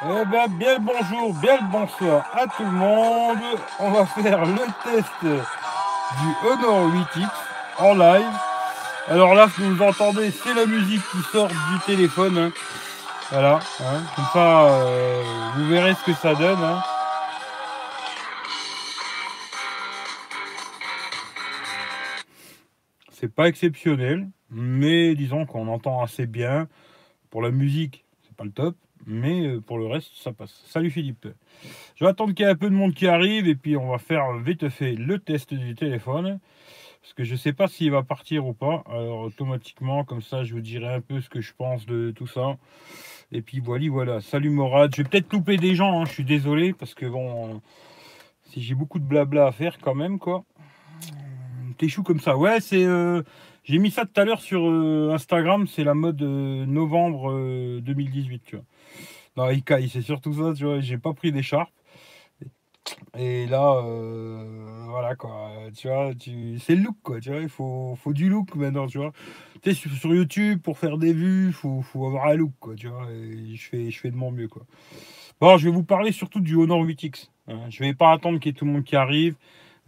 Eh bien, bien le bonjour, bien le bonsoir à tout le monde. On va faire le test du Honor 8X en live. Alors là, ce que vous entendez, c'est la musique qui sort du téléphone. hein. Voilà, hein. comme ça, euh, vous verrez ce que ça donne. hein. C'est pas exceptionnel, mais disons qu'on entend assez bien. Pour la musique, c'est pas le top, mais euh, pour le reste, ça passe. Salut Philippe. Je vais attendre qu'il y ait un peu de monde qui arrive et puis on va faire vite fait le test du téléphone. Parce que je sais pas s'il va partir ou pas. Alors automatiquement, comme ça, je vous dirai un peu ce que je pense de tout ça. Et puis voilà, voilà. Salut Morad. Je vais peut-être louper des gens, hein, je suis désolé, parce que bon, si j'ai beaucoup de blabla à faire quand même, quoi. T'es chou comme ça. Ouais, c'est. euh, j'ai mis ça tout à l'heure sur euh, Instagram, c'est la mode novembre euh, 2018, tu vois. Non, il caille, c'est surtout ça, tu vois. J'ai pas pris d'écharpe. Et là, euh, voilà quoi, tu vois, tu... c'est le look quoi, tu vois, il faut, faut du look maintenant, tu vois. Tu sais, sur, YouTube, pour faire des vues, il faut, faut avoir un look quoi, tu vois, et je fais, je fais de mon mieux quoi. Bon, je vais vous parler surtout du Honor 8X. hein. Je vais pas attendre qu'il y ait tout le monde qui arrive.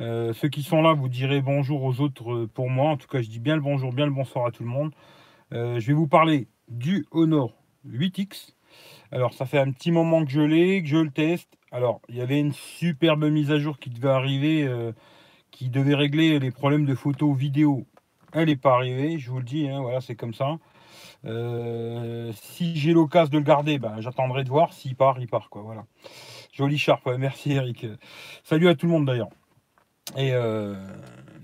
Euh, ceux qui sont là, vous direz bonjour aux autres euh, pour moi. En tout cas, je dis bien le bonjour, bien le bonsoir à tout le monde. Je vais vous parler du Honor 8X. Alors, ça fait un petit moment que je l'ai, que je le teste. Alors, il y avait une superbe mise à jour qui devait arriver, euh, qui devait régler les problèmes de photo vidéo. Elle n'est pas arrivée, je vous le dis, hein, voilà, c'est comme ça. Euh, si j'ai l'occasion de le garder, ben, j'attendrai de voir. S'il part, il part, quoi, voilà. Jolie charpe, merci Eric. Salut à tout le monde d'ailleurs. Et euh,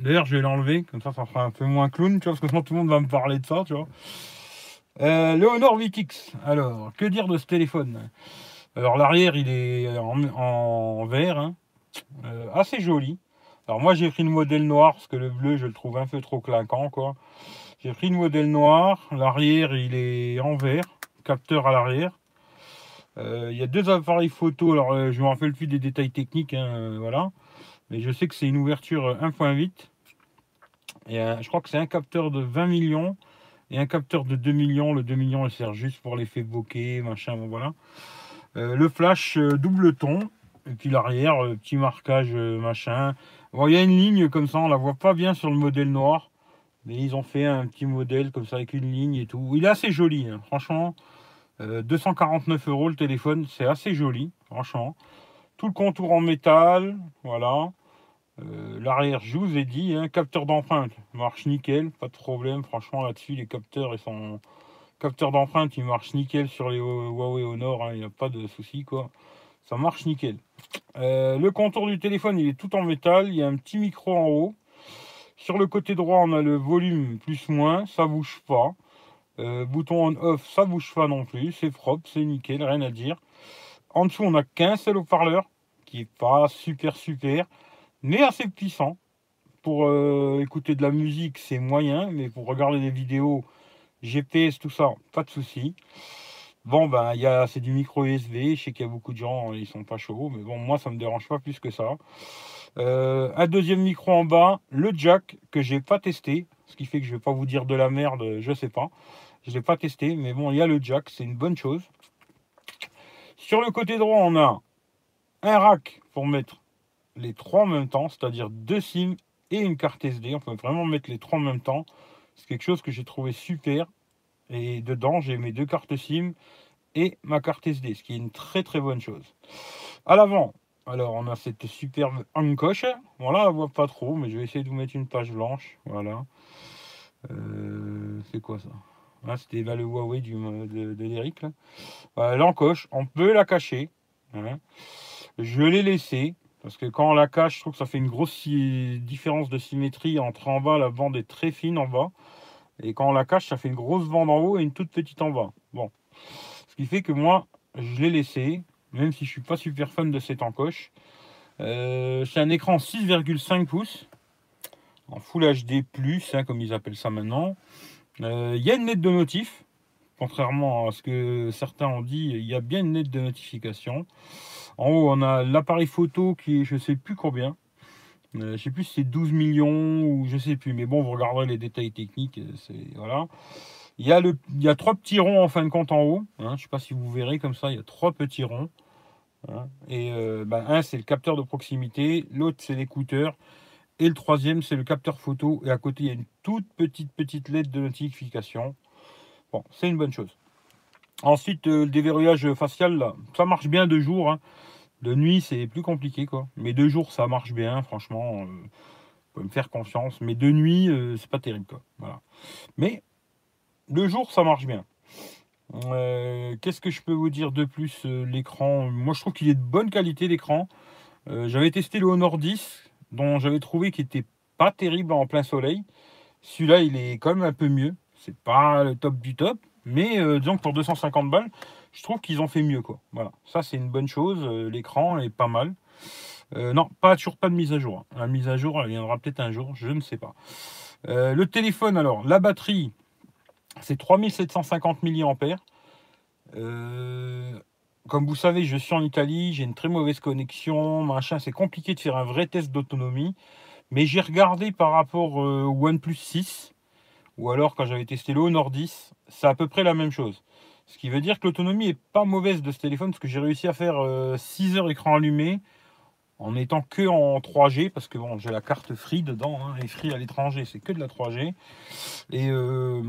d'ailleurs, je vais l'enlever, comme ça, ça fera un peu moins clown, parce que sinon tout le monde va me parler de ça. Euh, le Honor VX. Alors, que dire de ce téléphone? Alors, l'arrière, il est en, verre, hein. Euh, assez joli. Alors, moi, j'ai pris le modèle noir, parce que le bleu, je le trouve un peu trop clinquant, quoi. J'ai pris le modèle noir. L'arrière, il est en verre, capteur à l'arrière. Euh, Il y a deux appareils photo, alors je me rappelle plus des détails techniques, hein, voilà. Mais je sais que c'est une ouverture euh, 1.8. Et je crois que c'est un capteur de 20 millions et un capteur de 2 millions. Le 2 millions, il sert juste pour l'effet bokeh, machin, bon, voilà. Euh, le flash euh, double ton. Et puis l'arrière, euh, petit marquage, machin. Bon, il y a une ligne comme ça, on la voit pas bien sur le modèle noir. Mais ils ont fait un petit modèle comme ça avec une ligne et tout. Il est assez joli, hein, franchement. Euh, 249 euros le téléphone, c'est assez joli, franchement. Tout le contour en métal, voilà. Euh, L'arrière, je vous ai dit, hein, capteur d'empreinte, marche nickel, pas de problème. Franchement, là-dessus, les capteurs, ils sont. Capteur d'empreinte, il marche nickel sur les Hu- Huawei Honor, hein, il n'y a pas de souci, quoi. Ça marche nickel. Euh, le contour du téléphone, il est tout en métal, il y a un petit micro en haut. Sur le côté droit, on a le volume plus-moins, ça bouge pas. Euh, bouton on-off, ça bouge pas non plus, c'est propre, c'est nickel, rien à dire. En dessous, on a qu'un seul haut-parleur, qui est pas super super, mais assez puissant. Pour euh, écouter de la musique, c'est moyen, mais pour regarder des vidéos, GPS, tout ça, pas de souci. Bon, ben, il y a, c'est du micro USB. Je sais qu'il y a beaucoup de gens, ils sont pas chauds, mais bon, moi, ça me dérange pas plus que ça. Euh, un deuxième micro en bas, le jack que j'ai pas testé, ce qui fait que je vais pas vous dire de la merde, je sais pas. Je l'ai pas testé, mais bon, il y a le jack, c'est une bonne chose. Sur le côté droit, on a un rack pour mettre les trois en même temps, c'est-à-dire deux SIM et une carte SD. On peut vraiment mettre les trois en même temps. C'est quelque chose que j'ai trouvé super. Et dedans, j'ai mes deux cartes SIM et ma carte SD, ce qui est une très très bonne chose. À l'avant, alors on a cette superbe encoche. Bon là, on voit pas trop, mais je vais essayer de vous mettre une page blanche. Voilà. Euh, c'est quoi ça? Ah, C'était là le Huawei du, de, de l'Eric. Voilà, L'encoche, on peut la cacher. hein. Je l'ai laissé. Parce que quand on la cache, je trouve que ça fait une grosse différence de symétrie entre en bas, la bande est très fine en bas. Et quand on la cache, ça fait une grosse bande en haut et une toute petite en bas. Bon. Ce qui fait que moi, je l'ai laissé, même si je suis pas super fan de cette encoche. Euh, c'est un écran 6,5 pouces, en Full HD+, hein, comme ils appellent ça maintenant. Euh, Il y a une lettre de notif, contrairement à ce que certains ont dit, il y a bien une lettre de notification. En haut, on a l'appareil photo qui est, je sais plus combien. Euh, je sais plus si c'est 12 millions ou je sais plus. Mais bon, vous regarderez les détails techniques. euh, voilà. Il y, a le, il y a trois petits ronds en fin de compte en haut. Hein, je ne sais pas si vous verrez comme ça, il y a trois petits ronds. Hein. et euh, bah, un, c'est le capteur de proximité, l'autre, c'est l'écouteur. Et le troisième, c'est le capteur photo. Et à côté, il y a une toute petite, petite lettre de notification. Bon, c'est une bonne chose. Ensuite, euh, le déverrouillage facial, ça marche bien de jour. Hein. De nuit, c'est plus compliqué. Mais deux jours, ça marche bien, franchement. Euh, vous pouvez me faire confiance. Mais de nuit, euh, c'est pas terrible. Voilà. Mais de jour, ça marche bien. Qu'est-ce que je peux vous dire de plus L'écran, moi je trouve qu'il est de bonne qualité l'écran. j'avais testé le Honor 10, dont j'avais trouvé qu'il était pas terrible en plein soleil. Celui-là, il est quand même un peu mieux. C'est pas le top du top, mais disons que pour 250 balles, je trouve qu'ils ont fait mieux. Quoi. Voilà. Ça, c'est une bonne chose. Euh, l'écran est pas mal. Euh, non, pas, toujours pas de mise à jour. Hein. La mise à jour, elle viendra peut-être un jour, je ne sais pas. Euh, le téléphone, alors, la batterie, c'est 3750 mAh. comme vous savez, je suis en Italie, j'ai une très mauvaise connexion, machin, c'est compliqué de faire un vrai test d'autonomie. Mais j'ai regardé par rapport au OnePlus 6, ou alors quand j'avais testé le Honor 10, c'est à peu près la même chose. Ce qui veut dire que l'autonomie est pas mauvaise de ce téléphone parce que j'ai réussi à faire 6 euh, heures écran allumé en étant que en 3G parce que bon j'ai la carte Free dedans hein, et Free à l'étranger c'est que de la 3G et euh,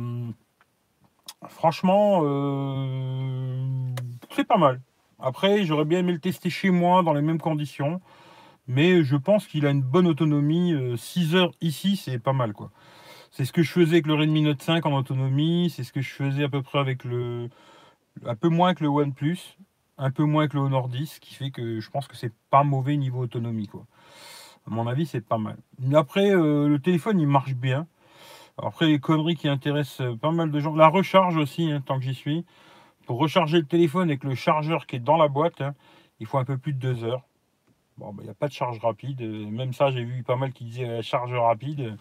franchement euh, c'est pas mal. Après j'aurais bien aimé le tester chez moi dans les mêmes conditions mais je pense qu'il a une bonne autonomie 6 heures ici c'est pas mal quoi c'est ce que je faisais avec le Redmi Note 5 en autonomie. C'est ce que je faisais à peu près avec le. Un peu moins que le OnePlus. Un peu moins que le Honor 10. Ce qui fait que je pense que c'est pas mauvais niveau autonomie. Quoi. Mon avis, c'est pas mal. Après, euh, le téléphone, il marche bien. Après, les conneries qui intéressent euh, pas mal de gens. La recharge aussi, hein, tant que j'y suis. Pour recharger le téléphone avec le chargeur qui est dans la boîte, hein, il faut un peu plus de deux heures. Bon, bah, il n'y a pas de charge rapide. Même ça, j'ai vu pas mal qui disaient charge rapide.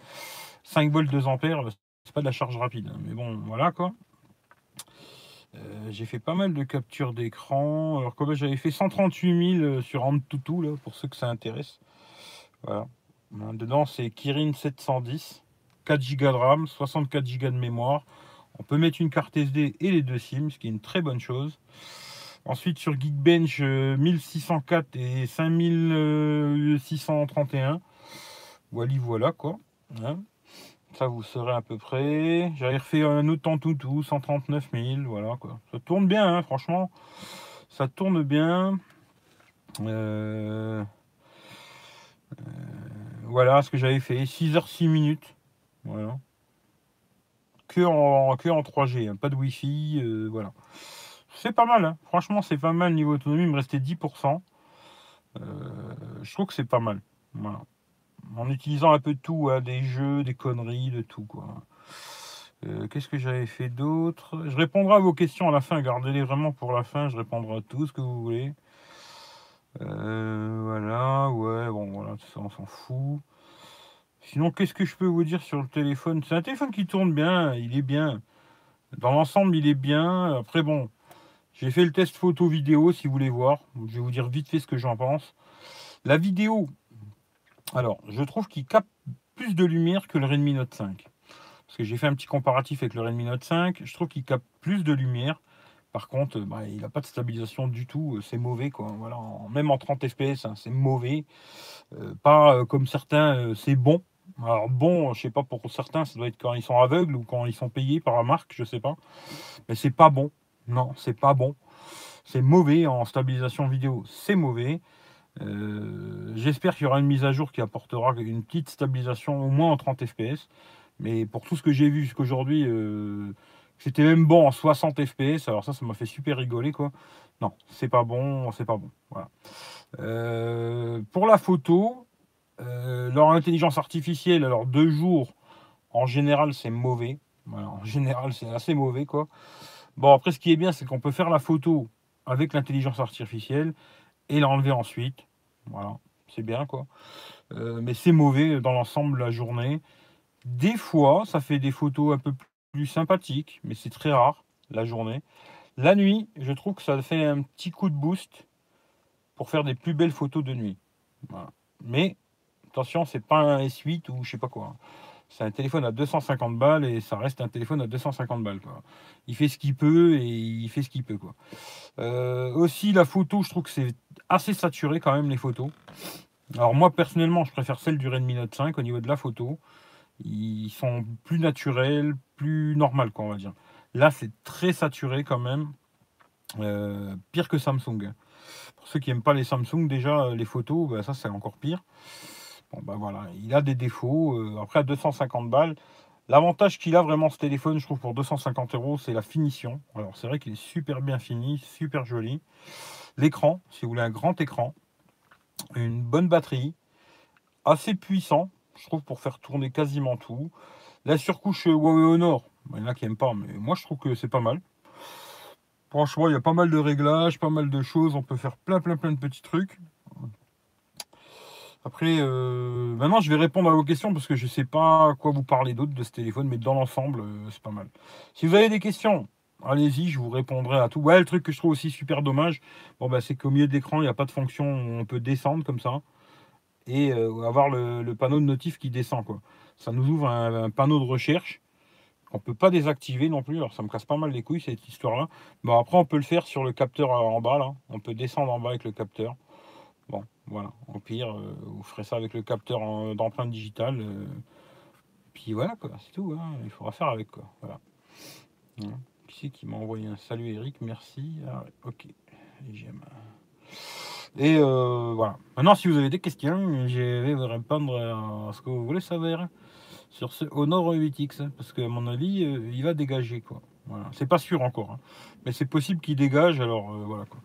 5 volts 2 ampères, c'est pas de la charge rapide. Hein, mais bon, voilà quoi. Euh, j'ai fait pas mal de captures d'écran. Alors comme j'avais fait 138 000 euh, sur Antutu là, pour ceux que ça intéresse. Voilà. Dedans c'est Kirin 710, 4 Go de RAM, 64 Go de mémoire. On peut mettre une carte SD et les deux SIM, ce qui est une très bonne chose. Ensuite sur Geekbench 1604 euh, et 5631. Voilà, voilà quoi. Hein. Ça, vous serez à peu près. J'avais refait un autre temps tout, 139 000. Voilà, quoi. Ça tourne bien, hein, franchement. Ça tourne bien. Euh, euh, voilà ce que j'avais fait. 6 h 6 minutes. Voilà. Que en, que en 3G. Hein. Pas de Wi-Fi. Euh, voilà. C'est pas mal. Hein. Franchement, c'est pas mal niveau autonomie. Il me restait 10%. je trouve que c'est pas mal. Voilà en utilisant un peu tout, hein, des jeux, des conneries, de tout. quoi. Euh, qu'est-ce que j'avais fait d'autre? Je répondrai à vos questions à la fin, gardez-les vraiment pour la fin, je répondrai à tout ce que vous voulez. Euh, voilà, ouais, bon, voilà, tout ça, on s'en fout. Sinon, qu'est-ce que je peux vous dire sur le téléphone? C'est un téléphone qui tourne bien, il est bien. Dans l'ensemble, il est bien. Après, bon, j'ai fait le test photo-vidéo, si vous voulez voir. Je vais vous dire vite fait ce que j'en pense. La vidéo, alors, je trouve qu'il capte plus de lumière que le Redmi Note 5. Parce que j'ai fait un petit comparatif avec le Redmi Note 5. Je trouve qu'il capte plus de lumière. Par contre, bah, il n'a pas de stabilisation du tout. C'est mauvais. Voilà, même en 30 fps, hein, c'est mauvais. Euh, pas euh, comme certains, euh, c'est bon. Alors bon, je sais pas pour certains, ça doit être quand ils sont aveugles ou quand ils sont payés par la marque, je sais pas. Mais c'est pas bon. Non, c'est pas bon. C'est mauvais en stabilisation vidéo. C'est mauvais. Euh, j'espère qu'il y aura une mise à jour qui apportera une petite stabilisation au moins en 30 fps. Mais pour tout ce que j'ai vu jusqu'aujourd'hui, euh, c'était même bon en 60 fps. Alors ça, ça m'a fait super rigoler quoi. Non, c'est pas bon, c'est pas bon. Voilà. Euh, pour la photo, leur intelligence artificielle, alors deux jours, en général, c'est mauvais. en général, c'est assez mauvais quoi. Bon, après, ce qui est bien, c'est qu'on peut faire la photo avec l'intelligence artificielle et l'enlever ensuite. Voilà, c'est bien quoi. Euh, mais c'est mauvais dans l'ensemble de la journée. Des fois, ça fait des photos un peu plus sympathiques, mais c'est très rare la journée. La nuit, je trouve que ça fait un petit coup de boost pour faire des plus belles photos de nuit. Mais attention, c'est pas un S8 ou je sais pas quoi. C'est un téléphone à 250 balles et ça reste un téléphone à 250 balles. Quoi. Il fait ce qu'il peut et il fait ce qu'il peut. Quoi. Euh, aussi, la photo, je trouve que c'est assez saturé quand même les photos. Alors moi, personnellement, je préfère celle du Redmi Note 5 au niveau de la photo. Ils sont plus naturels, plus normal, quoi, on va dire. Là, c'est très saturé quand même. Euh, pire que Samsung. Pour ceux qui n'aiment pas les Samsung, déjà, les photos, bah, ça, c'est encore pire. Voilà, il a des défauts. Euh, après, à 250 balles, l'avantage qu'il a vraiment ce téléphone, je trouve, pour 250 euros, c'est la finition. Alors, c'est vrai qu'il est super bien fini, super joli. L'écran, si vous voulez un grand écran, une bonne batterie, assez puissant, je trouve, pour faire tourner quasiment tout. La surcouche Huawei Honor, il y en a qui n'aiment pas, mais moi, je trouve que c'est pas mal. Franchement, il y a pas mal de réglages, pas mal de choses. On peut faire plein, plein, plein de petits trucs. Après, euh, maintenant, je vais répondre à vos questions parce que je ne sais pas quoi vous parler d'autre de ce téléphone, mais dans l'ensemble, euh, c'est pas mal. Si vous avez des questions, allez-y, je vous répondrai à tout. Ouais, le truc que je trouve aussi super dommage, bon, bah, c'est qu'au milieu d'écran, il n'y a pas de fonction où on peut descendre comme ça et euh, avoir le, panneau de notif qui descend. Quoi. Ça nous ouvre un, panneau de recherche qu'on ne peut pas désactiver non plus. Alors, ça me casse pas mal les couilles cette histoire-là. Bon, après, on peut le faire sur le capteur en bas. Là. On peut descendre en bas avec le capteur. Bon, voilà. Au pire, euh, vous ferez ça avec le capteur d'empreinte digitale. Euh, puis voilà, quoi. C'est tout. Hein. Il faudra faire avec, quoi. Voilà. Hein. Qui c'est qui m'a envoyé un salut, Eric? Merci. Ah, ok. J'aime. Et euh, voilà. Maintenant, si vous avez des questions, je vais vous répondre à ce que vous voulez savoir sur ce Honor 8X. Parce qu'à mon avis, il va dégager, quoi. C'est pas sûr encore. Hein. Mais c'est possible qu'il dégage. Alors euh, voilà quoi.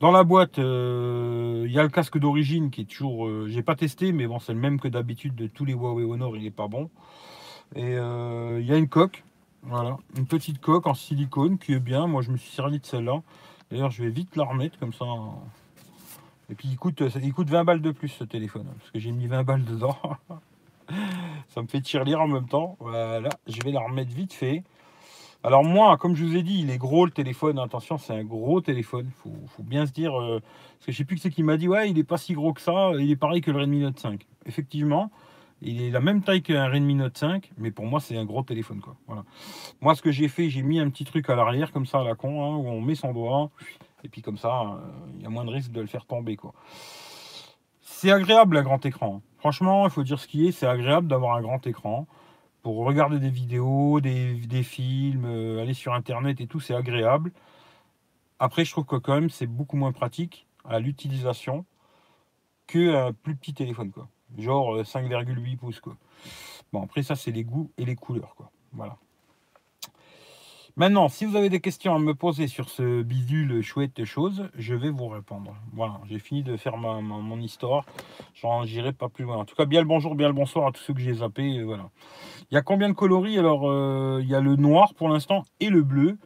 Dans la boîte, euh, il y a le casque d'origine qui est toujours. Euh, j'ai pas testé, mais bon, c'est le même que d'habitude de tous les Huawei Honor, il est pas bon. Et il y a une coque. Voilà. Une petite coque en silicone qui est bien. Moi je me suis servi de celle-là. D'ailleurs, je vais vite la remettre comme ça. Et puis il coûte, il coûte 20 balles de plus ce téléphone. Parce que j'ai mis 20 balles dedans. ça me fait tirer en même temps. Voilà. Je vais la remettre vite fait. Alors moi, comme je vous ai dit, il est gros le téléphone. Attention, c'est un gros téléphone. Il faut, bien se dire... Euh, parce que je sais plus qui c'est qui m'a dit, ouais, il est pas si gros que ça. Il est pareil que le Redmi Note 5. Effectivement, il est la même taille qu'un Redmi Note 5. Mais pour moi, c'est un gros téléphone. Quoi. Moi, ce que j'ai fait, j'ai mis un petit truc à l'arrière, comme ça, à la con, hein, où on met son doigt. Et puis comme ça, euh, il y a moins de risque de le faire tomber. quoi. C'est agréable, un grand écran. Franchement, il faut dire ce qui est. C'est agréable d'avoir un grand écran pour regarder des vidéos, des, films, euh, aller sur internet et tout, c'est agréable. Après, je trouve que quand même c'est beaucoup moins pratique à l'utilisation qu'un plus petit téléphone, quoi. Genre 5,8 euh, pouces. Bon, après, ça, c'est les goûts et les couleurs, quoi. Voilà. Maintenant, si vous avez des questions à me poser sur ce bidule chouette chose, je vais vous répondre. Voilà, j'ai fini de faire mon histoire. J'irai pas plus loin. En tout cas, bien le bonjour, bien le bonsoir à tous ceux que j'ai zappés. Euh, voilà. Il y a combien de coloris? Alors, euh, il y a le noir pour l'instant et le bleu.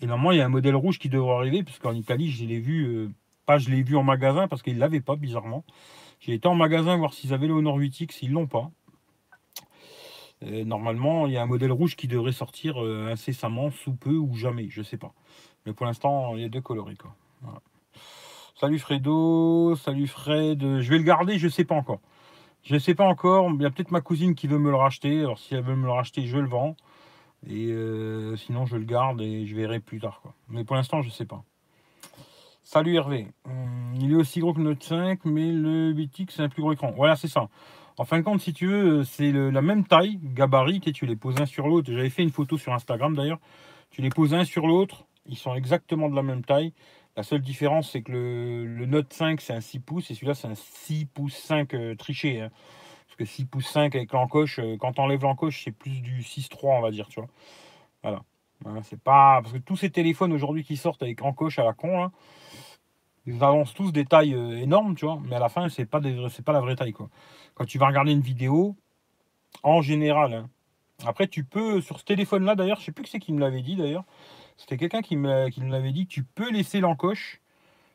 Et normalement, il y a un modèle rouge qui devrait arriver, puisqu'en Italie, je l'ai vu, euh, pas je l'ai vu en magasin, parce qu'ils ne l'avaient pas, bizarrement. J'ai été en magasin voir s'ils avaient le Honor 8X, ils l'ont pas normalement, il y a un modèle rouge qui devrait sortir euh, incessamment, sous peu ou jamais, je sais pas. Mais pour l'instant, il y a deux coloris. Quoi. Salut Fredo, salut Fred. Je vais le garder, je sais pas encore. Je sais pas encore. Il y a peut-être ma cousine qui veut me le racheter. Alors si elle veut me le racheter, je le vends. Et euh, sinon, je le garde et je verrai plus tard. Quoi. Mais pour l'instant, je sais pas. Salut Hervé. Hum, il est aussi gros que le Note 5, mais le 8X, c'est un plus gros écran. Voilà, c'est ça. En fin de compte, si tu veux, c'est la même taille, gabarit, et tu les poses un sur l'autre. J'avais fait une photo sur Instagram d'ailleurs. Tu les poses un sur l'autre, ils sont exactement de la même taille. La seule différence, c'est que le, Note 5, c'est un 6 pouces, et celui-là, c'est un 6 pouces 5 euh, triché. Hein. Parce que 6 pouces 5 avec l'encoche, euh, quand tu enlèves l'encoche, c'est plus du 6.3, on va dire, tu vois. Voilà. c'est pas... Parce que tous ces téléphones aujourd'hui qui sortent avec encoche à la con, là, ils annoncent tous des tailles euh, énormes, tu vois, mais à la fin, c'est pas, pas la vraie taille, quoi. Quand tu vas regarder une vidéo, en général, hein. après, tu peux, sur ce téléphone-là, d'ailleurs, je sais plus qui c'est qui me l'avait dit, d'ailleurs, c'était quelqu'un qui me, qui me l'avait dit, tu peux laisser l'encoche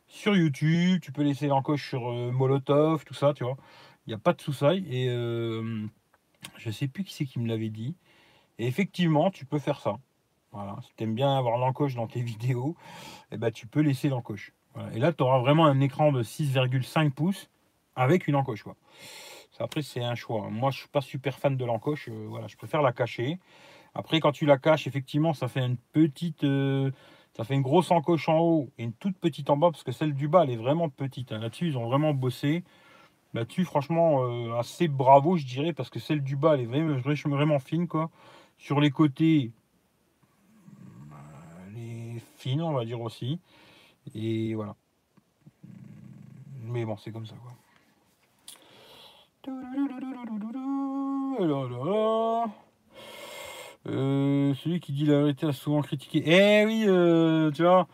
sur YouTube, tu peux laisser l'encoche sur euh, Molotov, tout ça, tu vois. Il n'y a pas de sous-saille, et euh, je sais plus qui c'est qui me l'avait dit. Et effectivement, tu peux faire ça. Voilà. Si tu aimes bien avoir l'encoche dans tes vidéos, eh ben, tu peux laisser l'encoche. Et là, tu auras vraiment un écran de 6,5 pouces avec une encoche. Quoi. Après, c'est un choix. Moi, je suis pas super fan de l'encoche. euh, voilà, je préfère la cacher. Après, quand tu la caches, effectivement, ça fait une petite, euh, ça fait une grosse encoche en haut et une toute petite en bas, parce que celle du bas, elle est vraiment petite. hein. Là-dessus, ils ont vraiment bossé. Là-dessus, franchement, euh, assez bravo, je dirais, parce que celle du bas, elle est vraiment, vraiment fine, quoi. Sur les côtés, euh, elle est fine, on va dire aussi. Et voilà. Mais bon, c'est comme ça, quoi. Euh, celui qui dit la vérité a souvent critiqué. Eh oui, euh, tu vois.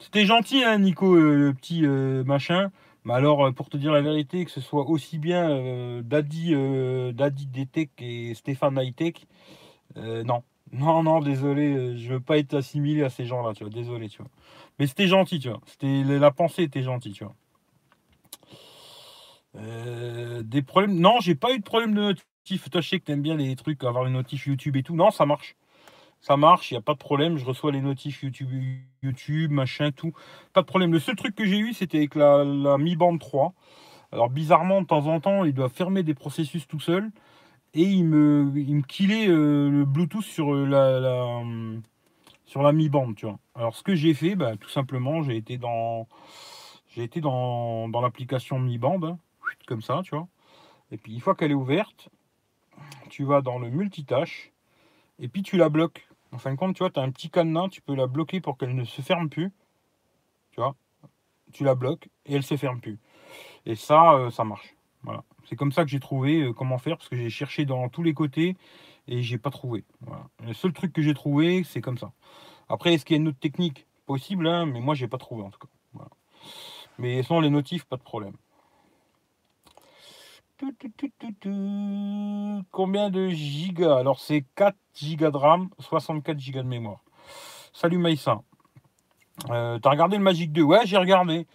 C'était gentil, hein, Nico, euh, le petit machin. Mais alors, pour te dire la vérité, que ce soit aussi bien Daddy, Daddy Detech et Stéphane Hightech, non. Non, non, désolé, je veux pas être assimilé à ces gens-là, tu vois. Désolé, tu vois. Mais c'était gentil, tu vois. C'était la pensée était gentille, tu vois. Euh, des problèmes. Non, j'ai pas eu de problème de notif. Toi, je sais que t'aimes bien les trucs, avoir une notif YouTube et tout. Non, ça marche. Ça marche, il n'y a pas de problème. Je reçois les notifs YouTube, YouTube, machin, tout. Pas de problème. Le seul truc que j'ai eu, c'était avec la, la Mi Band 3. Alors, bizarrement, de temps en temps, il doit fermer des processus tout seul. Et il me, il me killait euh, le Bluetooth sur euh, la, hum, sur la Mi Band, tu vois. Alors, ce que j'ai fait, bah, tout simplement, j'ai été dans, j'ai été dans, dans l'application Mi Band, hein, comme ça, tu vois. Et puis, une fois qu'elle est ouverte, tu vas dans le multitâche et puis tu la bloques. En fin de compte, tu vois, tu as un petit cadenas, tu peux la bloquer pour qu'elle ne se ferme plus. Tu vois, tu la bloques et elle se ferme plus. Et ça, euh, ça marche. Voilà. C'est comme ça que j'ai trouvé euh, comment faire parce que j'ai cherché dans tous les côtés et j'ai pas trouvé. Le seul truc que j'ai trouvé, c'est comme ça. Après, est-ce qu'il y a une autre technique? Possible hein, Mais moi, j'ai pas trouvé en tout cas. Mais sans les notifs, pas de problème. Combien de gigas? Alors c'est 4 gigas de RAM, 64 gigas de mémoire. Salut Maïssa. Euh, T'as regardé le Magic 2 Ouais, j'ai regardé.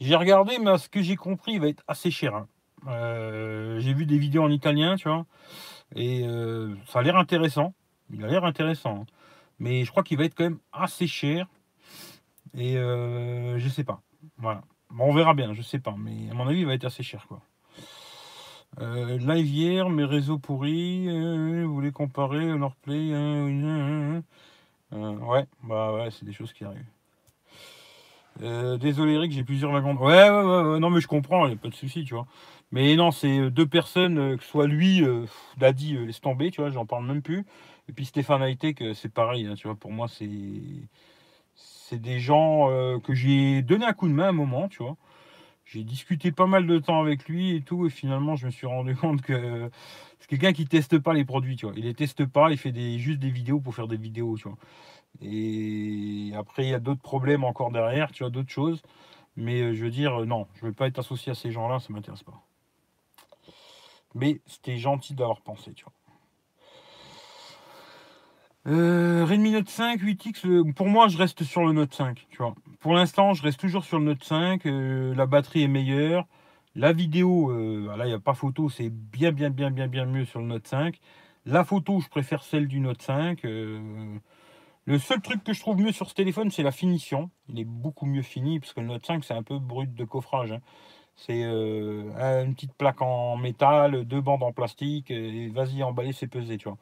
J'ai regardé, mais à ce que j'ai compris, il va être assez cher. hein. Euh, j'ai vu des vidéos en italien, tu vois. Et euh, ça a l'air intéressant. Il a l'air intéressant. hein. Mais je crois qu'il va être quand même assez cher. Et euh, je sais pas. Voilà. Bon, on verra bien, je sais pas. Mais à mon avis, il va être assez cher, quoi. Live hier, mes réseaux pourris. vous voulez comparer Honorplay euh, Ouais, bah ouais, c'est des choses qui arrivent. Désolé Eric, j'ai plusieurs wagons. Ouais, ouais, ouais, ouais, non mais je comprends, il a pas de souci, tu vois. Mais non, c'est euh, deux personnes, euh, que ce soit lui, euh, Daddy, laisse tomber, tu vois, j'en parle même plus. Et puis Stéphane Hightech, c'est pareil, hein, tu vois, pour moi, c'est c'est des gens que j'ai donné un coup de main à un moment, tu vois. J'ai discuté pas mal de temps avec lui et tout, et finalement, je me suis rendu compte que c'est quelqu'un qui teste pas les produits, tu vois. Il les teste pas, il fait des, juste des vidéos pour faire des vidéos, tu vois. Et après, il y a d'autres problèmes encore derrière, tu vois, d'autres choses. Mais je veux dire, non, je veux pas être associé à ces gens-là, ça m'intéresse pas. Mais c'était gentil d'avoir pensé, tu vois. Euh, Redmi Note 5, 8X, euh, pour moi, je reste sur le Note 5, tu vois. Pour l'instant, je reste toujours sur le Note 5, euh, la batterie est meilleure. La vidéo, euh, là, il n'y a pas photo, c'est bien, bien, bien, bien, bien mieux sur le Note 5. La photo, je préfère celle du Note 5. euh, le seul truc que je trouve mieux sur ce téléphone, c'est la finition. Il est beaucoup mieux fini, parce que le Note 5, c'est un peu brut de coffrage. hein. C'est euh, une petite plaque en métal, deux bandes en plastique, et vas-y, emballer, c'est pesé, tu vois.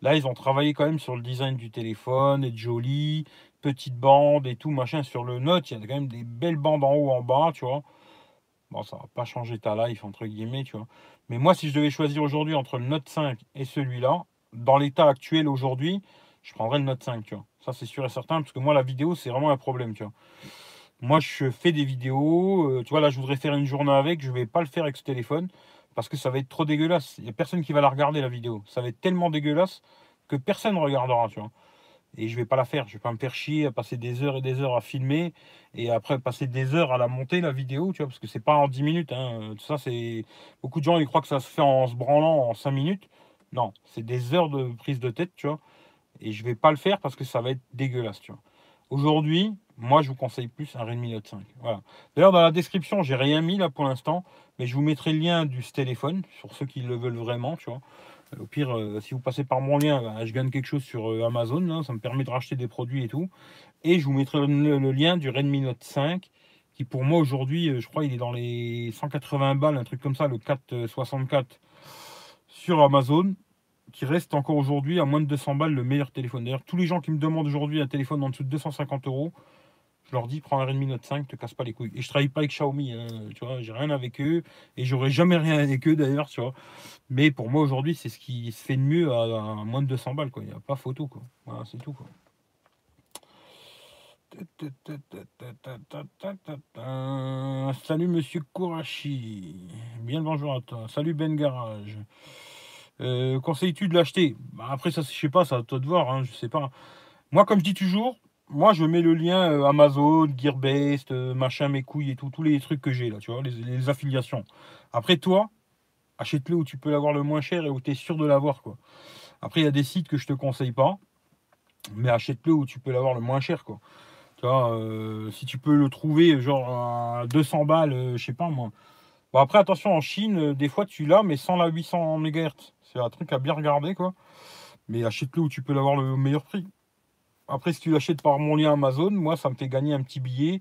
Là, ils ont travaillé quand même sur le design du téléphone, être joli, petite bande et tout, machin. Sur le Note, il y a quand même des belles bandes en haut, en bas, tu vois. Bon, ça va pas changer ta life, entre guillemets, tu vois. Mais moi, si je devais choisir aujourd'hui entre le Note 5 et celui-là, dans l'état actuel aujourd'hui, je prendrais le Note 5, tu vois. Ça, c'est sûr et certain, parce que moi, la vidéo, c'est vraiment un problème, tu vois. Moi, je fais des vidéos, euh, tu vois, là, je voudrais faire une journée avec, je vais pas le faire avec ce téléphone, parce que ça va être trop dégueulasse. Il y a personne qui va la regarder, la vidéo. Ça va être tellement dégueulasse que personne ne regardera, tu vois. Et je vais pas la faire, je vais pas me faire chier à passer des heures et des heures à filmer, et après passer des heures à la monter, la vidéo, tu vois, parce que c'est pas en 10 minutes, hein. Ça, c'est... Beaucoup de gens, ils croient que ça se fait en se branlant en 5 minutes. Non, c'est des heures de prise de tête, tu vois. Et je vais pas le faire parce que ça va être dégueulasse, tu vois. Aujourd'hui, moi, je vous conseille plus un Redmi Note 5. Voilà. D'ailleurs, dans la description, j'ai rien mis là pour l'instant, mais je vous mettrai le lien du téléphone sur ceux qui le veulent vraiment, tu vois. Au pire, euh, si vous passez par mon lien, bah, je gagne quelque chose sur euh, Amazon, là, ça me permet de racheter des produits et tout. Et je vous mettrai le, le lien du Redmi Note 5 qui pour moi aujourd'hui, euh, je crois, il est dans les 180 balles, un truc comme ça, le 464 sur Amazon, qui reste encore aujourd'hui à moins de 200 balles le meilleur téléphone. D'ailleurs, tous les gens qui me demandent aujourd'hui un téléphone en dessous de 250 euros, je leur dis prends un Redmi Note 5, te casse pas les couilles. Et je travaille pas avec Xiaomi, hein, tu vois, j'ai rien avec eux et j'aurai jamais rien avec eux d'ailleurs, tu vois. Mais pour moi aujourd'hui, c'est ce qui se fait de mieux à, moins de 200 balles, quoi. Il n'y a pas photo, quoi. Voilà, c'est tout, quoi. Salut Monsieur Kourachi. Bien le bonjour à toi. Salut Ben Garage. Euh, Conseilles-tu de l'acheter? Bah, Après ça, je sais pas, ça à toi de voir, hein, je sais pas. Moi, comme je dis toujours, moi je mets le lien euh, Amazon, Gearbest, euh, machin, mes couilles et tout, tous les trucs que j'ai là, tu vois, les, affiliations. Après toi, achète-le où tu peux l'avoir le moins cher et où tu es sûr de l'avoir, quoi. Après, il y a des sites que je te conseille pas, mais achète-le où tu peux l'avoir le moins cher, quoi. Euh, si tu peux le trouver genre à 200 balles, je sais pas moi. Bon, après, attention, en Chine, des fois tu l'as, mais sans la 800 MHz. C'est un truc à bien regarder, quoi. Mais achète-le où tu peux l'avoir le meilleur prix. Après, si tu l'achètes par mon lien Amazon, moi, ça me fait gagner un petit billet.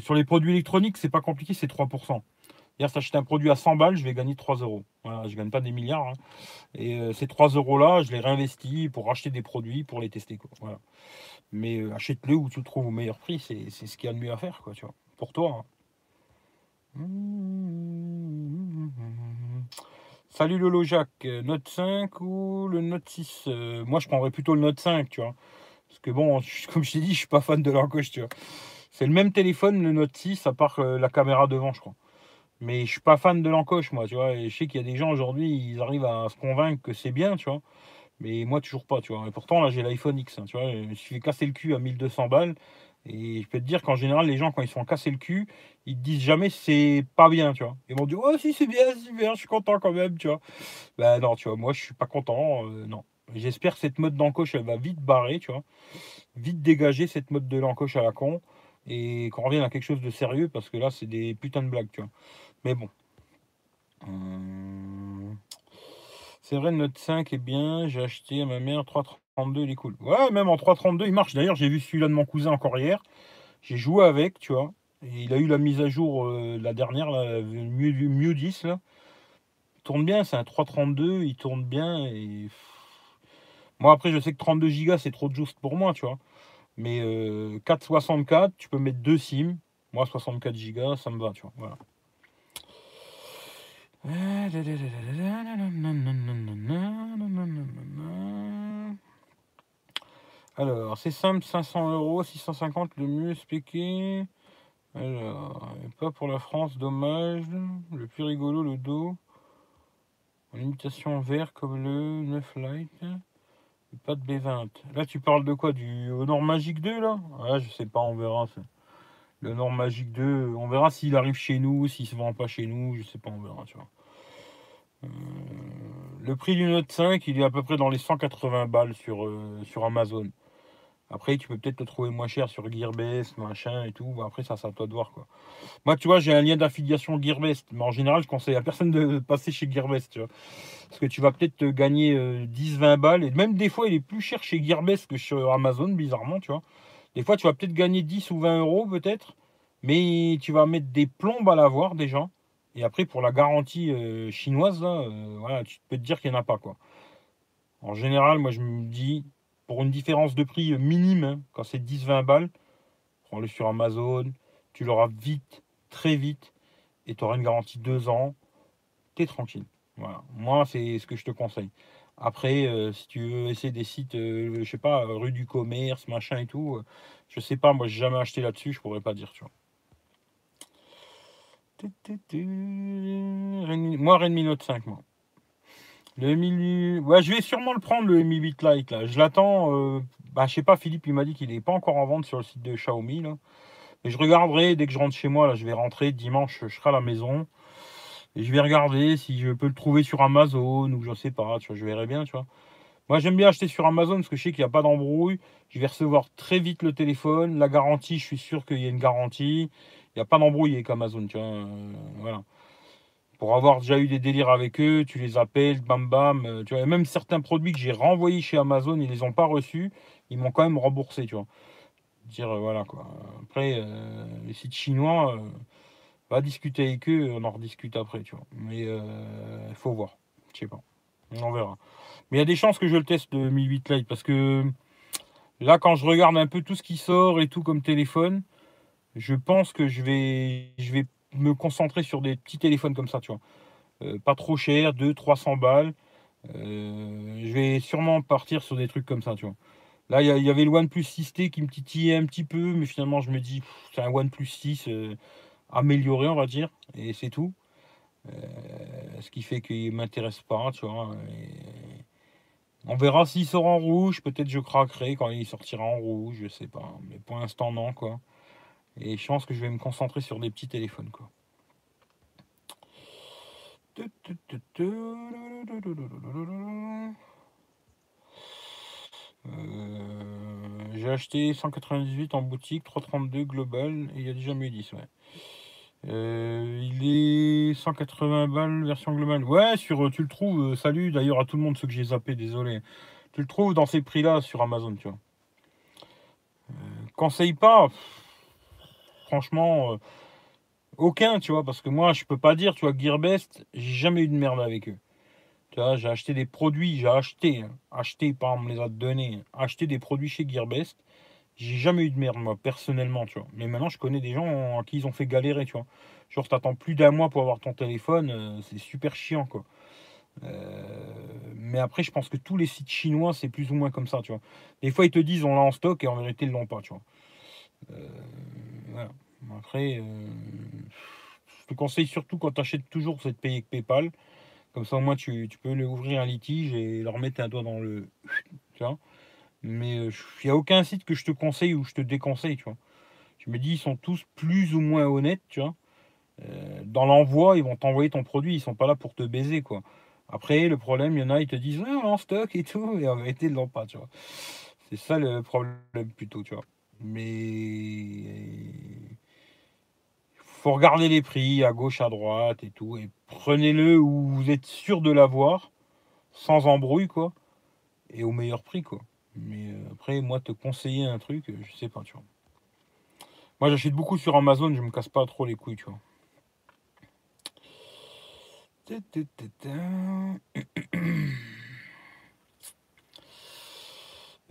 sur les produits électroniques, c'est pas compliqué, c'est 3%. Hier, si un produit à 100 balles, je vais gagner 3 euros. Voilà, je ne gagne pas des milliards. Hein. Et ces 3 euros-là, je les réinvestis pour acheter des produits, pour les tester. Voilà. Mais euh, achète-le où tu le trouves au meilleur prix, c'est ce qu'il y a de mieux à faire, quoi, tu vois, pour toi. Hein. Salut Lolo Jacques, Note 5 ou le Note 6 euh, Moi, je prendrais plutôt le Note 5, tu vois. Parce que bon, comme je t'ai dit, je suis pas fan de l'encoche, tu vois. C'est le même téléphone, le Note 6, à part euh, la caméra devant, je crois. Mais je suis pas fan de l'encoche, moi, tu vois. Et je sais qu'il y a des gens aujourd'hui, ils arrivent à se convaincre que c'est bien, tu vois. Mais moi, toujours pas, tu vois. Et pourtant, là, j'ai l'iPhone X, hein, tu vois. Je me suis fait casser le cul à 1200 balles. Et je peux te dire qu'en général, les gens, quand ils sont cassés le cul, ils te disent jamais c'est pas bien, tu vois. Ils vont dire, oh, si, c'est bien, c'est bien, je suis content quand même, tu vois. Ben non, tu vois, moi, je suis pas content, euh, non. J'espère que cette mode d'encoche, elle va vite barrer, tu vois. Vite dégager cette mode de l'encoche à la con. Et qu'on revienne à quelque chose de sérieux, parce que là, c'est des putains de blagues, tu vois. Mais bon. Hum... C'est vrai, Note 5 est bien. J'ai acheté à ma mère 332, il est cool. Ouais, même en 332, il marche. D'ailleurs, j'ai vu celui-là de mon cousin encore hier. J'ai joué avec, tu vois. Et il a eu la mise à jour, euh, la dernière, la mieux, mieux 10, là. Il tourne bien, c'est un 332, il tourne bien. Moi, après, je sais que 32 Go, c'est trop juste pour moi, tu vois. Mais 464, euh, tu peux mettre deux SIM. Moi, 64 Go, ça me va, tu vois. Voilà. Alors, c'est simple, 500 euros, 650 le mieux expliqué. Alors, pas pour la France, dommage. Le plus rigolo, le dos. En imitation vert comme le 9 Light. Pas de B20. Là, tu parles de quoi Du Honor Magic 2, là? Ah, je sais pas, on verra. Le Nord Magic 2, on verra s'il arrive chez nous, s'il se vend pas chez nous, je sais pas, on verra, tu vois. Euh, le prix du Note 5, il est à peu près dans les 180 balles sur, euh, sur Amazon. Après, tu peux peut-être le trouver moins cher sur Gearbest, machin et tout. après, ça, c'est à toi de voir. Moi, tu vois, j'ai un lien d'affiliation Gearbest. Mais en général, je conseille à personne de passer chez Gearbest. Parce que tu vas peut-être gagner 10-20 euh, balles. Et même des fois, il est plus cher chez Gearbest que sur Amazon, bizarrement, tu vois. Des fois, tu vas peut-être gagner 10 ou 20 euros, peut-être. Mais tu vas mettre des plombes à l'avoir, déjà. Et après, pour la garantie euh, chinoise, euh, tu peux te dire qu'il n'y en a pas. quoi. En général, moi, je me dis, pour une différence de prix minime, hein, quand c'est 10-20 balles, prends-le sur Amazon, tu l'auras vite, très vite, et tu auras une garantie 2 ans, tu es tranquille. Voilà. Moi, c'est ce que je te conseille. Après, euh, si tu veux essayer des sites, je sais pas, rue du commerce, machin et tout, je sais pas, moi, j'ai jamais acheté là-dessus, je pourrais pas dire, tu vois. Moi, Redmi Note 5, moi. Le Mi... Ouais, je vais sûrement le prendre, le Mi 8 Lite, là. Je l'attends. Euh... Bah, je sais pas, Philippe, il m'a dit qu'il n'est pas encore en vente sur le site de Xiaomi, là. Je regarderai dès que je rentre chez moi, là. Je vais rentrer dimanche, je serai à la maison. Et je vais regarder si je peux le trouver sur Amazon ou je sais pas, tu vois, je verrai bien, tu vois. Moi, j'aime bien acheter sur Amazon parce que je sais qu'il n'y a pas d'embrouille. Je vais recevoir très vite le téléphone. La garantie, je suis sûr qu'il y a une garantie. Il n'y a pas d'embrouille avec Amazon, tu vois. Euh, voilà. Pour avoir déjà eu des délires avec eux, tu les appelles, bam bam. Euh, tu vois, même certains produits que j'ai renvoyés chez Amazon, ils les ont pas reçus. Ils m'ont quand même remboursé, tu vois. Dire, euh, voilà quoi. Après, euh, les sites chinois, euh, va discuter avec eux, on en rediscute après, tu vois. Mais il faut voir. Je sais pas. On verra. Mais il y a des chances que je le teste de Mi 8 Lite parce que là, quand je regarde un peu tout ce qui sort et tout comme téléphone, je pense que je vais, je vais me concentrer sur des petits téléphones comme ça, tu vois. pas trop cher, 200-300 balles. je vais sûrement partir sur des trucs comme ça, tu vois. Là, il y, avait le OnePlus 6T qui me titillait un petit peu, mais finalement, je me dis, c'est un OnePlus 6 euh, amélioré, on va dire, et c'est tout. Euh, ce qui fait qu'il ne m'intéresse pas, tu vois. On verra s'il sort en rouge, peut-être je craquerai quand il sortira en rouge, je sais pas. Mais pour l'instant, non, quoi. Et je pense que je vais me concentrer sur des petits téléphones, quoi. Euh, j'ai acheté 198 en boutique, 332 global, et il y a déjà mieux 10, ouais. Euh, il est 180 balles version globale. Ouais, sur, tu le trouves, euh, salut d'ailleurs à tout le monde, ceux que j'ai zappé, désolé. Tu le trouves dans ces prix-là sur Amazon, tu vois. conseille pas, franchement, aucun, tu vois, parce que moi, je peux pas dire, tu vois, Gearbest, j'ai jamais eu de merde avec eux j'ai acheté des produits, j'ai acheté, hein. acheté, pas me les a donnés, acheté des produits chez Gearbest. J'ai jamais eu de merde, moi, personnellement, tu vois. Mais maintenant, je connais des gens à qui ils ont fait galérer, tu vois. Genre, t'attends plus d'un mois pour avoir ton téléphone, euh, c'est super chiant, quoi. Euh, mais après, je pense que tous les sites chinois, c'est plus ou moins comme ça, tu vois. Des fois, ils te disent on l'a en stock et en vérité, ils l'ont pas, tu vois. Euh, après, je te conseille surtout quand tu achètes toujours, c'est de payer avec PayPal. Comme ça, au moins, tu, peux leur ouvrir un litige et leur mettre un doigt dans le. Tu vois Mais il euh, n'y a aucun site que je te conseille ou je te déconseille, tu vois. Je me dis, ils sont tous plus ou moins honnêtes, tu vois. Euh, dans l'envoi, ils vont t'envoyer ton produit, ils sont pas là pour te baiser, quoi. Après, le problème, il y en a, ils te disent, ah, en stock et tout, et en vérité, ils pas, tu vois. C'est ça le problème plutôt, tu vois. Mais faut regarder les prix à gauche, à droite et tout. Et prenez-le où vous êtes sûr de l'avoir, sans embrouille, quoi. Et au meilleur prix, quoi. Mais euh, après, moi, te conseiller un truc, euh, je sais pas, tu vois. Moi, j'achète beaucoup sur Amazon, je me casse pas trop les couilles, tu vois.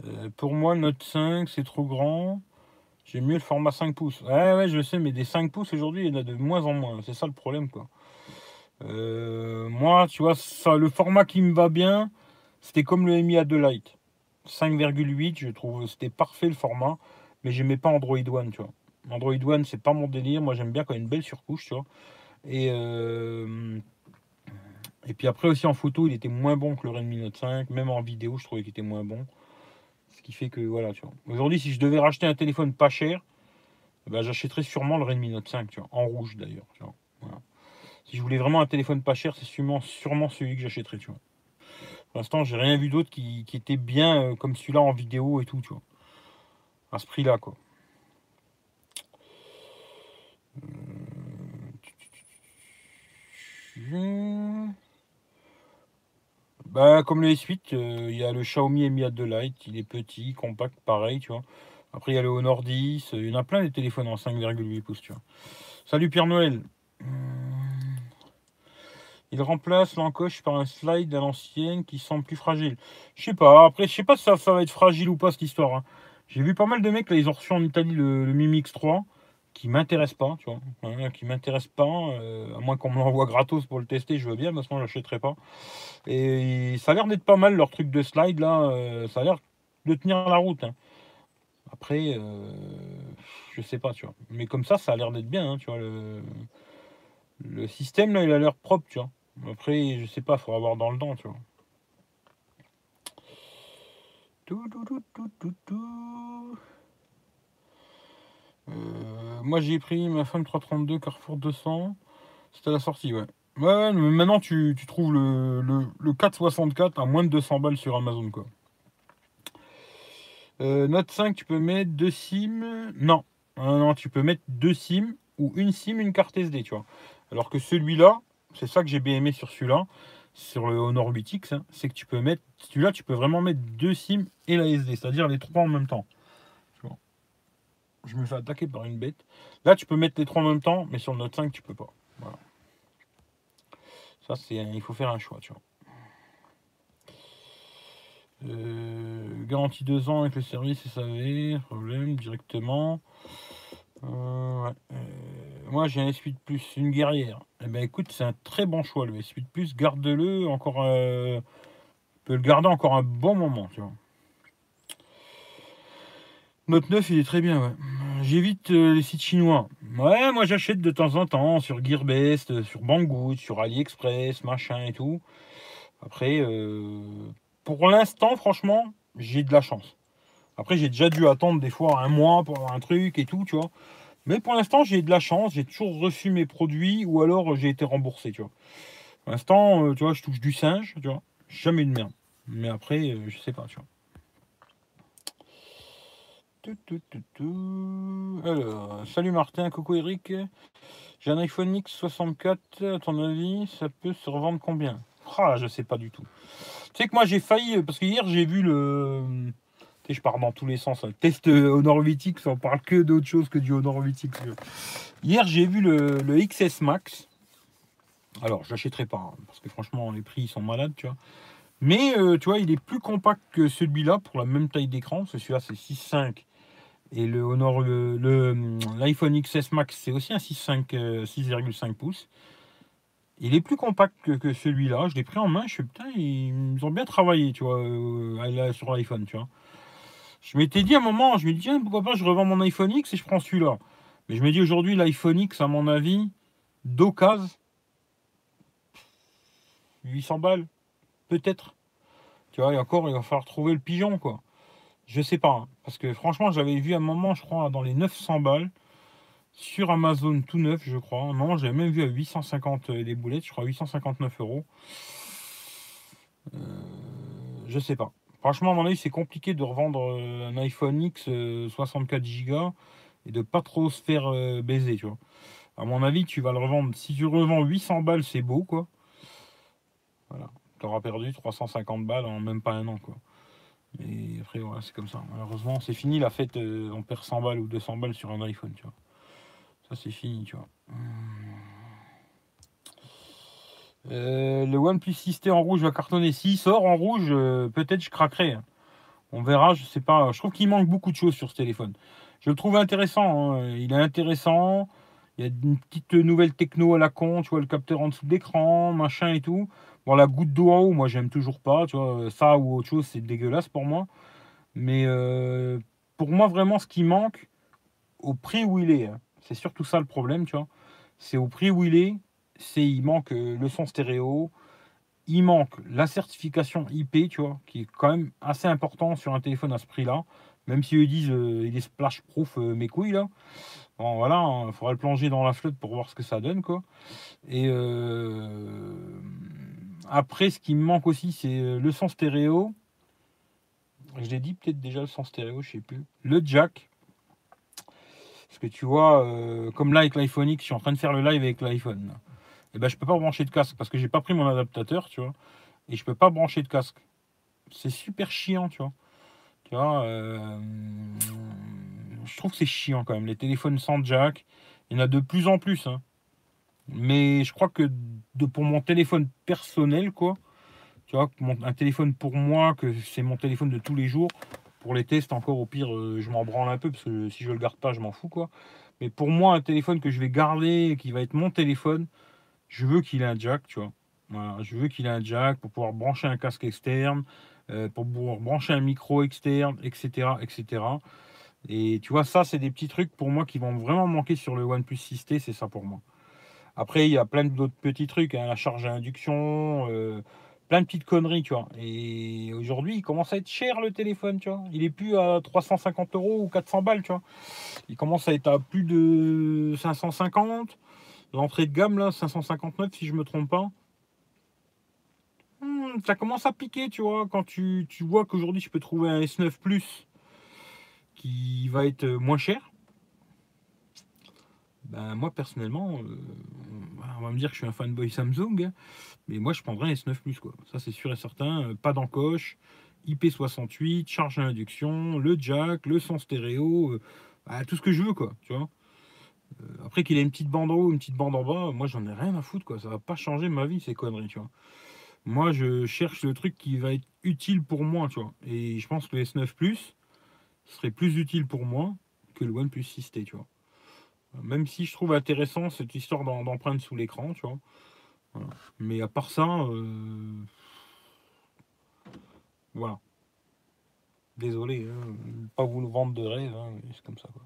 Euh, pour moi, Note 5, c'est trop grand. J'ai mieux le format 5 pouces. Ouais, ouais, je sais, mais des 5 pouces aujourd'hui, il y en a de moins en moins. C'est ça le problème, quoi. Euh, moi, tu vois, ça, le format qui me va bien, c'était comme le Mi A2 Lite. 5,8, je trouve, c'était parfait le format, mais j'aimais pas Android One, tu vois. Android One, c'est pas mon délire. Moi, j'aime bien quand il y a une belle surcouche, tu vois. Et, euh, et puis après aussi en photo, il était moins bon que le Redmi Note 5. Même en vidéo, je trouvais qu'il était moins bon qui fait que voilà, tu vois. Aujourd'hui, si je devais racheter un téléphone pas cher, eh ben, j'achèterais sûrement le Redmi Note 5, tu vois, en rouge d'ailleurs. Voilà. Si je voulais vraiment un téléphone pas cher, c'est sûrement, sûrement celui que j'achèterais, tu vois. Pour l'instant, j'ai rien vu d'autre qui, était bien euh, comme celui-là en vidéo et tout, tu vois. À ce prix-là, quoi. Euh, bah, comme le S8, euh, il y a le Xiaomi Mi A2 Lite, il est petit, compact, pareil, tu vois. Après, il y a le Honor 10, il y en a plein des téléphones en 5,8 pouces, tu vois. Salut Pierre Noël. Hmm. Il remplace l'encoche par un slide à l'ancienne qui semble plus fragile. Je sais pas, après, je sais pas si ça, va être fragile ou pas cette histoire. Hein. J'ai vu pas mal de mecs, là, ils ont reçu en Italie le, le Mi Mix 3 qui m'intéresse pas, tu vois, qui m'intéresse pas, euh, à moins qu'on me l'envoie gratos pour le tester, je veux bien, mais sinon je l'achèterai pas. Et ça a l'air d'être pas mal leur truc de slide là, euh, ça a l'air de tenir la route. Hein. Après, euh, je sais pas, tu vois. Mais comme ça, ça a l'air d'être bien, hein, tu vois. Le, le système là, il a l'air propre, tu vois. Après, je sais pas, faudra voir dans le temps, tu vois. Tout, tout, tout, tout, tout, tout. Euh, moi j'ai pris ma femme 332 Carrefour 200. C'était la sortie, ouais. Mais maintenant tu, trouves le, le, 464 à moins de 200 balles sur Amazon, quoi. Euh, Note 5, tu peux mettre deux SIM. Non. non, tu peux mettre deux SIM ou une SIM, une carte SD, tu vois. Alors que celui-là, c'est ça que j'ai bien aimé sur celui-là, sur le Honor 8X, hein, c'est que tu peux mettre, celui-là, tu peux vraiment mettre deux SIM et la SD, c'est-à-dire les trois en même temps. Je me fais attaquer par une bête. Là, tu peux mettre les trois en même temps, mais sur le Note 5, tu peux pas. Voilà. Ça, c'est, il faut faire un choix, tu vois. Euh, garantie 2 ans avec le service SAV, problème directement. Euh, euh, moi j'ai un S8 Plus, une guerrière. Eh ben écoute, c'est un très bon choix le S8 Plus. Garde-le encore. Euh, peut le garder encore un bon moment, tu vois. Note 9, il est très bien, ouais. J'évite les sites chinois. Ouais, moi j'achète de temps en temps sur Gearbest, sur Banggood, sur AliExpress, machin et tout. Après, pour l'instant, franchement, j'ai de la chance. Après, j'ai déjà dû attendre des fois un mois pour avoir un truc et tout, tu vois. Mais pour l'instant, j'ai de la chance. J'ai toujours reçu mes produits ou alors j'ai été remboursé, tu vois. Pour l'instant, euh, tu vois, je touche du singe, tu vois. Jamais de merde. Mais après, euh, je sais pas, tu vois. Alors, salut Martin, coucou Eric. J'ai un iPhone X 64, à ton avis, ça peut se revendre combien? Ah, je sais pas du tout. Tu sais que moi j'ai failli, parce que hier j'ai vu le, je pars dans tous les sens. Le test euh, Honor 8X, on parle que d'autre chose que du Honor 8X. Hier, j'ai vu le, XS Max. Alors, je l'achèterai pas, hein, parce que franchement, les prix sont malades, tu vois. Mais, euh, tu vois, il est plus compact que celui-là pour la même taille d'écran. Celui-là, c'est 6.5. Et le Honor, l'iPhone le, XS Max, c'est aussi un 6.5 6,5 euh, pouces. Il est plus compact que, celui-là. Je l'ai pris en main. Je suis putain, ils, ont bien travaillé, tu vois, sur l'iPhone, tu vois. Je m'étais dit à un moment, je me dis, tiens, pourquoi pas, je revends mon iPhone X et je prends celui-là. Mais je me dis aujourd'hui, l'iPhone X, à mon avis, d'occasion, 800 balles, peut-être. Tu vois, et encore, il va falloir trouver le pigeon, quoi. Je sais pas. Hein. parce que franchement, j'avais vu à un moment, je crois, dans les 900 balles, sur Amazon tout neuf, je crois. Moment, j'avais même vu à 850 des boulettes, je crois, 859 euros. Euh, je sais pas. Franchement, à mon avis, c'est compliqué de revendre euh, un iPhone X 64 euh, Go et de pas trop se faire euh, baiser, tu. À mon avis, tu vas le revendre. Si tu revends 800 balles, c'est beau, quoi. Voilà. Tu auras perdu 350 balles en même pas un an, quoi. Et après, voilà, c'est comme ça. Malheureusement, c'est fini la fête. on perd 100 balles ou 200 balles sur un iPhone, tu vois. Ça, c'est fini, tu vois. Euh, le OnePlus 6T en rouge va cartonner. S'il sort en rouge, euh, peut-être je craquerai. On verra, je sais pas. Je trouve qu'il manque beaucoup de choses sur ce téléphone. Je le trouve intéressant. Hein. Il est intéressant. Il y a une petite nouvelle techno à la con. Tu vois, le capteur en dessous de l'écran, machin et tout. Bon, la goutte d'eau en haut, moi, j'aime toujours pas. Tu vois, ça ou autre chose, c'est dégueulasse pour moi. Mais euh, pour moi, vraiment, ce qui manque, au prix où il est, hein, c'est surtout ça le problème, tu vois. C'est au prix où il est, c'est il manque euh, le son stéréo, il manque la certification IP, tu vois, qui est quand même assez important sur un téléphone à ce prix-là. Même si eux disent euh, il est splash proof euh, mes couilles là. Bon voilà, il hein, faudra le plonger dans la flotte pour voir ce que ça donne quoi. Et après, ce qui me manque aussi, c'est le son stéréo. Je l'ai dit peut-être déjà le son stéréo, je sais plus. Le jack. Parce que tu vois, comme là avec l'iPhone X, je suis en train de faire le live avec l'iPhone et eh ben, je peux pas brancher de casque parce que j'ai pas pris mon adaptateur, tu vois, et je peux pas brancher de casque. C'est super chiant, tu vois. Tu vois, euh, je trouve que c'est chiant quand même. Les téléphones sans jack, il y en a de plus en plus. Hein. Mais je crois que pour mon téléphone personnel, quoi, tu vois, un téléphone pour moi, que c'est mon téléphone de tous les jours. Pour les tests, encore au pire, euh, je m'en branle un peu parce que si je le garde pas, je m'en fous, quoi. Mais pour moi, un téléphone que je vais garder, qui va être mon téléphone, je veux qu'il ait un jack, tu vois. Je veux qu'il ait un jack pour pouvoir brancher un casque externe, euh, pour pouvoir brancher un micro externe, etc., etc. Et tu vois, ça, c'est des petits trucs pour moi qui vont vraiment manquer sur le OnePlus 6T, c'est ça pour moi. Après, il y a plein d'autres petits trucs, hein, la charge à induction, euh, plein de petites conneries, tu vois. Et aujourd'hui, il commence à être cher le téléphone, tu vois. Il est plus à 350 euros ou 400 balles, tu vois. Il commence à être à plus de 550. L'entrée de gamme, là, 559, si je me trompe pas. Hmm, ça commence à piquer, tu vois, quand tu, vois qu'aujourd'hui, je peux trouver un S9 Plus qui va être moins cher. Ben, moi, personnellement, euh, on va me dire que je suis un fanboy Samsung, mais moi, je prendrais un S9 Plus, quoi. Ça, c'est sûr et certain. Euh, pas d'encoche, IP68, charge à induction, le jack, le son stéréo. Euh, bah, tout ce que je veux, quoi, tu vois. Euh, après qu'il ait une petite bande en haut, une petite bande en bas, moi j'en ai rien à foutre, quoi. Ça va pas changer ma vie, ces conneries, tu vois. Moi, je cherche le truc qui va être utile pour moi, tu vois. Et je pense que le S9 Plus serait plus utile pour moi que le OnePlus 6T, tu vois. Même si je trouve intéressant cette histoire d'empreinte sous l'écran, tu vois. Mais à part ça, euh, voilà. Désolé, hein, pas vous le vendre de rêve, hein, c'est comme ça. Quoi.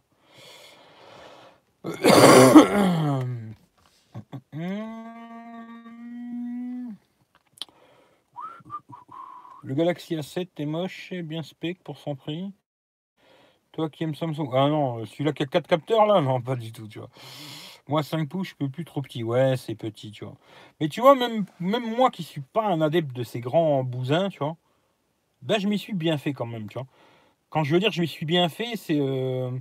Le Galaxy A7 est moche et bien spec pour son prix. Toi qui aimes Samsung. Ah non, celui-là qui a 4 capteurs là, non, pas du tout, tu vois. Moi, 5 pouces, je peux plus trop petit. Ouais, c'est petit, tu vois. Mais tu vois, même, même moi qui suis pas un adepte de ces grands bousins, tu vois, ben je m'y suis bien fait quand même, tu vois. Quand je veux dire je m'y suis bien fait, c'est. Euh,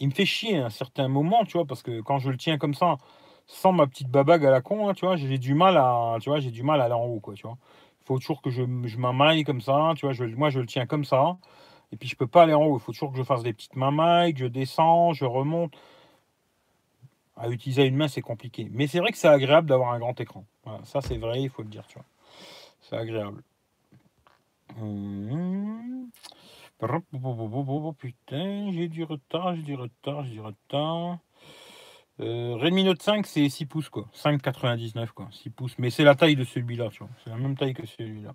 il me fait chier à un certain moment, tu vois, parce que quand je le tiens comme ça, sans ma petite babague à la con, hein, tu vois, j'ai du mal à. Tu vois, j'ai du mal à aller en haut, quoi, tu vois. Il faut toujours que je, je m'amaille comme ça, tu vois. Je, moi, je le tiens comme ça. Et puis, je peux pas aller en haut. Il faut toujours que je fasse des petites mamailles, que je descends, je remonte. À utiliser une main, c'est compliqué. Mais c'est vrai que c'est agréable d'avoir un grand écran. ça, c'est vrai, il faut le dire, tu vois. C'est agréable. Hum. Putain, j'ai du retard, j'ai du retard, j'ai du retard. Euh, Redmi Note 5, c'est 6 pouces, quoi. 5,99, quoi. 6 pouces. Mais c'est la taille de celui-là, tu vois. C'est la même taille que celui-là.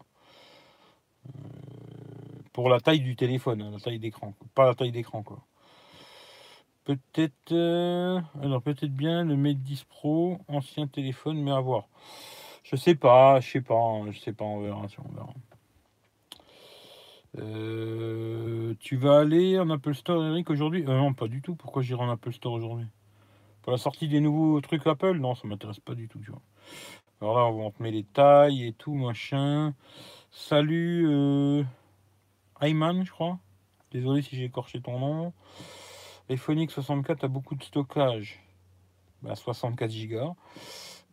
Euh, pour la taille du téléphone, hein, la taille d'écran. Pas la taille d'écran, quoi. Peut-être. Euh, alors, peut-être bien le Mate 10 Pro, ancien téléphone, mais à voir. Je sais pas, je sais pas, hein, je sais pas, on verra, verra. Euh, tu vas aller en Apple Store, Eric, aujourd'hui? Euh, Non, pas du tout. Pourquoi j'irai en Apple Store aujourd'hui? Pour la sortie des nouveaux trucs Apple? Non, ça m'intéresse pas du tout, tu vois. Alors là, on te mettre les tailles et tout, machin. Salut. Ayman, je crois. Désolé si j'ai écorché ton nom. iPhone 64 a beaucoup de stockage. Bah, 64 Go.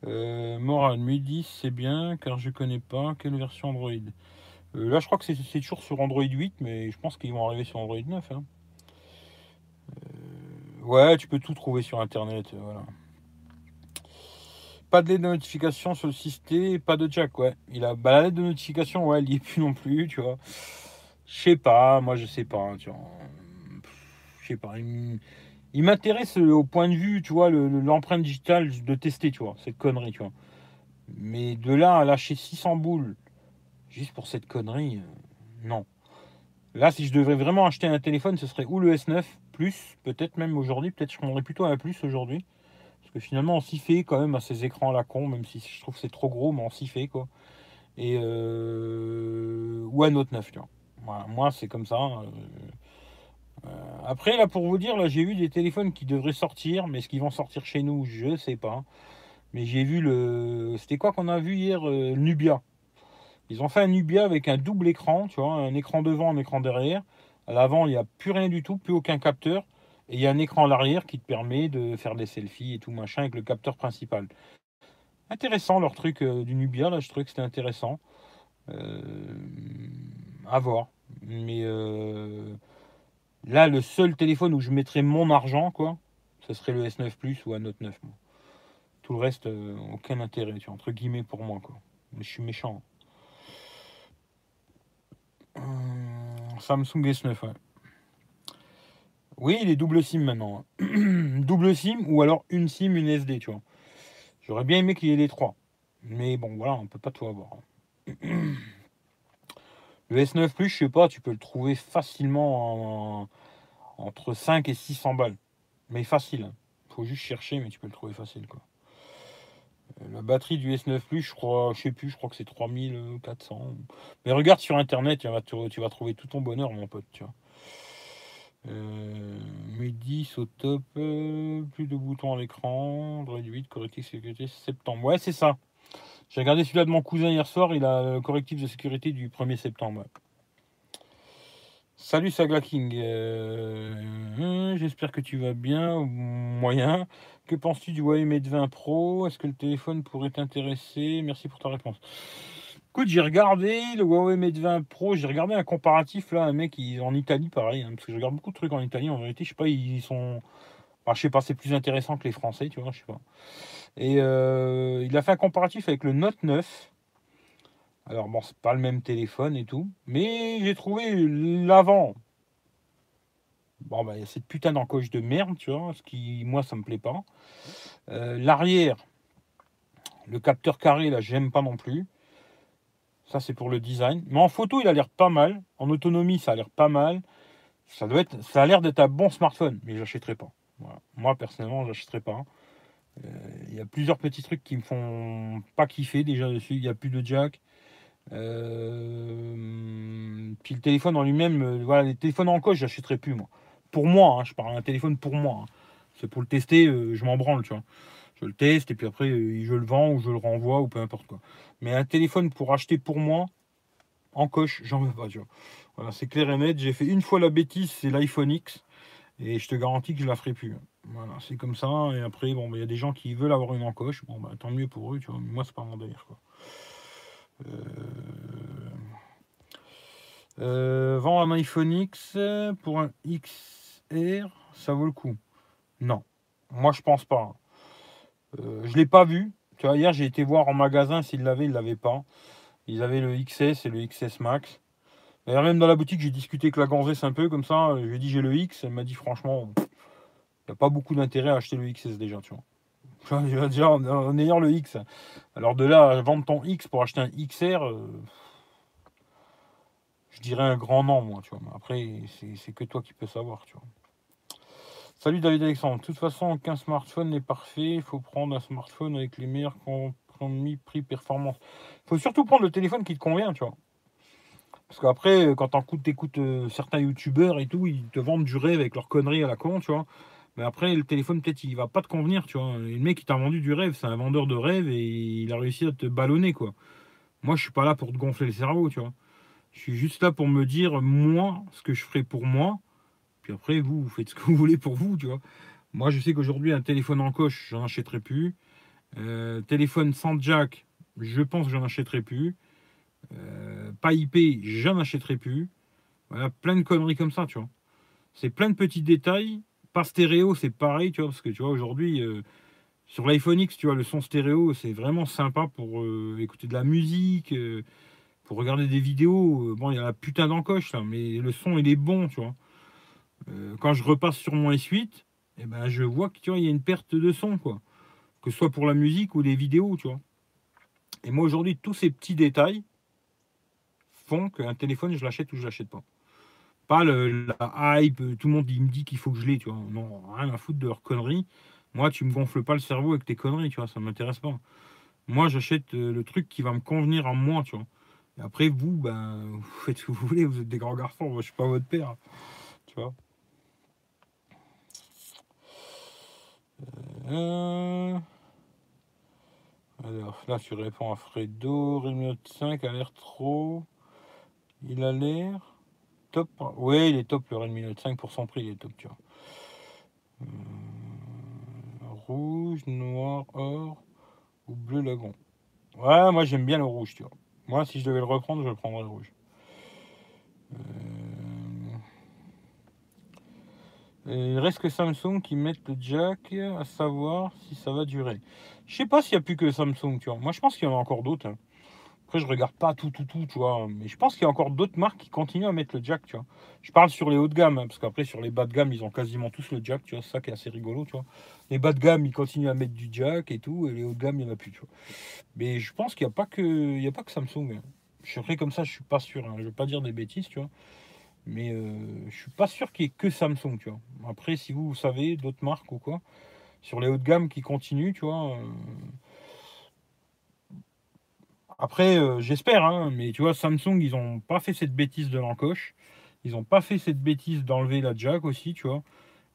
Euh, Moral, Midi, c'est bien, car je connais pas. Quelle version Android? Euh, là, je crois que c'est toujours sur Android 8, mais je pense qu'ils vont arriver sur Android 9. Hein. Euh, ouais, tu peux tout trouver sur Internet. Euh, voilà. Pas de lettre de notification sur le système, pas de jack, ouais. Il a, bah, la lettre de notification, ouais, elle n'y est plus non plus, tu vois. Je sais pas, moi je sais pas, hein. Je sais pas. Il m'intéresse au point de vue, tu vois, l'empreinte digitale de tester, tu vois, cette connerie, tu vois. Mais de là à lâcher 600 boules Juste pour cette connerie, euh, non. Là, si je devais vraiment acheter un téléphone, ce serait ou le S9 Plus, peut-être même aujourd'hui, peut-être je prendrais plutôt un Plus aujourd'hui. Parce que finalement, on s'y fait quand même à ces écrans à la con, même si je trouve c'est trop gros, mais on s'y fait quoi. Et euh, ou un Note 9, tu vois. Moi, c'est comme ça. Euh, après, là, pour vous dire, là, j'ai vu des téléphones qui devraient sortir, mais est-ce qu'ils vont sortir chez nous? Je sais pas. Mais j'ai vu le. C'était quoi qu'on a vu hier Nubia. Ils ont fait un Nubia avec un double écran, tu vois, un écran devant, un écran derrière. À l'avant, il n'y a plus rien du tout, plus aucun capteur. Et il y a un écran à l'arrière qui te permet de faire des selfies et tout machin avec le capteur principal. Intéressant leur truc euh, du Nubia, là, je trouvais que c'était intéressant. Euh, à voir. Mais euh, là, le seul téléphone où je mettrais mon argent, quoi, ce serait le S9 Plus ou un Note 9. Tout le reste, aucun intérêt, tu vois, entre guillemets pour moi, quoi. Mais je suis méchant. Samsung S9, ouais. Oui, il est double SIM maintenant. Hein. double SIM ou alors une SIM, une SD, tu vois. J'aurais bien aimé qu'il y ait les trois. Mais bon, voilà, on peut pas tout avoir. Le S9 Plus, je sais pas, tu peux le trouver facilement entre 5 et 600 balles. Mais facile. Hein. Faut juste chercher, mais tu peux le trouver facile. Euh, la batterie du S9 Plus, je crois, je sais plus, je crois que c'est 3400. Mais regarde sur internet, tu vas, trouver tout ton bonheur, mon pote, tu. Euh, 10 au top, euh, plus de boutons à l'écran, 8, correctif sécurité septembre. Ouais, c'est ça. J'ai regardé celui-là de mon cousin hier soir, il a le correctif de sécurité du 1er septembre. Salut Sagla King, euh, j'espère que tu vas bien, moyen. Que penses-tu du Huawei Mate 20 Pro? Est-ce que le téléphone pourrait t'intéresser? Merci pour ta réponse. Écoute, j'ai regardé le Huawei Mate 20 Pro, j'ai regardé un comparatif là, un mec en Italie, pareil, hein, parce que je regarde beaucoup de trucs en Italie, en vérité, je sais pas, ils sont. Enfin, je sais pas, c'est plus intéressant que les Français, tu vois, je sais pas. Et euh, il a fait un comparatif avec le Note 9. Alors bon, c'est pas le même téléphone et tout, mais j'ai trouvé l'avant. Bon, bah, a cette putain d'encoche de merde, tu vois, ce qui, moi, ça me plaît pas. Euh, l'arrière, le capteur carré, là, j'aime pas non plus. Ça, c'est pour le design. Mais en photo, il a l'air pas mal. En autonomie, ça a l'air pas mal. Ça, doit être, ça a l'air d'être un bon smartphone, mais je n'achèterai pas. Moi, personnellement, je n'achèterai pas. Euh, il y a plusieurs petits trucs qui me font pas kiffer déjà dessus. Il n'y a plus de jack. Euh, puis le téléphone en lui-même, euh, voilà, les téléphones en coche, j'achèterai plus moi. Pour moi, hein, je parle d'un téléphone pour moi. Hein. C'est pour le tester, je m'en branle, je le teste et puis après euh, je le vends ou je le renvoie ou peu importe quoi. Mais un téléphone pour acheter pour moi, en coche, j'en veux pas. Voilà, c'est clair et net. J'ai fait une fois la bêtise, c'est l'iPhone X. Et je te garantis que je la ferai plus. Voilà, c'est comme ça. Et après, bon, bah, il y a des gens qui veulent avoir une encoche. Bon, bah, tant mieux pour eux, tu vois. Moi, c'est pas mon délire, quoi. Euh... Euh, vendre un iPhone X pour un XR, ça vaut le coup Non. Moi, je pense pas. Euh, je l'ai pas vu. Tu vois, hier, j'ai été voir en magasin s'ils l'avaient, ils l'avaient pas. Ils avaient le XS et le XS Max. D'ailleurs, même dans la boutique, j'ai discuté avec la gonzesse un peu comme ça. Je lui ai dit j'ai le X. Elle m'a dit franchement, il n'y a pas beaucoup d'intérêt à acheter le XS déjà, tu vois. Déjà en, ayant le X. Alors de là vendre ton X pour acheter un XR, euh, je dirais un grand nom, moi, tu vois. après, c'est que toi qui peux savoir, tu vois. Salut David Alexandre. De toute façon, aucun smartphone n'est parfait. Il faut prendre un smartphone avec les meilleurs compromis prix-performance. Il faut surtout prendre le téléphone qui te convient, tu vois. Parce qu'après, quand t'écoutes euh, certains youtubeurs et tout, ils te vendent du rêve avec leurs conneries à la con, tu vois. Mais après, le téléphone, peut-être, il va pas te convenir, tu vois. le mec qui t'a vendu du rêve, c'est un vendeur de rêve et il a réussi à te ballonner, quoi. Moi, je suis pas là pour te gonfler le cerveau, tu vois. Je suis juste là pour me dire, moi, ce que je ferai pour moi après, vous, vous faites ce que vous voulez pour vous, tu vois. Moi, je sais qu'aujourd'hui, un téléphone en coche, j'en achèterai plus. Euh, téléphone sans jack, je pense que j'en achèterai plus. Euh, pas IP, j'en achèterai plus. Voilà, plein de conneries comme ça, tu vois. C'est plein de petits détails. Pas stéréo, c'est pareil, tu vois, parce que tu vois, aujourd'hui, euh, sur l'iPhone X, tu vois, le son stéréo, c'est vraiment sympa pour écouter de la musique, pour regarder des vidéos. Bon, il y a la putain d'encoche, là, mais le son, il est bon, tu vois. Euh, quand je repasse sur mon S8, eh ben, je vois qu'il y a une perte de son, quoi. Que ce soit pour la musique ou les vidéos, tu vois. Et moi, aujourd'hui, tous ces petits détails qu'un téléphone, je l'achète ou je l'achète pas. Pas le, la hype, tout le monde il me dit qu'il faut que je l'ai, tu vois. Non, rien à foutre de leurs conneries. Moi, tu me gonfles pas le cerveau avec tes conneries, tu vois, ça m'intéresse pas. Moi, j'achète euh, le truc qui va me convenir à moi, tu vois. Après, vous, ben, vous faites ce que vous voulez, vous êtes des grands garçons, moi, je suis pas votre père, tu vois. Euh, alors là, tu réponds à Fredo. Note 5 a l'air trop. Il a l'air top. Oui, il est top le Redmi Note 5 pour son prix, il est top, tu vois. Euh, rouge, noir, or ou bleu lagon. Ouais, moi j'aime bien le rouge, tu vois. Moi, si je devais le reprendre, je le prendrais le rouge. Euh, il reste que Samsung qui met le jack, à savoir si ça va durer. Je sais pas s'il n'y a plus que Samsung, tu vois. Moi, je pense qu'il y en a encore d'autres. Hein. Après, je regarde pas tout, tout, tout, tu vois. Mais je pense qu'il y a encore d'autres marques qui continuent à mettre le jack, tu vois. Je parle sur les hauts de gamme, hein, parce qu'après, sur les bas de gamme, ils ont quasiment tous le jack, tu vois. C'est ça qui est assez rigolo, tu vois. Les bas de gamme, ils continuent à mettre du jack et tout, et les hauts de gamme, il n'y en a plus, tu vois. Mais je pense qu'il n'y a, pas que, il y a pas que Samsung. Hein. Je serais comme ça, je suis pas sûr. Je ne veux pas dire des bêtises, tu vois. Mais euh, je suis pas sûr qu'il y ait que Samsung, tu vois. Après, si vous, vous savez d'autres marques ou quoi, sur les hauts de gamme qui continuent, tu vois. Euh, après, euh, j'espère, hein, mais tu vois, Samsung, ils ont pas fait cette bêtise de l'encoche. Ils ont pas fait cette bêtise d'enlever la jack aussi, tu vois.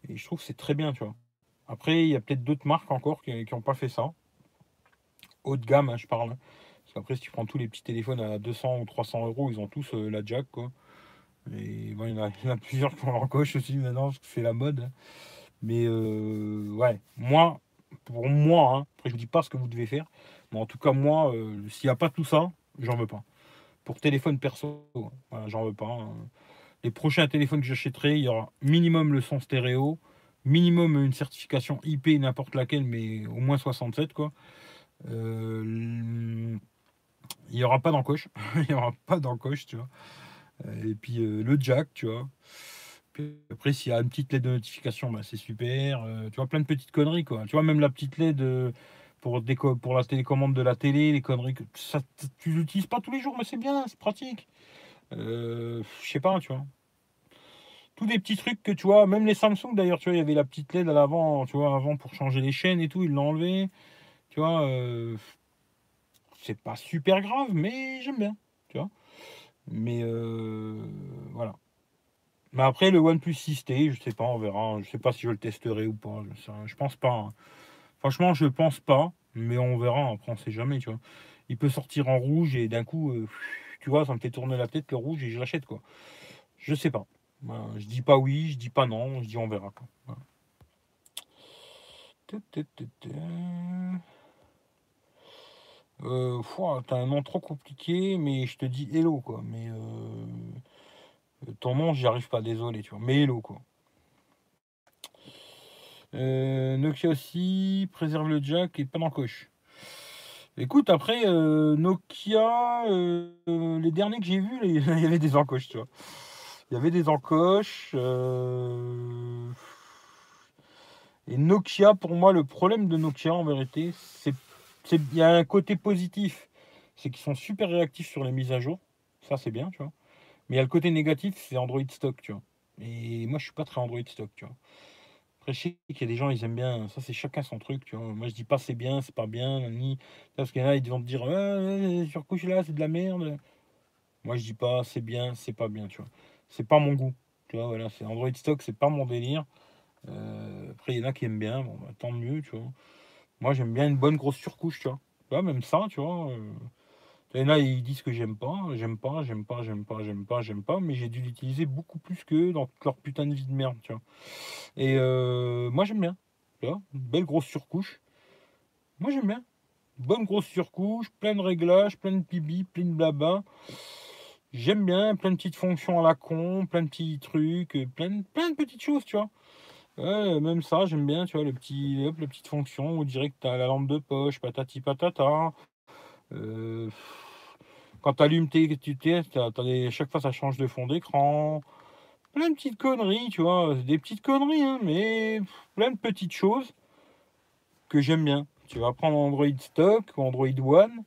Et je trouve que c'est très bien, tu vois. Après, il y a peut-être d'autres marques encore qui n'ont pas fait ça. Haut de gamme, hein, je parle. Parce qu'après, si tu prends tous les petits téléphones à 200 ou 300 euros, ils ont tous la jack, quoi. Et bon, il, y en a, plusieurs qui ont l'encoche aussi maintenant, parce que c'est la mode. Mais euh, ouais, moi, pour moi, hein, après je ne dis pas ce que vous devez faire, en tout cas, moi, euh, s'il n'y a pas tout ça, J'en veux pas. Pour téléphone perso, j'en veux pas. hein. Les prochains téléphones que j'achèterai, il y aura minimum le son stéréo, minimum une certification IP, n'importe laquelle, mais au moins 67, quoi. Euh, il n'y aura pas d'encoche. il n'y aura pas d'encoche, tu vois. Euh, Et puis le jack, tu vois. Après, s'il y a une petite LED de notification, bah, c'est super. Tu vois, plein de petites conneries, quoi. Tu vois, même la petite LED pour, la télécommande de la télé, les conneries, que ça, tu l'utilises pas tous les jours, mais c'est bien, c'est pratique. Euh, je sais pas, tu vois. Tous des petits trucs que tu vois, même les Samsung d'ailleurs, tu vois, il y avait la petite LED à l'avant, tu vois, avant pour changer les chaînes et tout, ils l'ont enlevé. Tu vois, euh, c'est pas super grave, mais j'aime bien, tu vois. Mais euh, voilà. Mais après, le OnePlus 6T, je sais pas, on verra. Je sais pas si je le testerai ou pas. Je, sais pense pas. hein. Franchement, je pense pas, mais on verra. Après, on sait jamais, tu vois. Il peut sortir en rouge et d'un coup, euh, tu vois, ça me fait tourner la tête le rouge et je l'achète, quoi. Je sais pas. Je dis pas oui, je dis pas non, je dis on verra, quoi. Voilà. Euh, t'as un nom trop compliqué, mais je te dis hello, quoi. Mais euh, ton nom, j'y arrive pas, désolé, tu vois. Mais hello, quoi. Euh, Nokia aussi, préserve le jack et pas d'encoche. Écoute, après, euh, Nokia, euh, les derniers que j'ai vus, il y avait des encoches, tu vois. Il y avait des encoches. Et Nokia, pour moi, le problème de Nokia, en vérité, c'est- il y a un côté positif, c'est qu'ils sont super réactifs sur les mises à jour. Ça, c'est bien, tu vois. Mais il y a le côté négatif, c'est Android stock, tu vois. Et moi, je suis pas très Android stock, tu vois. Après, je sais qu'il y a des gens, ils aiment bien. Ça, c'est chacun son truc, tu vois. Moi, je dis pas c'est bien, c'est pas bien, ni. Parce qu'il y en a, ils vont te dire, ouais, surcouche là, c'est de la merde. Moi, je dis pas c'est bien, c'est pas bien, tu vois. C'est pas mon goût. Tu vois, voilà, c'est Android stock, c'est pas mon délire. Euh, après, il y en a qui aiment bien, bon, bah, tant mieux, tu vois. Moi, j'aime bien une bonne grosse surcouche, tu vois. Vois, même ça, tu vois. euh, En a, ils disent que j'aime pas, j'aime pas, j'aime pas, j'aime pas, j'aime pas, j'aime pas, mais j'ai dû l'utiliser beaucoup plus que dans toute leur putain de vie de merde, tu vois. Et euh, moi, j'aime bien, belle grosse surcouche. Moi, j'aime bien. Bonne grosse surcouche, plein de réglages, plein de pibi, plein de blabla. J'aime bien, plein de petites fonctions à la con, plein de petits trucs, euh, plein de, plein de petites choses, tu vois. Même ça, j'aime bien, tu vois, le petit, hop, la petite fonction, on dirait que tu as la lampe de poche, patati patata. Euh, quand tu allumes tes, t'es, des- chaque fois ça change de fond d'écran. Plein de petites conneries, tu vois, des petites conneries, hein, mais plein de petites choses que j'aime bien. Tu vas prendre Android Stock ou Android One.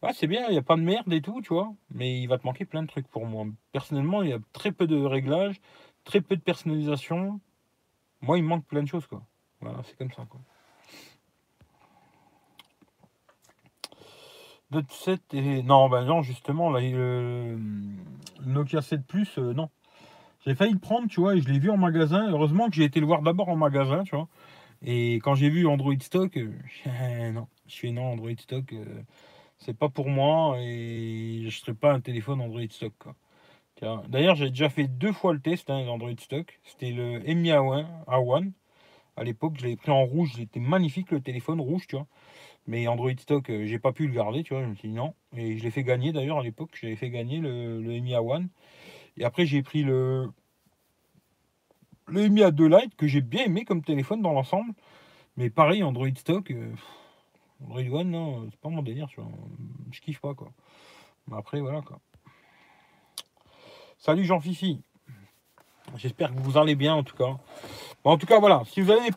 Ah, c'est bien, il n'y a pas de merde et tout, tu vois. Mais il va te manquer plein de trucs pour moi. Personnellement, il y a très peu de réglages, très peu de personnalisation. Moi, il me manque plein de choses, quoi. Voilà, c'est comme ça, quoi. Note 7 et... Non, ben non, justement, là, il, euh, le Nokia 7 Plus, euh, non. J'ai failli le prendre, tu vois, et je l'ai vu en magasin. Heureusement que j'ai été le voir d'abord en magasin, tu vois. Et quand j'ai vu Android Stock, euh, non, je fais non, Android Stock, c'est pas pour moi et je serai pas un téléphone Android Stock. D'ailleurs, j'ai déjà fait deux fois le test hein, d'Android Stock. C'était le Mi A1, A1. À l'époque, je l'avais pris en rouge, il était magnifique le téléphone rouge, tu vois. Mais Android Stock, euh, j'ai pas pu le garder, tu vois. Je me suis dit non. Et je l'ai fait gagner d'ailleurs à l'époque, je l'avais fait gagner le, le Mi A1. Et après, j'ai pris le, le Mi A2 Lite que j'ai bien aimé comme téléphone dans l'ensemble. Mais pareil, Android Stock, euh, Android One, non, c'est pas mon délire, tu vois. Je kiffe pas, quoi. Mais après, voilà, quoi. Salut Jean-Fifi. J'espère que vous allez bien, en tout cas. En tout cas, voilà. Si vous avez...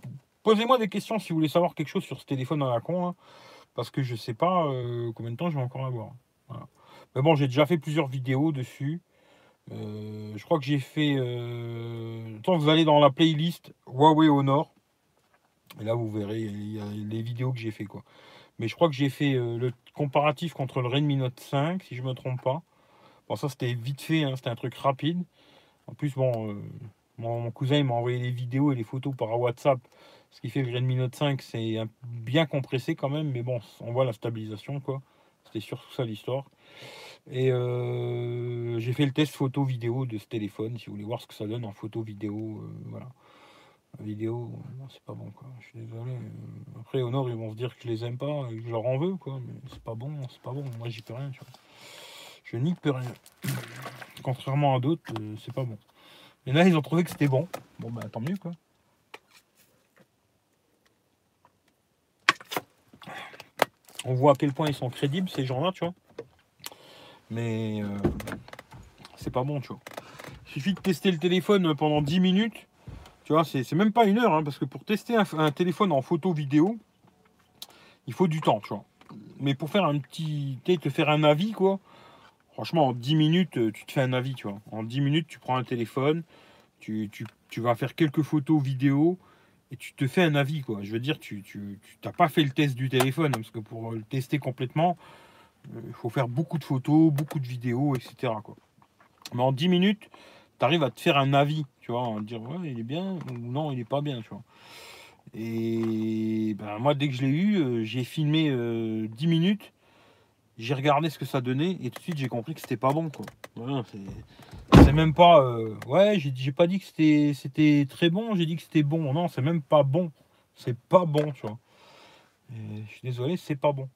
Posez-moi des questions si vous voulez savoir quelque chose sur ce téléphone à la con. hein, parce que je sais pas euh, combien de temps je vais encore avoir. Mais bon, j'ai déjà fait plusieurs vidéos dessus. Euh, je crois que j'ai fait... Euh... Tant vous allez dans la playlist Huawei Honor. Et là, vous verrez, les vidéos que j'ai fait. Mais je crois que j'ai fait euh, le comparatif contre le Redmi Note 5, si je me trompe pas. Bon, ça, c'était vite fait, hein, c'était un truc rapide. En plus, bon, mon, cousin, m'a envoyé les vidéos et les photos par WhatsApp. Ce qui fait que Redmi Note 5, c'est bien compressé quand même. Mais bon, on voit la stabilisation, quoi. C'était surtout ça l'histoire. Et euh, j'ai fait le test photo-vidéo de ce téléphone, si vous voulez voir ce que ça donne en photo-vidéo. euh, voilà. Vidéo, c'est pas bon quoi. Je suis désolé. Après, Honor, ils vont se dire que je les aime pas et que je leur en veux quoi. Mais c'est pas bon, c'est pas bon. Moi, j'y peux rien, tu vois. Je n'y peux rien. Contrairement à d'autres, euh, c'est pas bon. Et là, ils ont trouvé que c'était bon. Bon, bah tant mieux quoi. On voit à quel point ils sont crédibles ces gens-là, tu vois. Mais euh, c'est pas bon, tu vois. Il suffit de tester le téléphone pendant 10 minutes tu vois, c'est même pas une heure, hein, parce que pour tester un, téléphone en photo vidéo, il faut du temps, tu vois. Mais pour faire un petit. te faire un avis, quoi. Franchement, en 10 minutes, euh, tu te fais un avis, tu vois. En 10 minutes, tu prends un téléphone, tu, vas faire quelques photos vidéo et tu te fais un avis, quoi. Je veux dire, tu n'as pas fait le test du téléphone, hein, parce que pour le tester complètement, euh, il faut faire beaucoup de photos, beaucoup de vidéos, etc. Quoi. Mais en 10 minutes, tu arrives à te faire un avis, tu vois, à dire ouais, il est bien ou non, il est pas bien, tu vois. Et ben, moi, dès que je l'ai eu, euh, j'ai filmé 10 euh, minutes, j'ai regardé ce que ça donnait et tout de suite j'ai compris que c'était pas bon, quoi. c'est même pas. Euh, ouais, j'ai pas dit que c'était très bon, j'ai dit que c'était bon. Non, c'est même pas bon. C'est pas bon, tu vois. je suis désolé, c'est pas bon.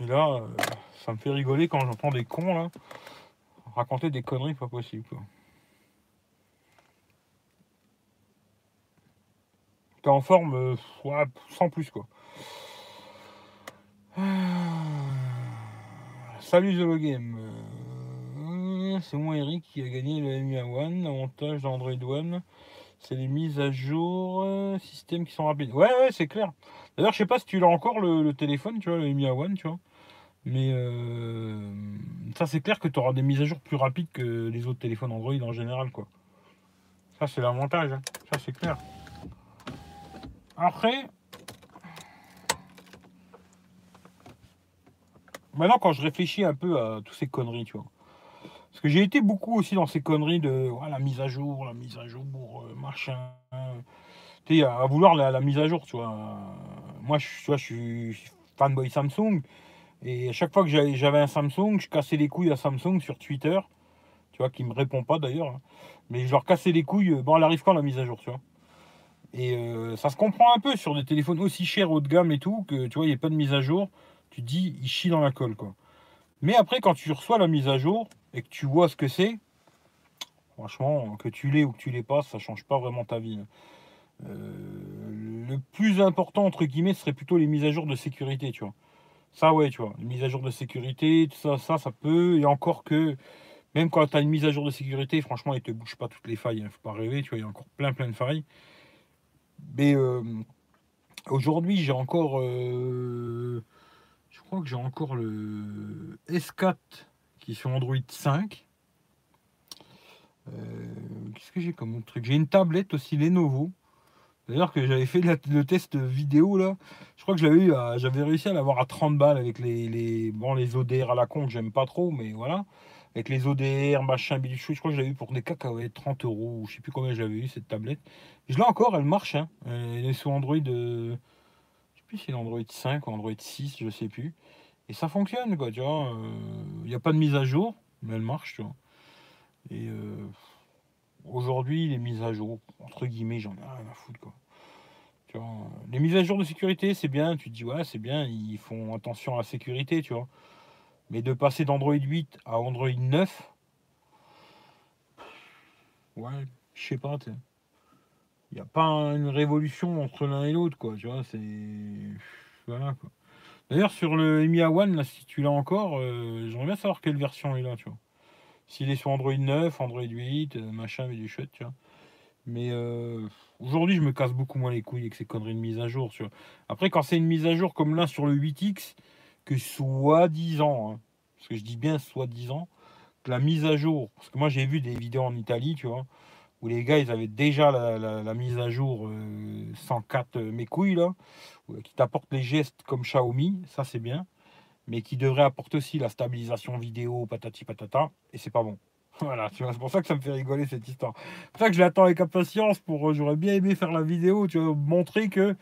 Et là ça me fait rigoler quand j'entends des cons là raconter des conneries pas possible quoi. T'es en forme, euh, sans plus quoi. Salut The Game. Euh, c'est moi Eric qui a gagné le MIA One. L'avantage d'Android One, c'est les mises à jour, euh, systèmes qui sont rapides. Ouais, ouais, c'est clair. D'ailleurs, je sais pas si tu l'as encore le, le, téléphone, tu vois, le MIA One, tu vois. Mais euh, ça, c'est clair que tu auras des mises à jour plus rapides que les autres téléphones Android en général. quoi. Ça, c'est l'avantage. Hein. Ça, c'est clair. Après, maintenant, quand je réfléchis un peu à toutes ces conneries, tu vois. Parce que j'ai été beaucoup aussi dans ces conneries de la mise à jour, la mise à jour, euh, machin. Tu sais, à vouloir la, mise à jour, tu vois. Moi, je, tu vois, je suis fanboy Samsung. Et à chaque fois que j'avais un Samsung, je cassais les couilles à Samsung sur Twitter. Tu vois, qui me répond pas d'ailleurs. Mais je leur cassais les couilles. Bon, elle arrive quand la mise à jour, tu vois. Et euh, ça se comprend un peu sur des téléphones aussi chers haut de gamme et tout, que tu vois, il n'y a pas de mise à jour. Tu dis, il chie dans la colle, quoi. Mais après, quand tu reçois la mise à jour et que tu vois ce que c'est, franchement, que tu l'aies ou que tu l'aies pas, ça change pas vraiment ta vie. Hein. Euh, le plus important, entre guillemets, serait plutôt les mises à jour de sécurité, tu vois. Ça, ouais, tu vois, une mise à jour de sécurité, tout ça, ça, ça peut. Et encore que, même quand tu as une mise à jour de sécurité, franchement, il te bouge pas toutes les failles. Il hein, faut pas rêver, tu vois, il y a encore plein, plein de failles. Mais euh, aujourd'hui, j'ai encore. Euh, crois que j'ai encore le S4 qui est sur Android 5. Euh, qu'est-ce que j'ai comme autre truc? J'ai une tablette aussi Lenovo. D'ailleurs, que j'avais fait le test vidéo là, je crois que j'avais eu, j'avais réussi à l'avoir à 30 balles avec les, bon, les ODR à la con que j'aime pas trop, mais voilà. Avec les ODR, machin, biluchou, je crois que je l'avais eu pour des cacahuètes, 30 euros, je sais plus combien j'avais eu cette tablette. Je l'ai encore, elle marche, hein. Elle est sous Android, euh, je c'est Android 5 ou Android 6, je sais plus. Et ça fonctionne, quoi, tu vois. Il euh, n'y a pas de mise à jour, mais elle marche, tu vois. Et euh, Aujourd'hui, les mises à jour, entre guillemets, j'en ai rien à foutre. Quoi. Tu vois, les mises à jour de sécurité, c'est bien. Tu te dis, ouais, c'est bien, ils font attention à la sécurité, tu vois. Mais de passer d'Android 8 à Android 9, ouais, je sais pas, il n'y a pas une révolution entre l'un et l'autre, quoi. Tu vois, c'est. Voilà, quoi. D'ailleurs, sur le EMIA One, là, si tu l'as encore, euh, j'aimerais bien savoir quelle version est là, tu vois. S'il est sur Android 9, Android 8, euh, machin, mais du chouette, tu vois. Mais euh, aujourd'hui, je me casse beaucoup moins les couilles avec ces conneries de mise à jour. Après, quand c'est une mise à jour comme là sur le 8X, que soi-disant, hein, parce que je dis bien soi-disant, que la mise à jour, parce que moi j'ai vu des vidéos en Italie, tu vois, où les gars ils avaient déjà la, mise à jour 104 euh, mes couilles là, qui t'apportent les gestes comme Xiaomi, ça c'est bien mais qui devrait apporter aussi la stabilisation vidéo, patati patata, et c'est pas bon. Voilà, tu vois, c'est pour ça que ça me fait rigoler cette histoire. C'est pour ça que je l'attends avec impatience pour. Euh, j'aurais bien aimé faire la vidéo, tu vois, montrer que.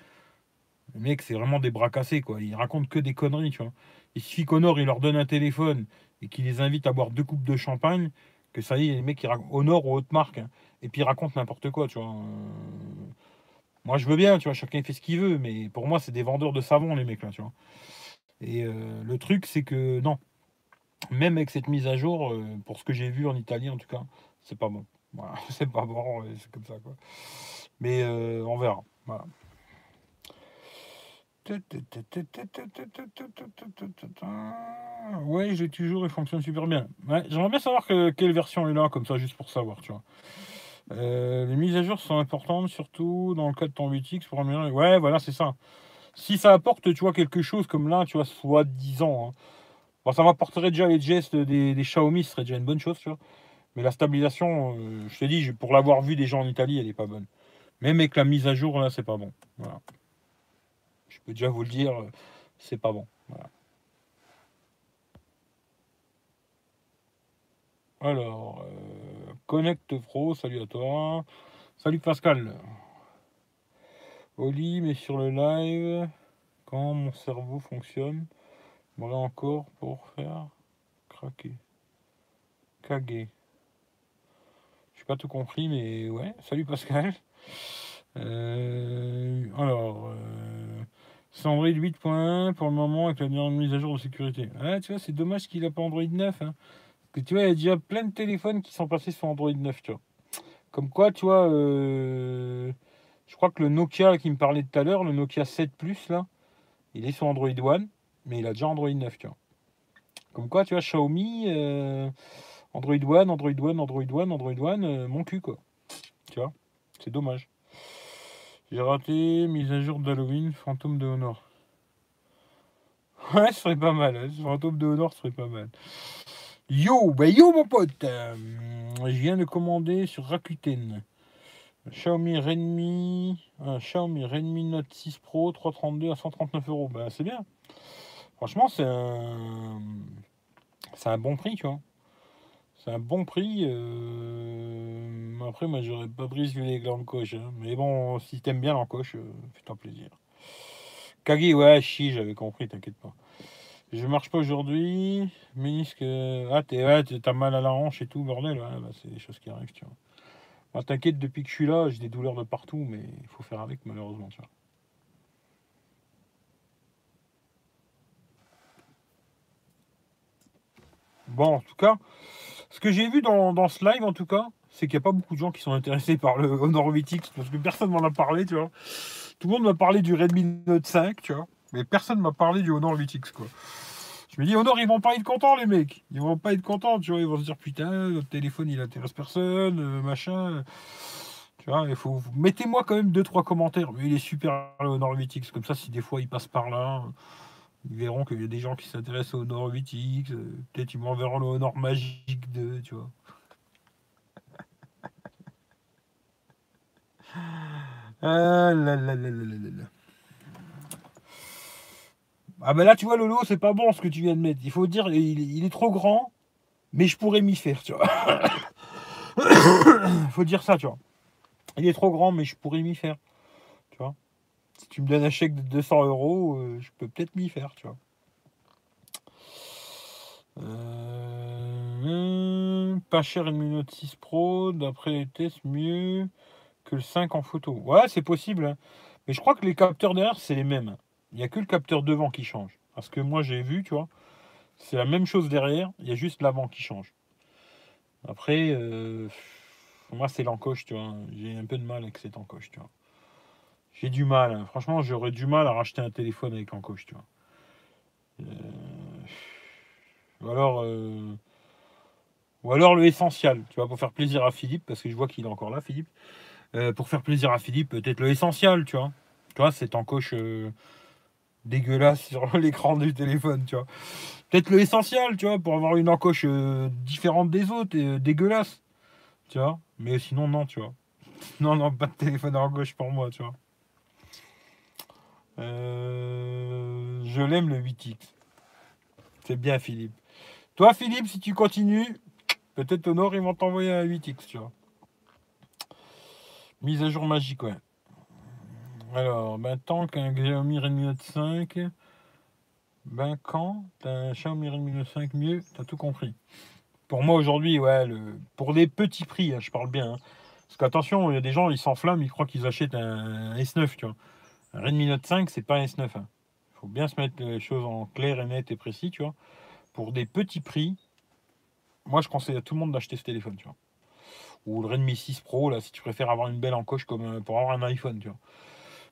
Le mec, c'est vraiment des bras cassés, quoi. Il raconte que des conneries, tu vois. Il suffit qu'Honor, il leur donne un téléphone et qu'il les invite à boire deux coupes de champagne, que ça y est, les mecs, ils racontent Honor ou haute marque. Hein. Et puis ils racontent n'importe quoi, tu vois. Moi, je veux bien, tu vois, chacun fait ce qu'il veut, mais pour moi, c'est des vendeurs de savon, les mecs, là, tu vois. Et le truc, c'est que non, même avec cette mise à jour, pour ce que j'ai vu en Italie, en tout cas, c'est pas bon. Voilà, c'est pas bon, c'est comme ça, quoi. Mais on verra. Voilà. Ouais, j'ai toujours, il fonctionne super bien. J'aimerais bien savoir quelle version est là, comme ça, juste pour savoir, tu vois. Euh, les mises à jour sont importantes, surtout dans le cas de ton 8X pour améliorer. Ouais, voilà, c'est ça. Si ça apporte, tu vois, quelque chose comme là, tu vois, soit 10 ans. Bon, ça m'apporterait déjà les gestes des, Xiaomi, ce serait déjà une bonne chose, tu vois. Mais la stabilisation, euh, je te dis, pour l'avoir vu des gens en Italie, elle est pas bonne. Même avec la mise à jour, là, c'est pas bon. Voilà peux déjà vous le dire, c'est pas bon. Alors, euh, Connect Pro, salut à toi. Salut Pascal. Oli, mais sur le live, quand mon cerveau fonctionne, voilà encore pour faire craquer. Caguer. Je pas tout compris, mais ouais. Salut Pascal. Euh, alors, euh, Android 8.1 pour le moment avec la dernière mise à jour de sécurité. Ah, tu vois, c'est dommage qu'il n'a pas Android 9. Hein. Que tu vois, il y a déjà plein de téléphones qui sont passés sur Android 9, tu vois. Comme quoi, tu vois, euh, je crois que le Nokia qui me parlait tout à l'heure, le Nokia 7 Plus, là, il est sur Android One, mais il a déjà Android 9, tu vois. Comme quoi, tu vois, Xiaomi, euh, Android One, Android One, Android One, Android One, euh, mon cul, quoi. Tu vois, c'est dommage. J'ai raté mise à jour d'Halloween, fantôme de Honor. Ouais, ce serait pas mal. Hein. Fantôme de Honor serait pas mal. Yo, bah yo mon pote. Euh, je viens de commander sur Rakuten. Xiaomi Redmi, un Xiaomi Redmi Note 6 Pro 332 à 139 euros. Bah c'est bien. Franchement, c'est un, c'est un bon prix. C'est un bon prix. Euh, après, moi, j'aurais pas pris celui avec l'encoche. Hein. Mais bon, si t'aimes bien l'encoche, euh, fais-toi plaisir. Kagi, ouais, chi, j'avais compris, t'inquiète pas. Je marche pas aujourd'hui. Ménisque. Ah, t'as mal à la hanche et tout, bordel. Ouais, bah, c'est des choses qui arrivent, tu vois. t'inquiète, depuis que je suis là, j'ai des douleurs de partout, mais il faut faire avec, malheureusement, tu vois. Bon, en tout cas, ce que j'ai vu dans, ce live, en tout cas, c'est qu'il n'y a pas beaucoup de gens qui sont intéressés par le Honor 8X parce que personne m'en a parlé, tu vois. Tout le monde m'a parlé du Redmi Note 5, tu vois, mais personne m'a parlé du Honor 8X, quoi. Je me dis, Honor, ils vont pas être contents, les mecs. Ils vont pas être contents, tu vois. Ils vont se dire, putain, notre téléphone, il intéresse personne, euh, machin. Tu vois, il faut. Mettez-moi quand même 2-3 commentaires. Mais il est super, le Honor 8X. Comme ça, si des fois il passe par là, ils verront qu'il y a des gens qui s'intéressent au Honor 8X. Euh, peut-être ils m'enverront le Honor Magique 2, tu vois. Là là là là là là. Ah ben là tu vois Lolo c'est pas bon ce que tu viens de mettre. Il faut dire il, est trop grand, mais je pourrais m'y faire, tu vois. faut dire ça, tu vois. Il est trop grand, mais je pourrais m'y faire. Tu vois si tu me donnes un chèque de 200 euros, euh, je peux peut-être m'y faire, tu vois. Euh, pas cher une Note 6 Pro, d'après les tests, mieux que le 5 en photo. Ouais, c'est possible. Hein. Mais je crois que les capteurs derrière, c'est les mêmes. Il n'y a que le capteur devant qui change. Parce que moi, j'ai vu, tu vois, c'est la même chose derrière, il y a juste l'avant qui change. Après, euh, moi, c'est l'encoche, tu vois. J'ai un peu de mal avec cette encoche, tu vois. J'ai du mal. Hein. Franchement, j'aurais du mal à racheter un téléphone avec l'encoche, tu vois. Euh, ou alors, euh, ou alors le essentiel, tu vois, pour faire plaisir à Philippe, parce que je vois qu'il est encore là, Philippe. Pour faire plaisir à Philippe, peut-être le essentiel, tu vois. Tu vois, cette encoche dégueulasse sur l'écran du téléphone, tu vois. Peut-être le essentiel, tu vois, pour avoir une encoche différente des autres et dégueulasse, tu vois. Mais sinon, non, tu vois. Non, non, pas de téléphone en gauche pour moi, tu vois. Euh, je l'aime le 8X. C'est bien, Philippe. Toi, Philippe, si tu continues, peut-être Honor, ils vont t'envoyer un 8X, tu vois. Mise à jour magique, ouais. Alors, ben, tant qu'un Xiaomi Redmi Note 5, ben quand t'as un Xiaomi Redmi Note 5 mieux, t'as tout compris. Pour moi aujourd'hui, ouais, pour les petits prix, hein, je parle bien, hein. Parce qu'attention, il y a des gens, ils s'enflamment, ils croient qu'ils achètent un, S9, tu vois. Un Redmi Note 5, c'est pas un S9. Il hein. faut bien se mettre les choses en clair et net et précis, tu vois. Pour des petits prix, moi je conseille à tout le monde d'acheter ce téléphone, tu vois. Ou le Redmi 6 Pro, là, si tu préfères avoir une belle encoche comme pour avoir un iPhone, tu vois.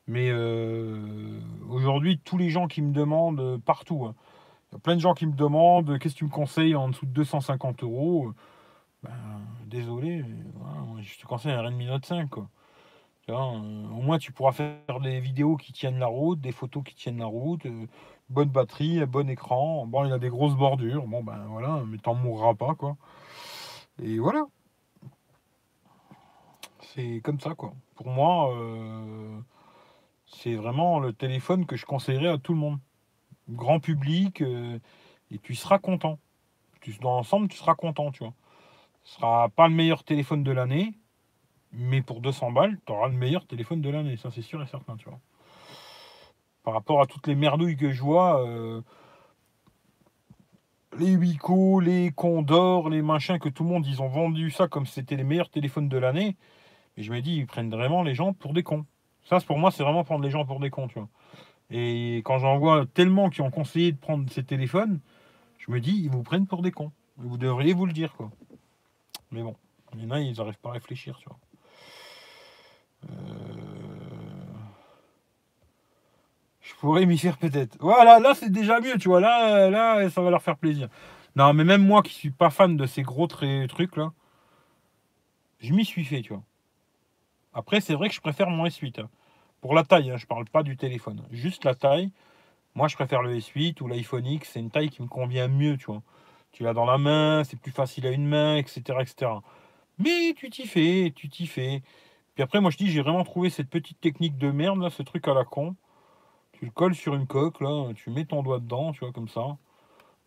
Mais euh, aujourd'hui, tous les gens qui me demandent euh, partout, hein. y a plein de gens qui me demandent qu'est-ce que tu me conseilles en dessous de 250 euros. Ben, désolé, je te conseille un Redmi Note 5. Quoi. au moins, tu pourras faire des vidéos qui tiennent la route, des photos qui tiennent la route, bonne batterie, bon écran. Bon, il a des grosses bordures. Bon, ben voilà, mais t'en mourras pas, quoi. Et voilà. C'est comme ça, quoi. Pour moi, euh, c'est vraiment le téléphone que je conseillerais à tout le monde. Grand public, euh, et tu seras content. Tu, dans l'ensemble, tu seras content, tu vois. Ce sera pas le meilleur téléphone de l'année, mais pour 200 balles, tu auras le meilleur téléphone de l'année. Ça, c'est sûr et certain, tu vois par rapport à toutes les merdouilles que je vois, euh, les Wico, les Condor, les machins, que tout le monde, ils ont vendu ça comme c'était les meilleurs téléphones de l'année. Et je me dis, ils prennent vraiment les gens pour des cons. Ça, pour moi, c'est vraiment prendre les gens pour des cons, tu vois. Et quand j'en vois tellement qui ont conseillé de prendre ces téléphones, je me dis, ils vous prennent pour des cons. Vous devriez vous le dire, quoi. Mais bon, il y en a, ils n'arrivent pas à réfléchir, tu vois. Euh... Je pourrais m'y faire peut-être. Voilà, là c'est déjà mieux, tu vois. Là, là, ça va leur faire plaisir. Non, mais même moi qui suis pas fan de ces gros trucs là, je m'y suis fait, tu vois. Après, c'est vrai que je préfère mon S8. Hein. Pour la taille, hein, je parle pas du téléphone. Juste la taille. Moi, je préfère le S8 ou l'iPhone X. C'est une taille qui me convient mieux, tu vois. Tu l'as dans la main, c'est plus facile à une main, etc., etc. Mais tu t'y fais, tu t'y fais. Puis après, moi, je dis, j'ai vraiment trouvé cette petite technique de merde, ce truc à la con. Tu le colles sur une coque, là, tu mets ton doigt dedans, tu vois, comme ça.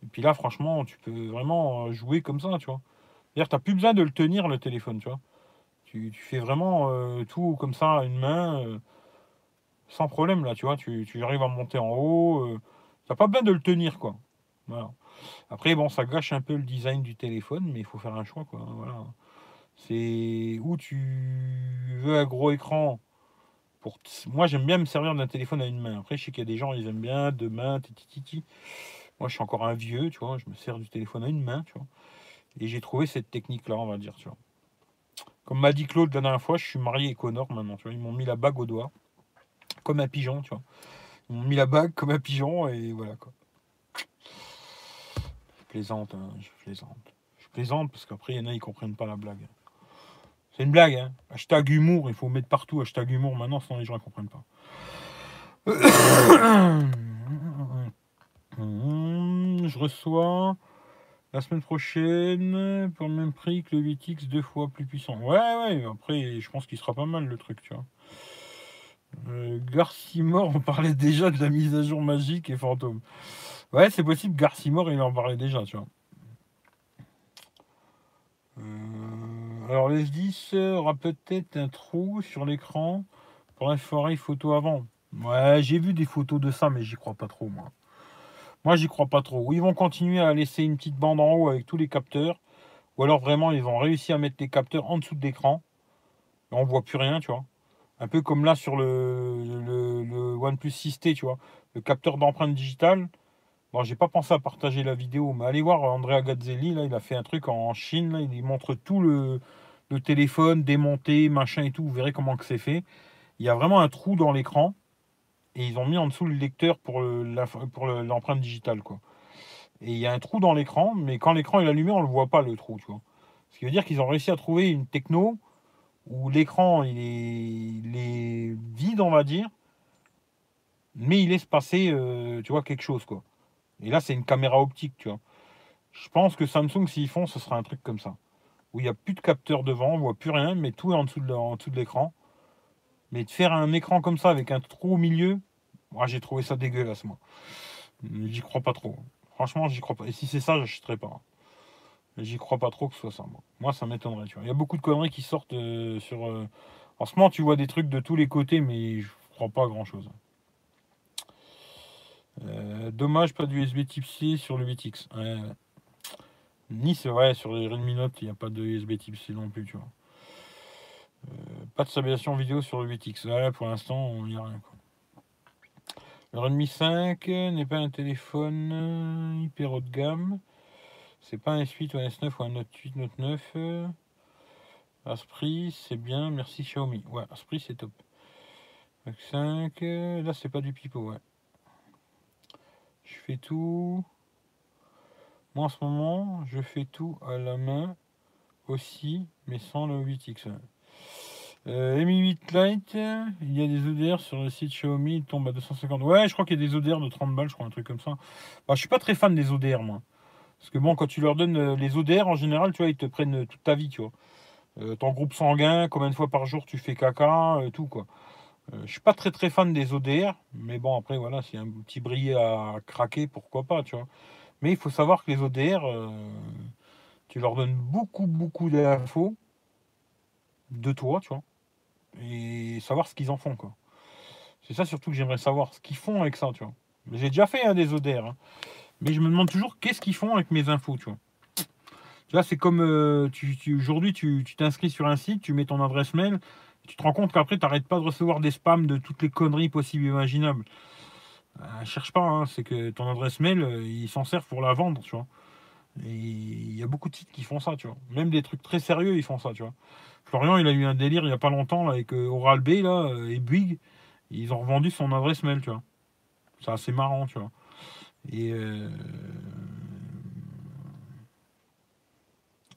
Et puis là, franchement, tu peux vraiment euh, jouer comme ça, tu vois. C'est-à-dire, tu n'as plus besoin de le tenir, le téléphone, tu vois. Tu, fais vraiment euh, tout comme ça à une main, euh, sans problème, là, tu vois. Tu, arrives à monter en haut. tu n'as pas besoin de le tenir, quoi. Voilà. Après, bon, ça gâche un peu le design du téléphone, mais il faut faire un choix, quoi. Voilà. C'est où tu veux un gros écran moi, j'aime bien me servir d'un téléphone à une main. Après, je sais qu'il y a des gens, ils aiment bien deux mains, titi. Moi, je suis encore un vieux, tu vois. Je me sers du téléphone à une main, tu vois. Et j'ai trouvé cette technique-là, on va dire, tu vois. Comme m'a dit Claude la dernière fois, je suis marié et Connor maintenant, tu. Ils m'ont mis la bague au doigt, comme un pigeon, tu vois. Ils m'ont mis la bague comme un pigeon, et voilà. Je plaisante, hein, je plaisante. Je plaisante parce qu'après, il y en a, ils comprennent pas la blague. C'est une blague, hein. Hashtag humour, il faut mettre partout hashtag humour maintenant, sinon les gens ne comprennent pas. Je reçois la semaine prochaine pour le même prix que le 8X, deux fois plus puissant. Ouais, ouais, après, je pense qu'il sera pas mal le truc, tu vois. Euh, Garcimore, on parlait déjà de la mise à jour magique et fantôme. Ouais, c'est possible, Garcimore, il en parlait déjà, tu vois. Euh... Alors les 10 aura peut-être un trou sur l'écran pour la forêt photo avant. Ouais, j'ai vu des photos de ça, mais j'y crois pas trop, moi. Moi, j'y crois pas trop. Ils vont continuer à laisser une petite bande en haut avec tous les capteurs. Ou alors vraiment, ils ont réussi à mettre les capteurs en dessous de l'écran. On voit plus rien, tu vois. Un peu comme là sur le, le, le OnePlus 6T, tu vois. Le capteur d'empreinte digitale. Bon, j'ai pas pensé à partager la vidéo, mais allez voir Andrea Gazzelli, là, il a fait un truc en Chine, il montre tout le, téléphone démonté, machin et tout, vous verrez comment que c'est fait. Il y a vraiment un trou dans l'écran, et ils ont mis en dessous le lecteur pour l'empreinte digitale, quoi. Et il y a un trou dans l'écran, mais quand l'écran est allumé, on le voit pas, le trou, tu vois. Ce qui veut dire qu'ils ont réussi à trouver une techno où l'écran, il est, vide, on va dire, mais il laisse passer, euh, tu vois, quelque chose, quoi. Et là, c'est une caméra optique, tu vois. Je pense que Samsung, s'ils font, ce sera un truc comme ça. Où il n'y a plus de capteur devant, on voit plus rien, mais tout est en dessous de, l'écran. Mais de faire un écran comme ça avec un trou au milieu, moi j'ai trouvé ça dégueulasse, moi. J'y crois pas trop. Franchement, j'y crois pas. Et si c'est ça, j'achèterai pas. J'y crois pas trop que ce soit ça. Moi, moi ça m'étonnerait. Tu. Il y a beaucoup de conneries qui sortent euh, sur. Euh, en ce moment, tu vois des trucs de tous les côtés, mais je crois pas grand chose. Euh, dommage, pas d'USB type C sur le 8X. Ni c'est vrai, sur les Redmi Note, il n'y a pas de USB type C non plus, tu vois. Euh, pas de stabilisation vidéo sur le 8X. Là, pour l'instant, on n'y a rien. Quoi. Le Redmi 5 n'est pas un téléphone euh, hyper haut de gamme. C'est pas un S8 ou un S9 ou un Note 8, Note 9. Asprit, c'est bien. Merci Xiaomi. Ouais, Asprit, c'est top. 5. Là, c'est pas du pipeau, ouais. Je fais tout. Moi, en ce moment, je fais tout à la main aussi, mais sans le 8X. Euh, Mi 8 Lite, il y a des ODR sur le site Xiaomi, il tombe à 250. Ouais, je crois qu'il y a des ODR de 30 balles, je crois, un truc comme ça. Bah, je suis pas très fan des ODR, moi. Parce que bon, quand tu leur donnes euh, les ODR, en général, tu vois, ils te prennent euh, toute ta vie, tu vois. Euh, ton groupe sanguin, combien de fois par jour tu fais caca, tout, quoi. je suis pas très très fan des ODR, mais bon, après, voilà, a un petit brillet à craquer, pourquoi pas, tu vois. Mais il faut savoir que les ODR, tu leur donnes beaucoup, beaucoup d'infos de toi, tu vois et savoir ce qu'ils en font, quoi. C'est ça surtout que j'aimerais savoir, ce qu'ils font avec ça, tu vois. J'ai déjà fait un des ODR, hein. mais je me demande toujours qu'est-ce qu'ils font avec mes infos, tu vois. Tu vois, c'est comme euh, tu, aujourd'hui, tu t'inscris sur un site, tu mets ton adresse mail, tu te rends compte qu'après, tu n'arrêtes pas de recevoir des spams de toutes les conneries possibles et imaginables. Euh, cherche pas, hein, c'est que ton adresse mail, euh, ils s'en servent pour la vendre, tu vois. Il y a beaucoup de sites qui font ça, tu vois. Même des trucs très sérieux, ils font ça, tu vois. Florian, il a eu un délire il n'y a pas longtemps avec euh, Oral B là, euh, et Bouygues. Ils ont revendu son adresse mail, tu vois. C'est assez marrant, tu vois. Et euh,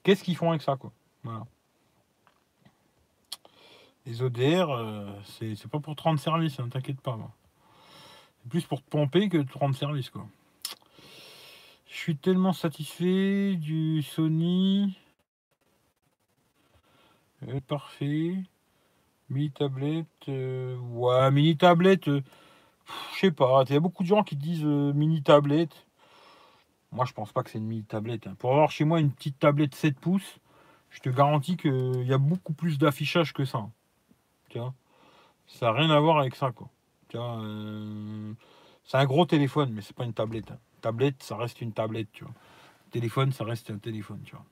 qu'est-ce qu'ils font avec ça, quoi? Voilà. Les ODR, c'est pas pour te rendre service, hein, t'inquiète pas. C'est plus pour te pomper que te rendre service, quoi. Je suis tellement satisfait du Sony. Euh, parfait. Mini tablette. Euh, ouais, mini tablette. Euh, je sais pas. Il y a beaucoup de gens qui disent mini tablette. Moi, je pense pas que c'est une mini tablette. Hein. Pour avoir chez moi une petite tablette 7 pouces, je te garantis qu'il y a beaucoup plus d'affichage que ça. Ça n'a rien à voir avec ça, quoi. c'est un gros téléphone, mais c'est pas une tablette. Hein. Tablette, ça reste une tablette, tu vois. Téléphone, ça reste un téléphone, tu vois.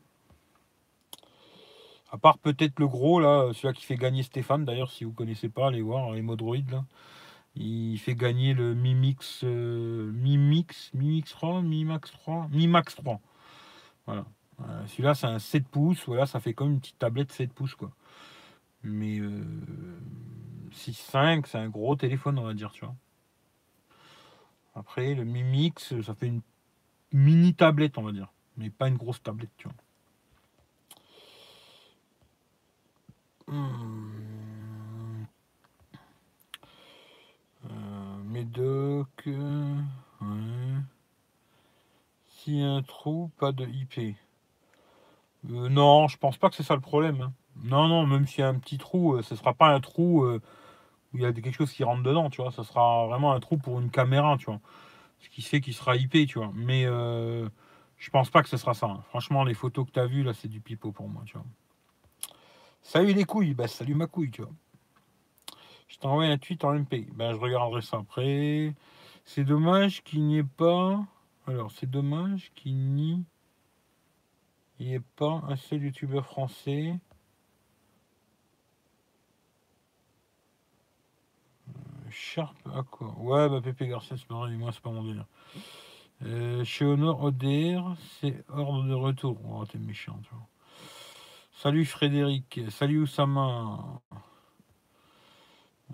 À part peut-être le gros, là, celui qui fait gagner Stéphane, d'ailleurs, si vous ne connaissez pas, allez voir, les Modroid, là. Il fait gagner le Mi Mix, euh, Mi Mix, Mi Mix 3, Mi Max 3, Mi Max 3. Voilà. Euh, celui-là, c'est un 7 pouces. Voilà, ça fait comme une petite tablette 7 pouces, quoi. Mais 6.5, euh, c'est un gros téléphone, on va dire, tu vois. Après, le Mi Mix, ça fait une mini tablette, on va dire. Mais pas une grosse tablette, vois. Hmm. Euh, Médoc. A un trou, pas de IP. Euh, non, je pense pas que c'est ça le problème. Hein. Non, non, même s'il un petit trou, euh, ce sera pas un trou où il y a quelque chose qui rentre dedans, tu vois. Ça sera vraiment un trou pour une caméra, tu vois. Ce qui fait qu'il sera IP, tu vois. Mais je pense pas que ce sera ça. Hein. Franchement, les photos que tu as vues, là, c'est du pipeau pour moi, tu vois. Salut les couilles, bah salut ma couille, tu vois. Je t'envoie un tweet en MP. Ben, je regarderai ça après. C'est dommage qu'il n'y ait pas. Alors, c'est dommage qu'il n'y ait pas un seul youtubeur français. Sharp à quoi Ouais, bah Pépé Garcia, c'est pareil, moi, c'est pas mon délire. Euh, chez Honor ODR, c'est ordre de retour. Oh, t'es méchant, tu vois. Salut Frédéric, salut Oussama.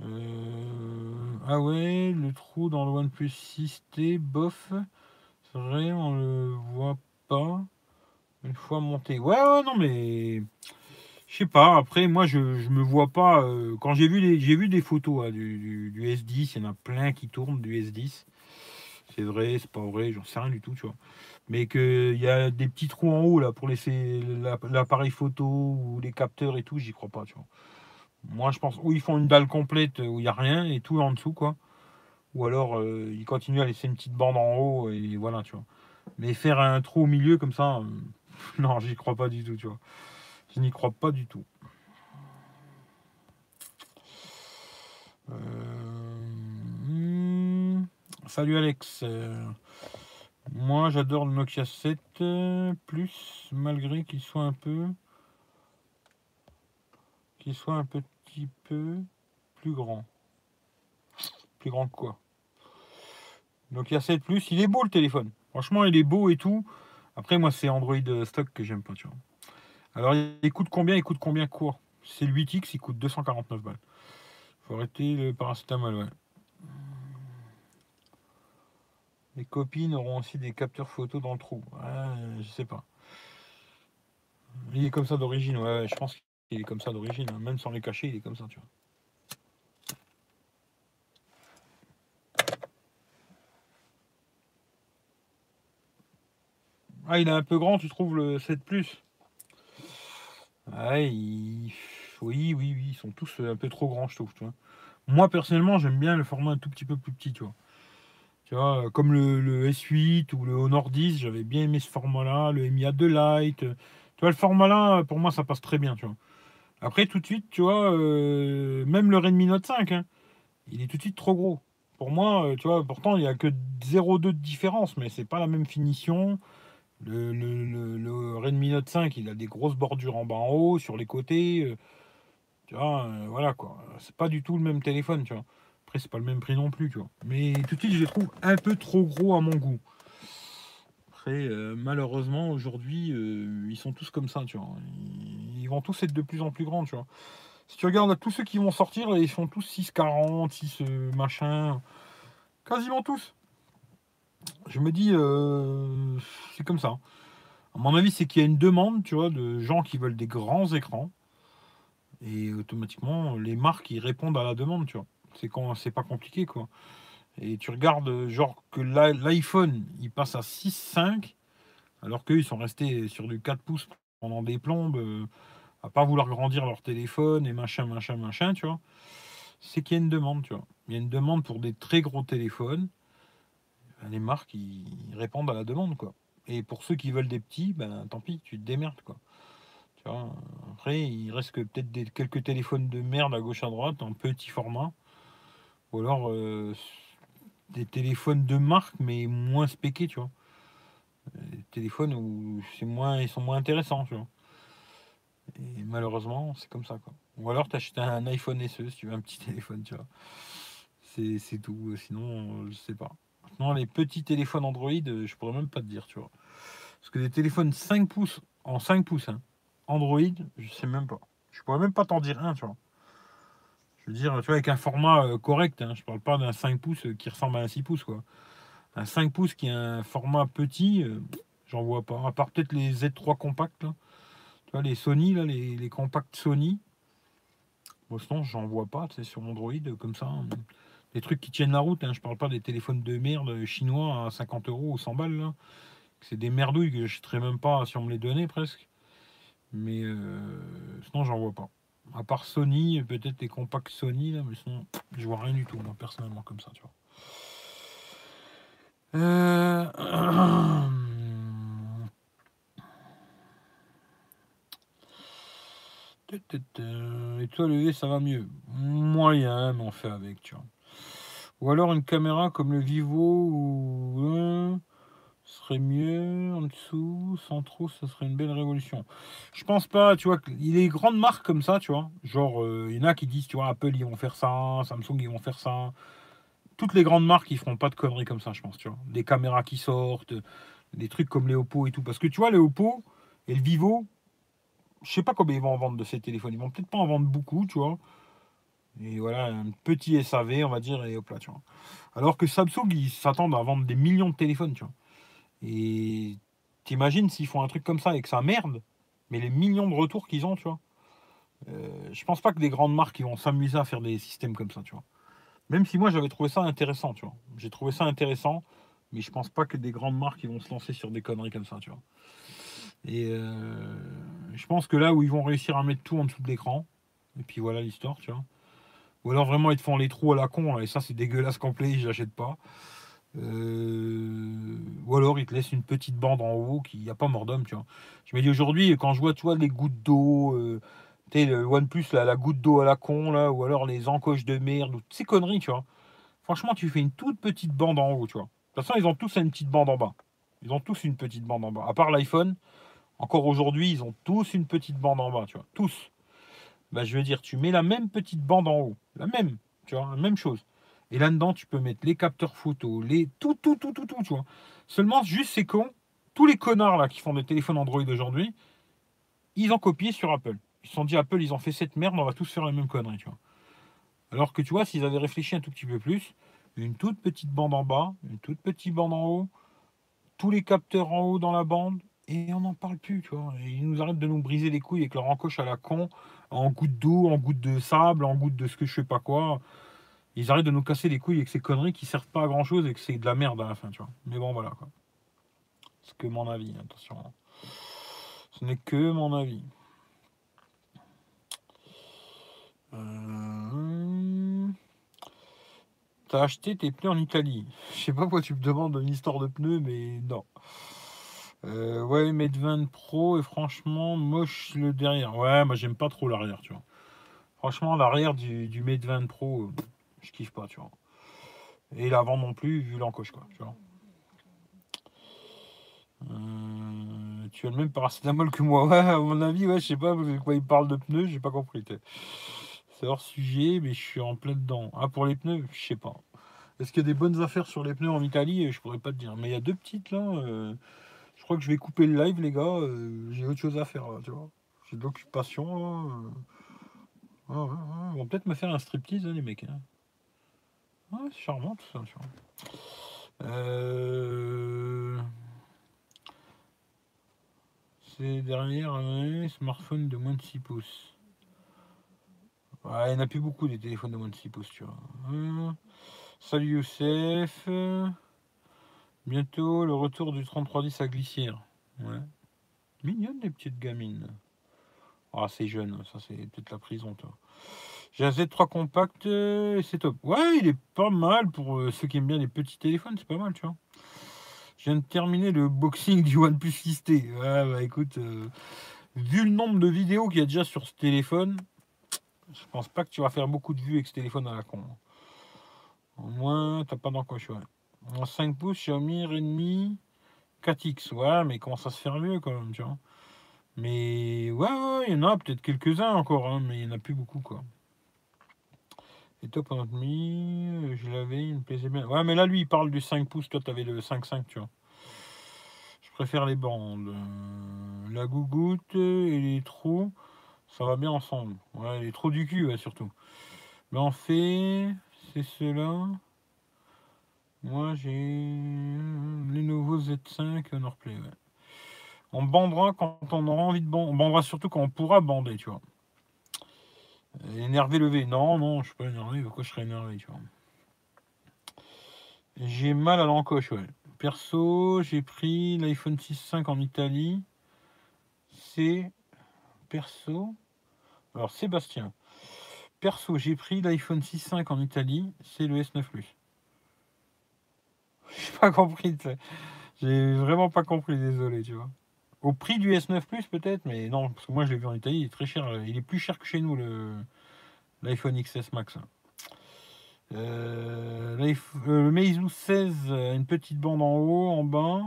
Euh, ah ouais, le trou dans le OnePlus 6T, bof. C'est vrai, on le voit pas une fois monté. Ouais, ouais, non, mais je sais pas. Après, moi, je, me vois pas. Euh, quand j'ai vu, des photos hein, du, du, S10, il y en a plein qui tournent du S10. C'est vrai, c'est pas vrai, j'en sais rien du tout, tu vois mais qu'il y a des petits trous en haut là pour laisser l'appareil photo ou les capteurs et tout, j'y crois pas, tu vois. Moi, je pense où ils font une dalle complète où il n'y a rien et tout en dessous, quoi. Ou alors euh, ils continuent à laisser une petite bande en haut et voilà, tu vois. Mais faire un trou au milieu comme ça, euh, non, j'y crois pas du tout, tu vois. Je n'y crois pas du tout. Euh, hmm, salut Alex. Moi, j'adore le Nokia 7 Plus, malgré qu'il soit un peu qu'il soit un petit peu plus grand. Plus grand que quoi? Donc il y a 7 Plus. Il est beau le téléphone. Franchement, il est beau et tout. Après, moi, c'est Android stock que j'aime pas, tu vois. Alors, il coûte combien? Il coûte combien quoi C'est le 8X, il coûte 249 balles. Faut arrêter le paracétamol, ouais. Les copines auront aussi des capteurs photo dans le trou. Ouais, je sais pas. Il est comme ça d'origine, ouais, je pense qu'il est comme ça d'origine. Hein. Même sans les cacher, il est comme ça, tu vois. Ah, il est un peu grand, tu trouves le 7 Plus? Oui, oui, oui, ils sont tous un peu trop grands, je trouve. Tu. Moi, personnellement, j'aime bien le format un tout petit peu plus petit, tu. Tu vois, comme le, S8 ou le Honor 10, j'avais bien aimé ce format-là, le Mi A2 Lite. Tu vois, le format-là, pour moi, ça passe très bien, tu vois. Après, tout de suite, tu vois, euh, même le Redmi Note 5, hein, il est tout de suite trop gros. Pour moi, euh, tu vois, pourtant, il n'y a que 0,2 de différence, mais c'est pas la même finition. Le, le, Redmi Note 5, il a des grosses bordures en bas en haut, sur les côtés. Euh, tu vois, euh, voilà quoi. C'est pas du tout le même téléphone, tu vois. Après, c'est pas le même prix non plus, tu vois. Mais tout de suite, je les trouve un peu trop gros à mon goût. Après, euh, malheureusement, aujourd'hui, ils sont tous comme ça, tu vois. Ils, vont tous être de plus en plus grands, tu vois. Si tu regardes tous ceux qui vont sortir, ils sont tous 6,40, 6 machin. Quasiment tous je me dis, euh, c'est comme ça. À mon avis, c'est qu'il y a une demande, tu vois, de gens qui veulent des grands écrans. Et automatiquement, les marques, ils répondent à la demande, tu vois. C'est quand c'est pas compliqué, quoi. Et tu regardes, genre, que l'iPhone, il passe à 6,5, alors qu'eux, ils sont restés sur du 4 pouces pendant des plombes, euh, à pas vouloir grandir leur téléphone et machin, machin, machin, tu vois. C'est qu'il y a une demande, tu vois. Il y a une demande pour des très gros téléphones les marques ils répondent à la demande quoi. Et pour ceux qui veulent des petits, ben tant pis, tu te démerdes quoi. Après il reste que peut-être quelques téléphones de merde à gauche à droite en petit format, ou alors euh, des téléphones de marque mais moins spéqués, tu vois. Des téléphones où c'est moins, ils sont moins intéressants, tu vois. Et malheureusement, c'est comme ça quoi. Ou alors tu achètes un iPhone SE si tu veux un petit téléphone, tu vois. C'est tout. Sinon, je sais pas. Non, les petits téléphones Android, euh, je pourrais même pas te dire, tu vois. Parce que des téléphones 5 pouces, en 5 pouces, hein, Android, je sais même pas. Je pourrais même pas t'en dire un, tu vois. Je veux dire, tu vois, avec un format euh, correct, hein, je parle pas d'un 5 pouces euh, qui ressemble à un 6 pouces, quoi. Un 5 pouces qui a un format petit, j'en vois pas. À part peut-être les Z3 compacts, Tu vois, les Sony, là, les, les compacts Sony. Bon, sinon, j'en vois pas, tu sais, sur Android, comme ça. Hein des trucs qui tiennent la route. Hein. Je parle pas des téléphones de merde chinois à 50 euros ou 100 balles. C'est des merdouilles que je ne même pas si on me les donnait presque. Mais euh, sinon, j'en vois pas. À part Sony, peut-être les compacts Sony, là, mais sinon, je vois rien du tout, moi, personnellement, comme ça, tu vois. Euh... Et toi, le ça va mieux? Moyen, mais on fait avec, tu vois. Ou alors une caméra comme le Vivo ou serait mieux en dessous, sans trop, ça serait une belle révolution. Je pense pas, tu vois, il est grandes marques comme ça, tu vois. Genre, euh, il y en a qui disent, tu vois, Apple, ils vont faire ça, Samsung, ils vont faire ça. Toutes les grandes marques, ils feront pas de conneries comme ça, je pense, tu vois. Des caméras qui sortent, des trucs comme les Oppo et tout. Parce que tu vois, les Oppo et le Vivo, je sais pas combien ils vont en vendre de ces téléphones. Ils vont peut-être pas en vendre beaucoup, tu vois. Et voilà, un petit SAV, on va dire, et hop là, tu vois. Alors que Samsung, ils s'attendent à vendre des millions de téléphones, tu vois. Et t'imagines s'ils font un truc comme ça et que ça merde, mais les millions de retours qu'ils ont, tu vois. Euh, je pense pas que des grandes marques vont s'amuser à faire des systèmes comme ça, tu vois. Même si moi j'avais trouvé ça intéressant, tu vois. J'ai trouvé ça intéressant, mais je pense pas que des grandes marques vont se lancer sur des conneries comme ça, tu vois. Et euh, je pense que là où ils vont réussir à mettre tout en dessous de l'écran, et puis voilà l'histoire, tu vois. Ou alors vraiment ils te font les trous à la con, et ça c'est dégueulasse complet, je l'achète pas. Euh, ou alors ils te laissent une petite bande en haut qui n'y a pas mort d'homme, tu vois. Je me dis aujourd'hui, quand je vois, tu vois, les gouttes d'eau, euh, tu sais, le OnePlus, la goutte d'eau à la con, là, ou alors les encoches de merde, ou ces conneries, tu vois. Franchement, tu fais une toute petite bande en haut, tu vois. De toute façon, ils ont tous une petite bande en bas. Ils ont tous une petite bande en bas. À part l'iPhone, encore aujourd'hui, ils ont tous une petite bande en bas, tu vois. Tous. Bah, je veux dire, tu mets la même petite bande en haut, la même, tu vois, la même chose. Et là-dedans, tu peux mettre les capteurs photo, les tout, tout, tout, tout, tout, tu vois. Seulement, juste c'est con, tous les connards là qui font des téléphones Android aujourd'hui, ils ont copié sur Apple. Ils se sont dit Apple, ils ont fait cette merde, on va tous faire la même connerie, tu vois. Alors que tu vois, s'ils avaient réfléchi un tout petit peu plus, une toute petite bande en bas, une toute petite bande en haut, tous les capteurs en haut dans la bande, et on n'en parle plus, tu vois. ils nous arrêtent de nous briser les couilles avec leur encoche à la con, en gouttes d'eau, en gouttes de sable, en gouttes de ce que je sais pas quoi. Ils arrêtent de nous casser les couilles avec ces conneries qui servent pas à grand chose et que c'est de la merde à la fin, tu vois. Mais bon, voilà, quoi. C'est que mon avis, attention. Ce n'est que mon avis. Euh... T'as acheté tes pneus en Italie. Je sais pas pourquoi tu me demandes une histoire de pneus, mais non. Euh, ouais, Mate 20 Pro et franchement moche le derrière. Ouais, moi j'aime pas trop l'arrière, tu vois. Franchement, l'arrière du, du Mate 20 Pro, je kiffe pas, tu vois. Et l'avant non plus, vu l'encoche, quoi, tu vois. Euh, tu as le même paracétamol que moi. Ouais, à mon avis, ouais, je sais pas quoi il parle de pneus, j'ai pas compris. C'est hors sujet, mais je suis en plein dedans. Ah, pour les pneus, je sais pas. Est-ce qu'il y a des bonnes affaires sur les pneus en Italie? Je pourrais pas te dire. Mais il y a deux petites là. Euh, je crois que je vais couper le live, les gars. Euh, j'ai autre chose à faire, tu vois. J'ai de l'occupation là. Ils vont peut-être me faire un striptease, hein, les mecs. Hein. c'est charmant tout ça. Euh... C'est derrière un smartphone de moins de 6 pouces. Il n'y en a plus beaucoup des téléphones de moins de 6 pouces, tu vois. Hein. salut Youssef. Bientôt le retour du 3310 à glissière. Ouais. Mignonne les petites gamines. Ah, c'est jeune, ça c'est peut-être la prison, toi. J'ai un Z3 compact euh, c'est top. Ouais, il est pas mal pour euh, ceux qui aiment bien les petits téléphones, c'est pas mal, tu vois. Je viens de terminer le boxing du OnePlus 6T. Ouais, bah écoute, euh, vu le nombre de vidéos qu'il y a déjà sur ce téléphone, je pense pas que tu vas faire beaucoup de vues avec ce téléphone à la con. Au moins, t'as pas d'encoche, ouais. En 5 pouces, Xiaomi Redmi 4X. Ouais, mais comment ça se faire mieux quand même, tu vois. Mais ouais, ouais, il y en a peut-être quelques-uns encore, hein, mais il n'y en a plus beaucoup, quoi. Et top en mi, je l'avais, il me plaisait bien. Ouais, mais là, lui, il parle du 5 pouces, toi, tu avais le 5.5, tu vois. Je préfère les bandes. Euh, la gougoute et les trous, ça va bien ensemble. Ouais, les trous du cul, surtout. Mais en fait, c'est cela. Moi, j'ai les nouveaux Z5 on replay. Ouais. On bandera quand on aura envie de bander. On bandera surtout quand on pourra bander, tu vois. Énervé levé. Non, non, je suis pas énervé. Pourquoi je serais énervé, tu vois? J'ai mal à l'encoche, ouais. Perso, j'ai pris l'iPhone 6.5 en Italie. C'est perso. Alors Sébastien. Perso, j'ai pris l'iPhone 6.5 en Italie. C'est le S9 Plus. J'ai pas compris. J'ai vraiment pas compris, désolé, tu vois. Au prix du S9 Plus peut-être, mais non, parce que moi je l'ai vu en Italie, il est très cher. Il est plus cher que chez nous, le l'iPhone XS Max. Euh, euh, le Meizu 16, une petite bande en haut, en bas,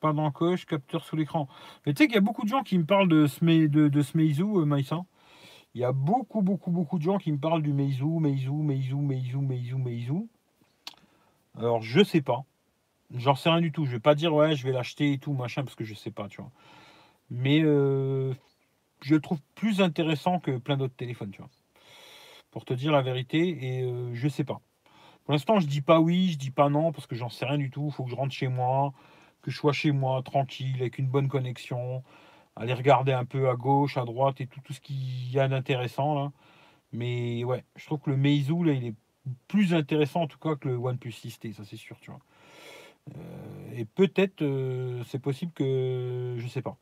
pas d'encoche, capteur sous l'écran. Mais tu sais qu'il y a beaucoup de gens qui me parlent de ce, de, de Meizu, euh, Il y a beaucoup, beaucoup, beaucoup de gens qui me parlent du Meizu, Meizu, Meizu, Meizu, Meizu, Meizu. Alors je sais pas. J'en sais rien du tout. Je vais pas dire ouais, je vais l'acheter et tout, machin, parce que je sais pas, tu vois. Mais euh, je le trouve plus intéressant que plein d'autres téléphones, tu vois. Pour te dire la vérité, et euh, je sais pas. Pour l'instant, je dis pas oui, je dis pas non, parce que j'en sais rien du tout. Il faut que je rentre chez moi, que je sois chez moi, tranquille, avec une bonne connexion, aller regarder un peu à gauche, à droite et tout, tout ce qu'il y a d'intéressant là. Mais ouais, je trouve que le Meizu là, il est plus intéressant en tout cas que le OnePlus 6T, ça c'est sûr, tu vois. Euh, et peut-être, euh, c'est possible que. Je sais pas.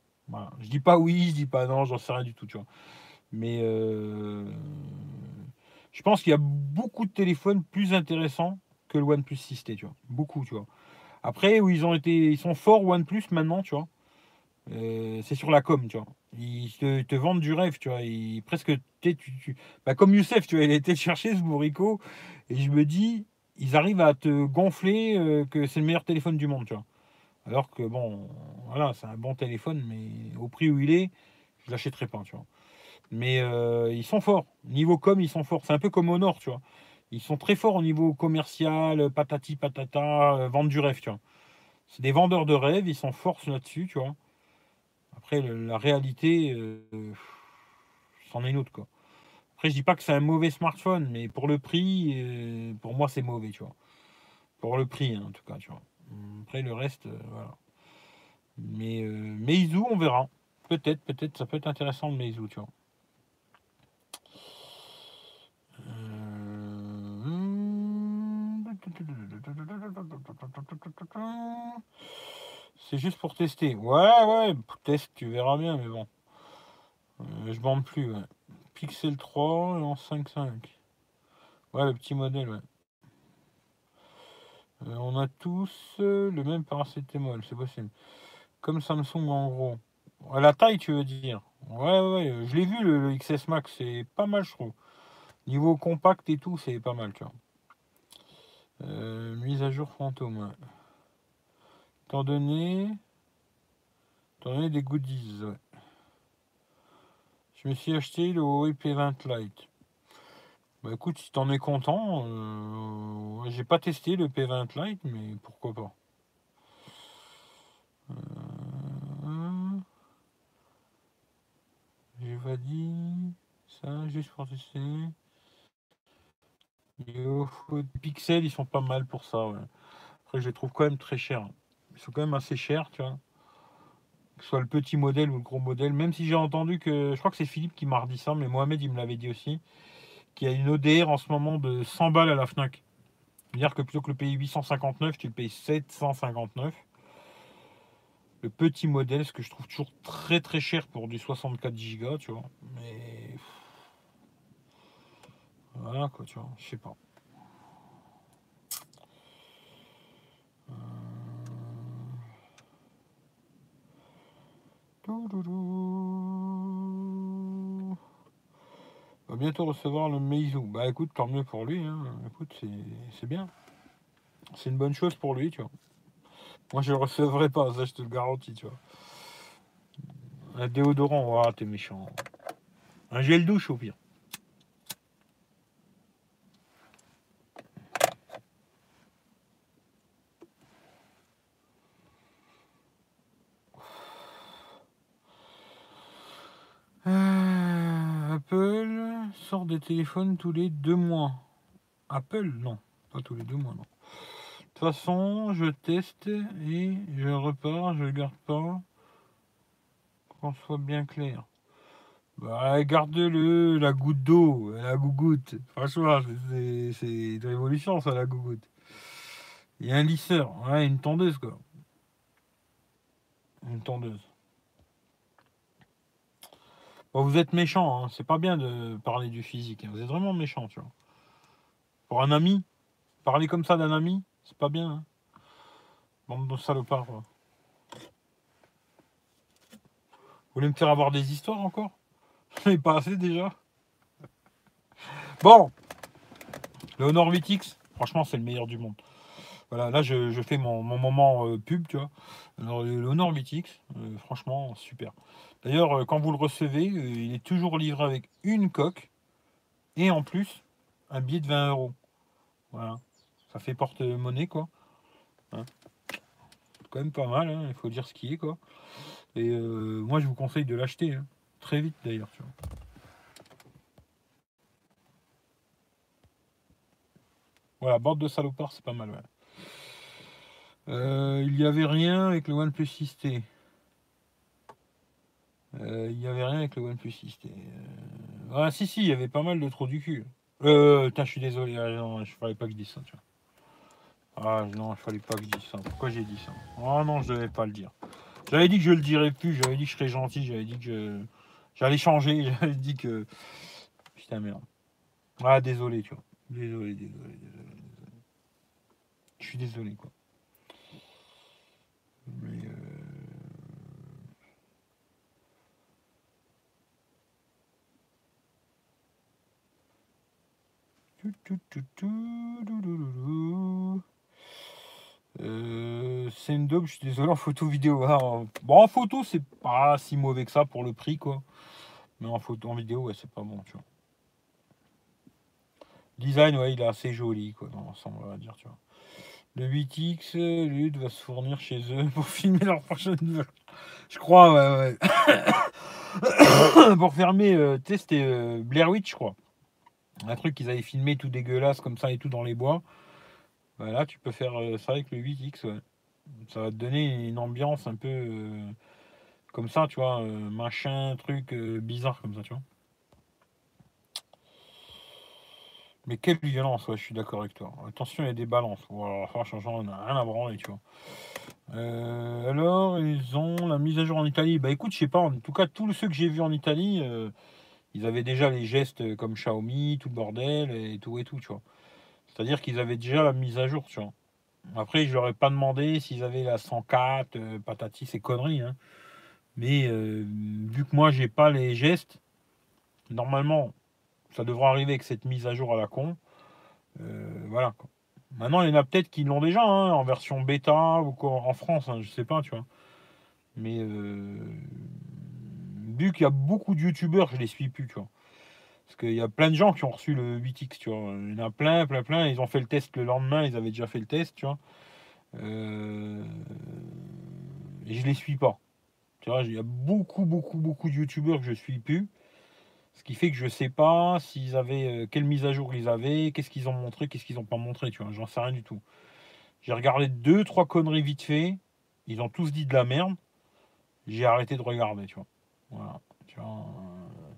Je dis pas oui, je dis pas non, j'en sais rien du tout, tu vois. Mais euh, je pense qu'il y a beaucoup de téléphones plus intéressants que le OnePlus 6T, tu vois. Beaucoup, tu vois. Après, où ils ont été, ils sont forts OnePlus maintenant, tu vois. c'est sur la com, tu vois. Ils te, vendent du rêve, tu vois. Ils, presque, tu, tu, bah, comme Youssef, tu vois, il a été chercher ce bourricot. Et je me dis, ils arrivent à te gonfler euh, que c'est le meilleur téléphone du monde, tu vois. Alors que bon, voilà, c'est un bon téléphone, mais au prix où il est, je l'achèterai pas, tu vois. Mais euh, ils sont forts. Niveau com, ils sont forts. C'est un peu comme Honor, tu vois. Ils sont très forts au niveau commercial, patati patata, euh, vendre du rêve, tu vois. C'est des vendeurs de rêves, ils sont forts là-dessus, tu vois. Après, la réalité, euh, c'en est une autre, quoi. Après, je dis pas que c'est un mauvais smartphone, mais pour le prix, euh, pour moi, c'est mauvais, tu vois. Pour le prix, hein, en tout cas, tu vois. Après, le reste, voilà. Mais Meizu, on verra. Peut-être, peut-être, ça peut être intéressant le Meizu, tu vois. C'est juste pour tester. Ouais, ouais, test, tu verras bien, mais bon. Euh, je bande plus, Pixel 3 en 5.5. Ouais, le petit modèle, ouais. Euh, on a tous euh, le même paracétamol, c'est possible. Comme Samsung en gros. À la taille, tu veux dire? Ouais, ouais, je l'ai vu le, XS Max, c'est pas mal, je trouve. Niveau compact et tout, c'est pas mal, tu vois. Euh, mise à jour fantôme. T'en donner. T'en donner des goodies. Je me suis acheté le Huawei P20 Lite. Bah écoute, si t'en es content, euh, j'ai pas testé le P20 Lite, mais pourquoi pas. Euh, j'ai pas dit ça juste pour tester. Les pixels, ils sont pas mal pour ça. Après, je les trouve quand même très chers. Ils sont quand même assez chers, tu vois. Que ce soit le petit modèle ou le gros modèle. Même si j'ai entendu que. Je crois que c'est Philippe qui m'a redit ça, mais Mohamed, il me l'avait dit aussi. Qu'il y a une ODR en ce moment de 100 balles à la Fnac. C'est-à-dire que plutôt que le payer 859, tu le payes 759. Le petit modèle, ce que je trouve toujours très très cher pour du 64 Go, tu vois. Mais voilà quoi, tu vois, je sais pas. Va bientôt recevoir le Meizu. Bah écoute, tant mieux pour lui. Hein. Écoute, c'est bien. C'est une bonne chose pour lui, tu vois. Moi, je le recevrai pas, ça, je te le garantis, tu vois. Un déodorant, ah, t'es méchant. Un gel douche, au pire. sort des téléphones tous les deux mois. Apple, non. Pas tous les deux mois, non. De toute façon, je teste et je repars, je garde pas. Qu'on soit bien clair. Bah, garde-le, la goutte d'eau, la gougoute. Franchement, c'est de révolution, ça, la gougoute. A un lisseur, ouais, une tondeuse, quoi. Une tondeuse vous êtes méchant, hein. c'est pas bien de parler du physique. Hein. Vous êtes vraiment méchant, tu vois. Pour un ami, parler comme ça d'un ami, c'est pas bien. Hein. Bande de salopards. Vous voulez me faire avoir des histoires encore? J'en ai pas assez déjà. Bon, le Honor 8X, franchement, c'est le meilleur du monde. Voilà, là, je, fais mon, moment euh, pub, tu vois. Le Honor 8X, euh, franchement, super. D'ailleurs, euh, quand vous le recevez, euh, il est toujours livré avec une coque et en plus un billet de 20 euros. Voilà. Ça fait porte-monnaie, quoi. Hein. Quand même pas mal, hein, il faut dire ce qui est, quoi. Et euh, moi, je vous conseille de l'acheter. Hein. Très vite, d'ailleurs. Voilà, bande de salopard, c'est pas mal. il n'y avait rien avec le OnePlus 6T. Euh, il n'y avait rien avec le OnePlus 6 euh, Ah si si, il y avait pas mal de trop du cul. Euh, je suis désolé, ah, non, je fallait pas que je dise ça, tu vois. Ah non, il fallait pas que je dise ça. Pourquoi j'ai dit ça? Oh non, je devais pas le dire. J'avais dit que je le dirais plus, j'avais dit que je serais gentil, j'avais dit que j'allais changer, j'avais dit que. Putain merde. Ah désolé, tu vois. Désolé, désolé, désolé, désolé. Je suis désolé quoi. Mais euh... Euh, c'est une je suis désolé, en photo vidéo. bon, en photo, c'est pas si mauvais que ça pour le prix, quoi. Mais en photo, en vidéo, ouais, c'est pas bon, tu vois. Design, ouais, il est assez joli, quoi, va dire, tu vois. Le 8X, Lud va se fournir chez eux pour filmer leur prochaine Je crois, ouais, ouais. pour fermer, euh, tu euh, Blair Witch, je crois. Un truc qu'ils avaient filmé tout dégueulasse comme ça et tout dans les bois. Voilà, tu peux faire euh, ça avec le 8X, ouais. Ça va te donner une ambiance un peu euh, comme ça, tu vois, euh, machin, truc bizarre comme ça, tu vois. Mais quelle violence, je suis d'accord avec toi. Attention, il y a des balances. Voilà, franchement, on n'a rien à branler, tu vois. Alors, ils ont la mise à jour en Italie. Bah écoute, je sais pas, en tout cas, tous ceux que j'ai vus en Italie, ils avaient déjà les gestes comme Xiaomi, tout le bordel et tout et tout, tu vois. C'est-à-dire qu'ils avaient déjà la mise à jour, tu vois. Après, je leur ai pas demandé s'ils avaient la 104, euh, patati, ces conneries, hein. Mais euh, vu que moi, j'ai pas les gestes, normalement, ça devrait arriver avec cette mise à jour à la con. Euh, voilà. Maintenant, il y en a peut-être qui l'ont déjà, hein, en version bêta ou quoi, en France, hein, je sais pas, tu vois. Mais euh, qu'il y a beaucoup de youtubeurs, je les suis plus, tu vois. Parce qu'il y a plein de gens qui ont reçu le 8X, tu vois. Il y en a plein, plein, plein. Ils ont fait le test le lendemain, ils avaient déjà fait le test, tu vois. Euh, et je les suis pas. Tu vois, il y a beaucoup, beaucoup, beaucoup de youtubeurs que je suis plus. Ce qui fait que je sais pas s'ils avaient euh, quelle mise à jour ils avaient, qu'est-ce qu'ils ont montré, qu'est-ce qu'ils ont pas montré, tu vois. J'en sais rien du tout. J'ai regardé deux, trois conneries vite fait. Ils ont tous dit de la merde. J'ai arrêté de regarder, tu vois. Voilà. Tu vois. euh,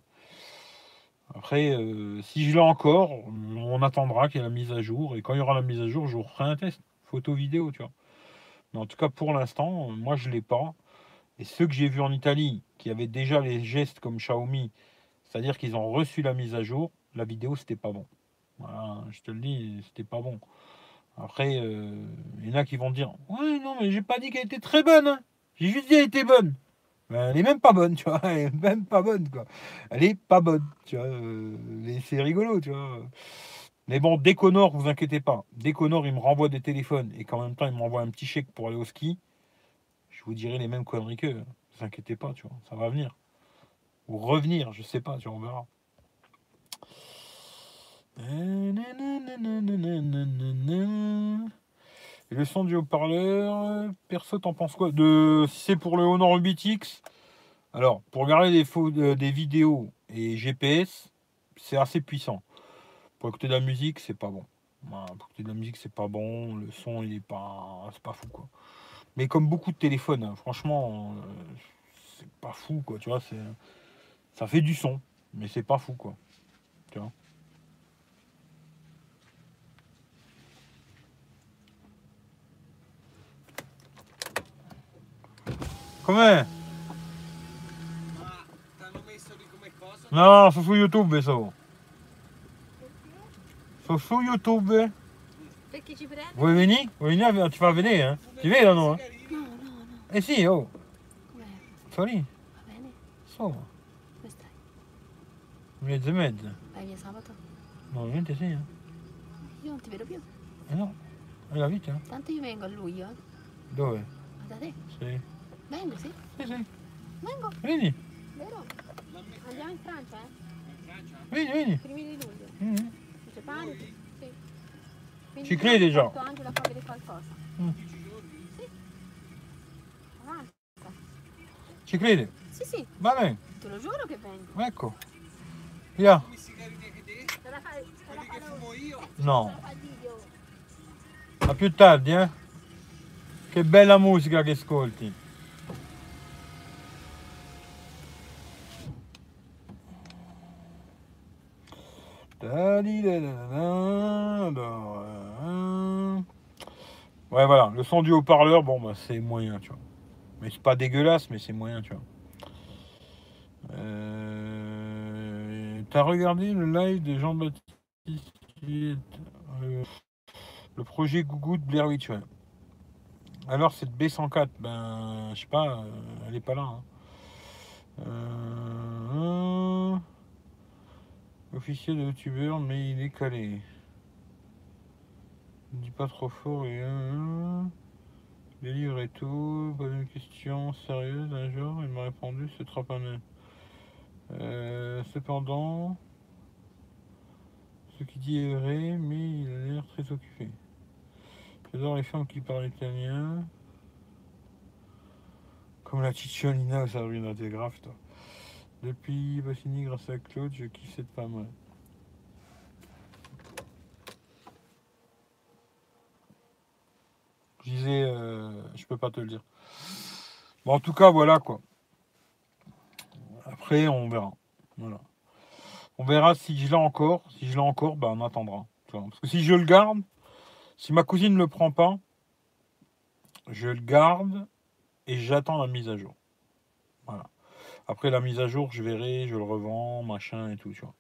Après, euh, si je l'ai encore, on attendra qu'il y ait la mise à jour. Et quand il y aura la mise à jour, je referai un test. Photo, vidéo, tu vois. Mais en tout cas, pour l'instant, euh, moi, je l'ai pas. Et ceux que j'ai vus en Italie, qui avaient déjà les gestes comme Xiaomi, c'est-à-dire qu'ils ont reçu la mise à jour, la vidéo, c'était pas bon. Voilà, je te le dis, c'était pas bon. Après, il y en a qui vont dire Ouais, non, mais j'ai pas dit qu'elle était très bonne. hein. J'ai juste dit qu'elle était bonne. Ben, elle est même pas bonne, tu vois. Elle est même pas bonne, quoi. Elle est pas bonne, tu vois. euh, c'est rigolo, tu vois. Mais bon, Déconor, vous inquiétez pas. Déconor, il me renvoie des téléphones et qu'en même temps, il m'envoie un petit chèque pour aller au ski. Je vous dirai les mêmes conneries qu'eux. Ne vous inquiétez pas, tu vois. Ça va venir. Ou revenir, je sais pas, tu vois, on verra. Le son du haut-parleur, perso, t'en penses quoi de, c'est pour le Honor 8X, alors, pour regarder des, euh, vidéos et GPS, c'est assez puissant. Pour écouter de la musique, c'est pas bon. Pour écouter de la musique, c'est pas bon. Le son, il est pas, c'est pas fou, quoi. Mais comme beaucoup de téléphones, hein, franchement, euh, c'est pas fou, quoi. Tu vois, c'est, ça fait du son, mais c'est pas fou, quoi. Tu. Com'è? Ma t'hanno messo lì come cosa? No, sono su YouTube, so. Sono su YouTube. Perché ci prende? Vuoi venire? Vuoi venire? a- Ti fa vedere? Ti vedono? eh? No, no, no. Eh sì, oh. Com'è? Sono lì. Va bene? Sono. Come stai? Mezzo e mezzo. Vai via sabato? No, ovviamente sì, eh. Io non ti vedo più. Eh no. È la vita? Tanto io vengo a luglio. eh. Dove? Da te? Sì. Vengo, sì. Sì, sì. Vengo, Vieni, vero? Andiamo in Francia, eh? vieni, vieni. Primi di luglio. Mm. Non ci pare? Sì. Quindi Ci credi io già? porto Angelo a far vedere qualcosa. Mm. Sì. Avanza. Ci credi? Sì, sì, Va bene. te lo giuro che vengo. Ecco. Via. Te? La fai, te la fumo io? No. fa. A più tardi, eh. Che bella musica che ascolti. Ouais, voilà, le son du haut-parleur, bon, bah, c'est moyen, tu vois. Mais c'est pas dégueulasse, mais c'est moyen, tu vois. Euh, T'as regardé le live de Jean-Baptiste euh, Le projet Gougou de Blair Witch, ouais. Alors, cette B104, ben, je sais pas, euh, elle est pas là. hein. Officier de youtubeur, mais il est calé. Il dit pas trop fort et. euh, les livres et tout. Pas une question sérieuse un jour. Il m'a répondu c'est mal. Euh, cependant, ce qu'il dit est vrai, mais il a l'air très occupé. J'adore les femmes qui parlent italien. Comme la Cicciolina, ça ruine des graves, toi. Depuis Bassini, grâce à Claude, je kiffe cette femme. Je disais, euh, je peux pas te le dire. Bon, en tout cas, voilà quoi. Après, on verra. Voilà. On verra si je l'ai encore. Si je l'ai encore, ben, on attendra. Parce que si je le garde, si ma cousine ne le prend pas, je le garde et j'attends la mise à jour. Voilà. Après la mise à jour, je verrai, je le revends, machin et tout, tu vois.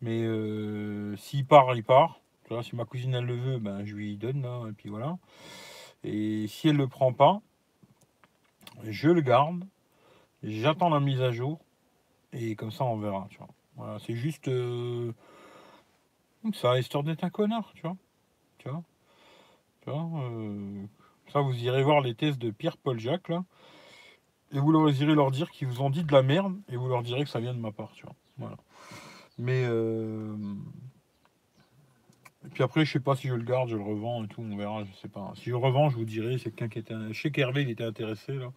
Mais euh, s'il part, il part. Si ma cousine elle le veut, ben je lui donne là, et puis voilà. Et si elle le prend pas, je le garde, j'attends la mise à jour, et comme ça on verra, tu vois. Voilà, c'est juste euh, ça, histoire d'être un connard, tu vois. Tu vois. Tu vois, euh, ça, vous irez voir les tests de Pierre-Paul Jacques, là. Et vous leur irez leur dire qu'ils vous ont dit de la merde, et vous leur direz que ça vient de ma part, tu vois. Voilà. Mais euh, et puis après, je sais pas si je le garde, je le revends et tout, on verra, je sais pas. Si je revends, je vous dirai, c'est quelqu'un qui était. Je sais qu'Hervé, il était intéressé, là.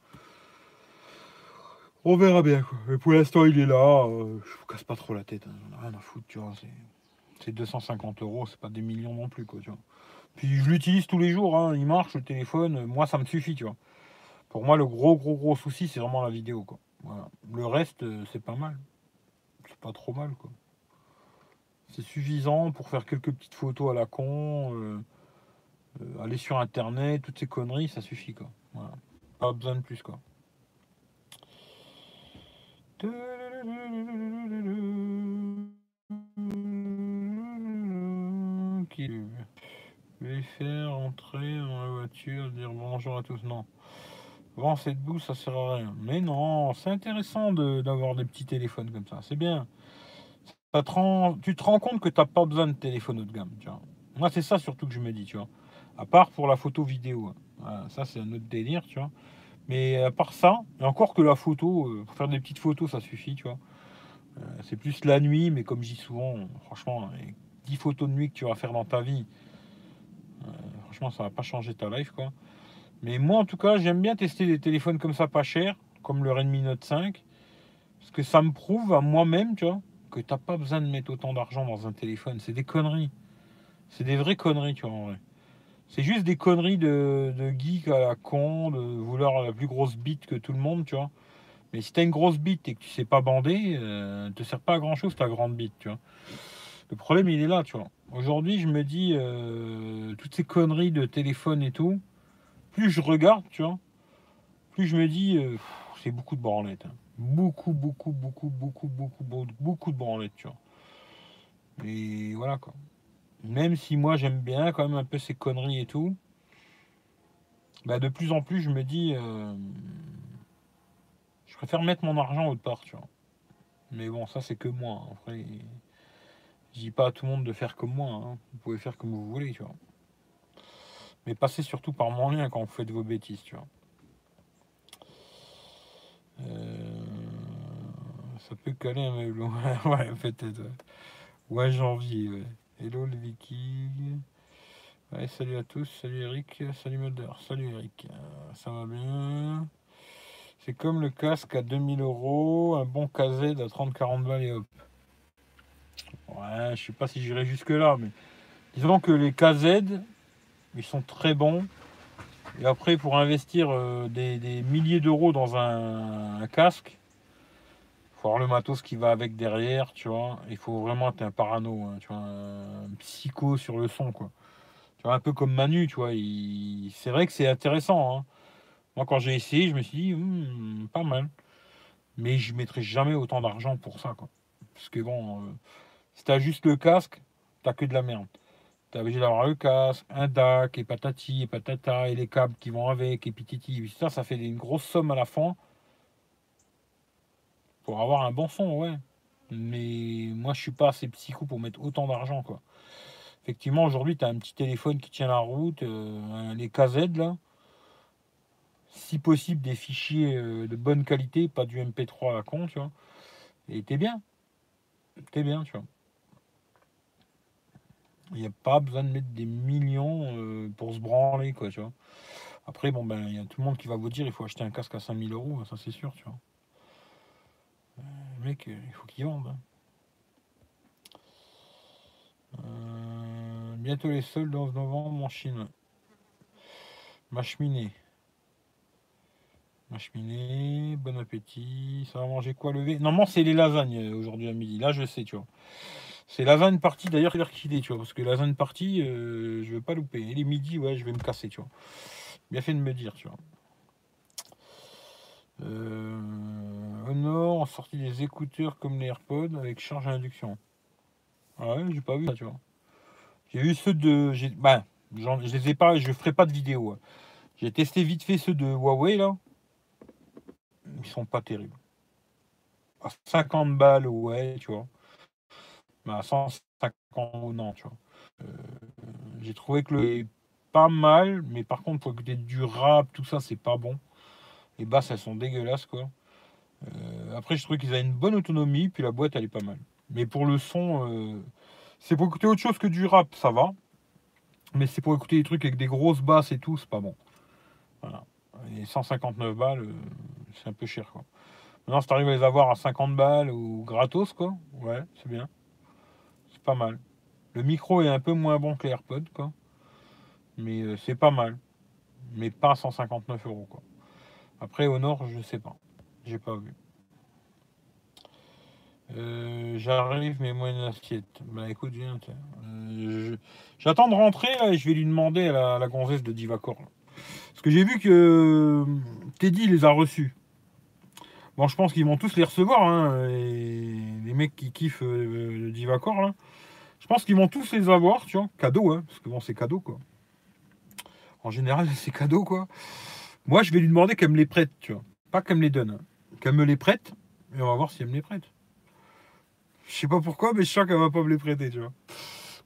On verra bien, quoi. Mais pour l'instant, il est là, euh, je vous casse pas trop la tête, hein, j'en rien à foutre, tu vois. C'est, c'est 250 euros, c'est pas des millions non plus, quoi, tu vois. Puis je l'utilise tous les jours, hein, il marche, le téléphone, moi, ça me suffit, tu vois. Pour moi, le gros, gros, gros souci, c'est vraiment la vidéo, quoi. Voilà. Le reste, euh, c'est pas mal. C'est pas trop mal, quoi. C'est suffisant pour faire quelques petites photos à la con, euh, euh, aller sur internet, toutes ces conneries, ça suffit quoi. Voilà. Pas besoin de plus quoi. Qui vais faire entrer dans la voiture, dire bonjour à tous? Non. Vends cette boue, ça sert à rien. Mais non, c'est intéressant d'avoir des petits téléphones comme ça. C'est bien ça te tu te rends compte que tu n'as pas besoin de téléphone haut de gamme. Tu vois. Moi, c'est ça surtout que je me dis, tu vois. À part pour la photo vidéo. hein. Ça, c'est un autre délire, tu vois. Mais à part ça, et encore que la photo, euh, pour faire des petites photos, ça suffit, tu vois. Euh, c'est plus la nuit, mais comme je dis souvent, franchement, les 10 photos de nuit que tu vas faire dans ta vie, euh, franchement, ça va pas changer ta life, quoi. Mais moi, en tout cas, j'aime bien tester des téléphones comme ça, pas chers, comme le Redmi Note 5, parce que ça me prouve à moi-même, tu vois, que t'as pas besoin de mettre autant d'argent dans un téléphone. C'est des conneries. C'est des vraies conneries, tu vois, en vrai. C'est juste des conneries de, de geek à la con, de vouloir la plus grosse bite que tout le monde, tu vois. Mais si t'as une grosse bite et que tu sais pas bander, euh, te sert pas à grand chose ta grande bite, tu vois. Le problème, il est là, tu vois. Aujourd'hui, je me dis, euh, toutes ces conneries de téléphone et tout, plus je regarde, tu vois, plus je me dis, euh, c'est beaucoup de branlettes. hein. Beaucoup, beaucoup, beaucoup, beaucoup, beaucoup, beaucoup, de branlettes, tu vois. Et voilà, quoi. Même si moi, j'aime bien quand même un peu ces conneries et tout, bah, de plus en plus, je me dis, euh, je préfère mettre mon argent autre part, tu vois. Mais bon, ça, c'est que moi. hein. Après, je dis pas à tout le monde de faire comme moi. hein. Vous pouvez faire comme vous voulez, tu vois. Mais passez surtout par mon lien quand vous faites vos bêtises, tu vois. Euh, ça peut caler un meuble. Ouais, peut-être. Ouais, Ouais, janvier. Hello le viking. Salut à tous. Salut Eric. Salut Mulder. Salut Eric. Euh, ça va bien. C'est comme le casque à 2000 euros, un bon KZ à 30-40 balles et hop. Ouais, je sais pas si j'irai jusque là, mais disons que les KZ, ils sont très bons. Et après, pour investir euh, des, milliers d'euros dans un, casque, faut avoir le matos qui va avec derrière, tu vois. Il faut vraiment être un parano, hein, tu vois, un psycho sur le son, quoi. Tu vois, un peu comme Manu, tu vois. il- C'est vrai que c'est intéressant. hein. Moi, quand j'ai essayé, je me suis dit, Hmm, pas mal. Mais je mettrai jamais autant d'argent pour ça, quoi. Parce que bon, euh, si t'as juste le casque, t'as que de la merde. T'as obligé d'avoir le casque, un DAC, et patati, et patata, et les câbles qui vont avec, et pititi. Ça, ça fait une grosse somme à la fin. Pour avoir un bon son, ouais. Mais moi, je suis pas assez psycho pour mettre autant d'argent, quoi. Effectivement, aujourd'hui, tu as un petit téléphone qui tient la route, euh, les KZ, là. Si possible, des fichiers euh, de bonne qualité, pas du MP3 à la con, tu vois. Et t'es bien. T'es bien, tu vois. Il n'y a pas besoin de mettre des millions euh, pour se branler, quoi, tu vois. Après, bon, ben, il y a tout le monde qui va vous dire il faut acheter un casque à 5000 euros, ça c'est sûr, tu vois. Euh, mec, euh, il faut qu'il vende. hein. Bientôt les soldes en novembre en Chine. Ma cheminée. Ma cheminée, bon appétit. Ça va manger quoi lever Normalement, c'est les lasagnes aujourd'hui à midi. Là, je sais, tu vois. C'est lasagne partie d'ailleurs, qu'il est, tu vois. Parce que lasagne partie, euh, je vais pas louper. Et les midis, ouais, je vais me casser, tu vois. Bien fait de me dire, tu vois. Euh, Honor a sorti des écouteurs comme les AirPods avec charge à induction. Ah ouais, j'ai pas vu ça, tu vois. J'ai vu ceux de. Bah, j'en- je les ai pas, je ferai pas de vidéo. hein. J'ai testé vite fait ceux de Huawei là. Ils sont pas terribles. À 50 balles, ouais, tu vois. À 150 euros, non, tu vois. Euh, j'ai trouvé que le pas mal, mais par contre, pour écouter du rap, tout ça, c'est pas bon. Les basses, elles sont dégueulasses, quoi. Euh, après, je trouvais qu'ils avaient une bonne autonomie, puis la boîte, elle est pas mal. Mais pour le son, euh, c'est pour écouter autre chose que du rap, ça va. Mais c'est pour écouter des trucs avec des grosses basses et tout, c'est pas bon. Voilà. Et 159 balles, c'est un peu cher, quoi. Maintenant, si t'arrives à les avoir à 50 balles ou gratos, quoi, ouais, c'est bien. Pas mal. Le micro est un peu moins bon que les AirPods, quoi. Mais euh, c'est pas mal. Mais pas 159 euros, quoi. Après, au nord, je sais pas. J'ai pas vu. Euh, J'arrive, mais moi une assiette. Bah écoute, viens. Euh, J'attends de rentrer et je vais lui demander à la, à de Divacor. là. Parce que j'ai vu que Teddy les a reçus. Bon, je pense qu'ils vont tous les recevoir, hein, les mecs qui kiffent euh, le Divacor là. Je pense qu'ils vont tous les avoir, tu vois, cadeau, hein, parce que bon, c'est cadeau quoi. En général, c'est cadeau quoi. Moi, je vais lui demander qu'elle me les prête, tu vois. Pas qu'elle me les donne. hein. Qu'elle me les prête, et on va voir si elle me les prête. Je sais pas pourquoi, mais je sens qu'elle va pas me les prêter, tu vois.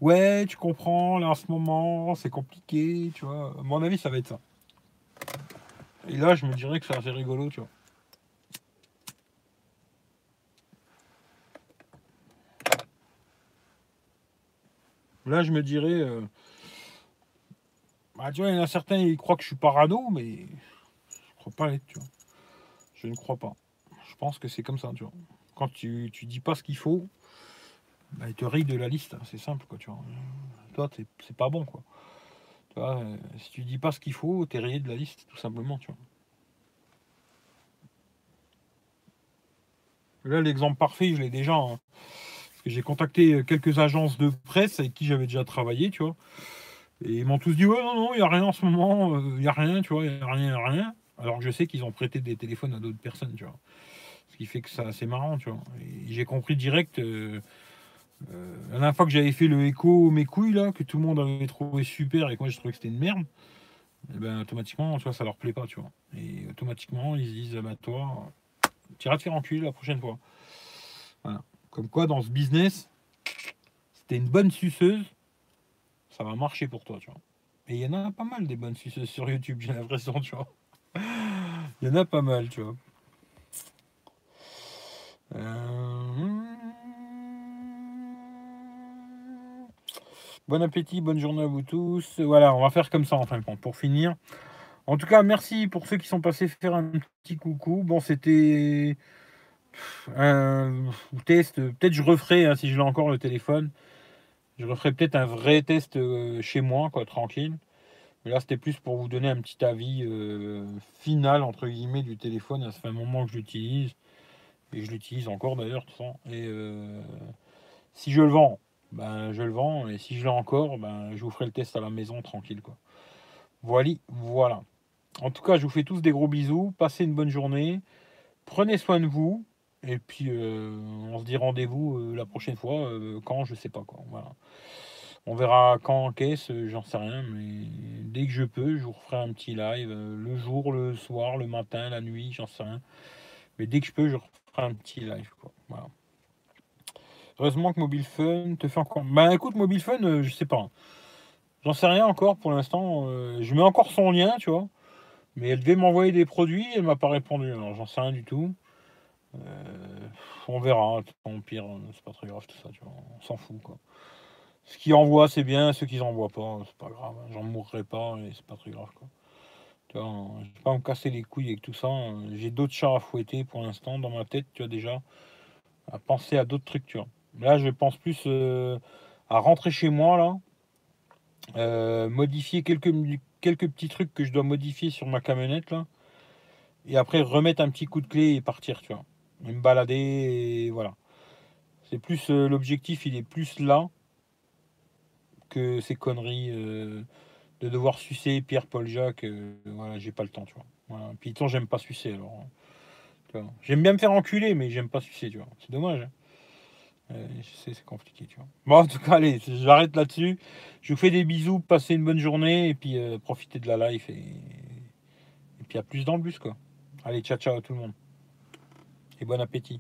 Ouais, tu comprends, là en ce moment, c'est compliqué, tu vois. À mon avis, ça va être ça. Et là, je me dirais que c'est assez rigolo, tu vois. Là, je me dirais. euh, Bah, tu vois, il y en a certains, ils croient que je suis parano, mais je crois pas l'être, tu vois. Je ne crois pas. Je pense que c'est comme ça, tu vois. Quand tu, dis pas ce qu'il faut, bah, il te rayent de la liste. hein, C'est simple, quoi, tu vois. Toi, c'est pas bon, quoi. Tu vois, euh, si tu dis pas ce qu'il faut, t'es rayé de la liste, tout simplement, tu vois. Là, l'exemple parfait, je l'ai déjà. hein. Parce que j'ai contacté euh, quelques agences de presse avec qui j'avais déjà travaillé, tu vois. Et ils m'ont tous dit, ouais, non, non, il n'y a rien en ce moment, il n'y a rien, tu vois, il n'y a rien, a rien. Alors que je sais qu'ils ont prêté des téléphones à d'autres personnes, tu vois. Ce qui fait que ça, c'est marrant, tu vois. Et j'ai compris direct, euh, euh, la dernière fois que j'avais fait le écho mes couilles, là, que tout le monde avait trouvé super et que moi je trouvais que c'était une merde, et ben automatiquement, tu vois, ça leur plaît pas, tu vois. Et automatiquement, ils se disent, ah bah toi, tu iras te faire enculer la prochaine fois. Voilà. Comme quoi, dans ce business, si t'es une bonne suceuse, ça va marcher pour toi, tu vois. Et il y en a pas mal des bonnes suceuses sur YouTube, j'ai l'impression, tu vois. Il y en a pas mal, tu vois. Euh, Bon appétit, bonne journée à vous tous. Voilà, on va faire comme ça en fin de compte pour finir. En tout cas, merci pour ceux qui sont passés faire un petit coucou. Bon, c'était un test. Peut-être je referai, hein, si je l'ai encore le téléphone. Je referai peut-être un vrai test euh, chez moi, quoi, tranquille. Mais là, c'était plus pour vous donner un petit avis euh, final, entre guillemets, du téléphone. Ça fait un moment que je l'utilise. Et je l'utilise encore d'ailleurs. Et euh, si je le vends, ben, je le vends. Et si je l'ai encore, ben, je vous ferai le test à la maison, tranquille. Quoi. Voilà, voilà. En tout cas, je vous fais tous des gros bisous. Passez une bonne journée. Prenez soin de vous. Et puis, euh, on se dit rendez-vous euh, la prochaine fois. euh, quand, je sais pas quoi. Voilà. On verra quand en caisse, j'en sais rien. Mais dès que je peux, je vous referai un petit live. le jour, le soir, le matin, la nuit, j'en sais rien. Mais dès que je peux, je referai un petit live. Quoi. Voilà. Heureusement que Mobile Fun te fait encore. Bah écoute, Mobile Fun, je sais pas. J'en sais rien encore pour l'instant. je mets encore son lien, tu vois. Mais elle devait m'envoyer des produits, elle m'a pas répondu. Alors j'en sais rien du tout. Euh, on verra. Au pire, c'est pas très grave tout ça, tu vois. On s'en fout, quoi. Ce qu'ils envoient, c'est bien. Ceux qui n'envoient pas, c'est pas grave. J'en mourrai pas et c'est pas très grave, quoi. Tu vois, je vais pas me casser les couilles avec tout ça. J'ai d'autres chats à fouetter pour l'instant dans ma tête, tu vois, déjà. À penser à d'autres trucs, tu vois. Là, je pense plus euh, à rentrer chez moi, là. Euh, modifier quelques, quelques petits trucs que je dois modifier sur ma camionnette, là. Et après, remettre un petit coup de clé et partir, tu vois. Me balader, et voilà. C'est plus euh, l'objectif, il est plus là que ces conneries euh, de devoir sucer Pierre-Paul Jacques. euh, voilà, j'ai pas le temps, tu vois. Voilà. Puis, façon, j'aime pas sucer, alors. J'aime bien me faire enculer, mais j'aime pas sucer, tu vois. C'est dommage. hein. Je sais, c'est compliqué, tu vois. Bon, en tout cas, allez, j'arrête là-dessus. Je vous fais des bisous, passez une bonne journée et puis profitez de la life et, et puis à plus dans le bus, quoi. Allez, ciao, ciao à tout le monde. Et bon appétit.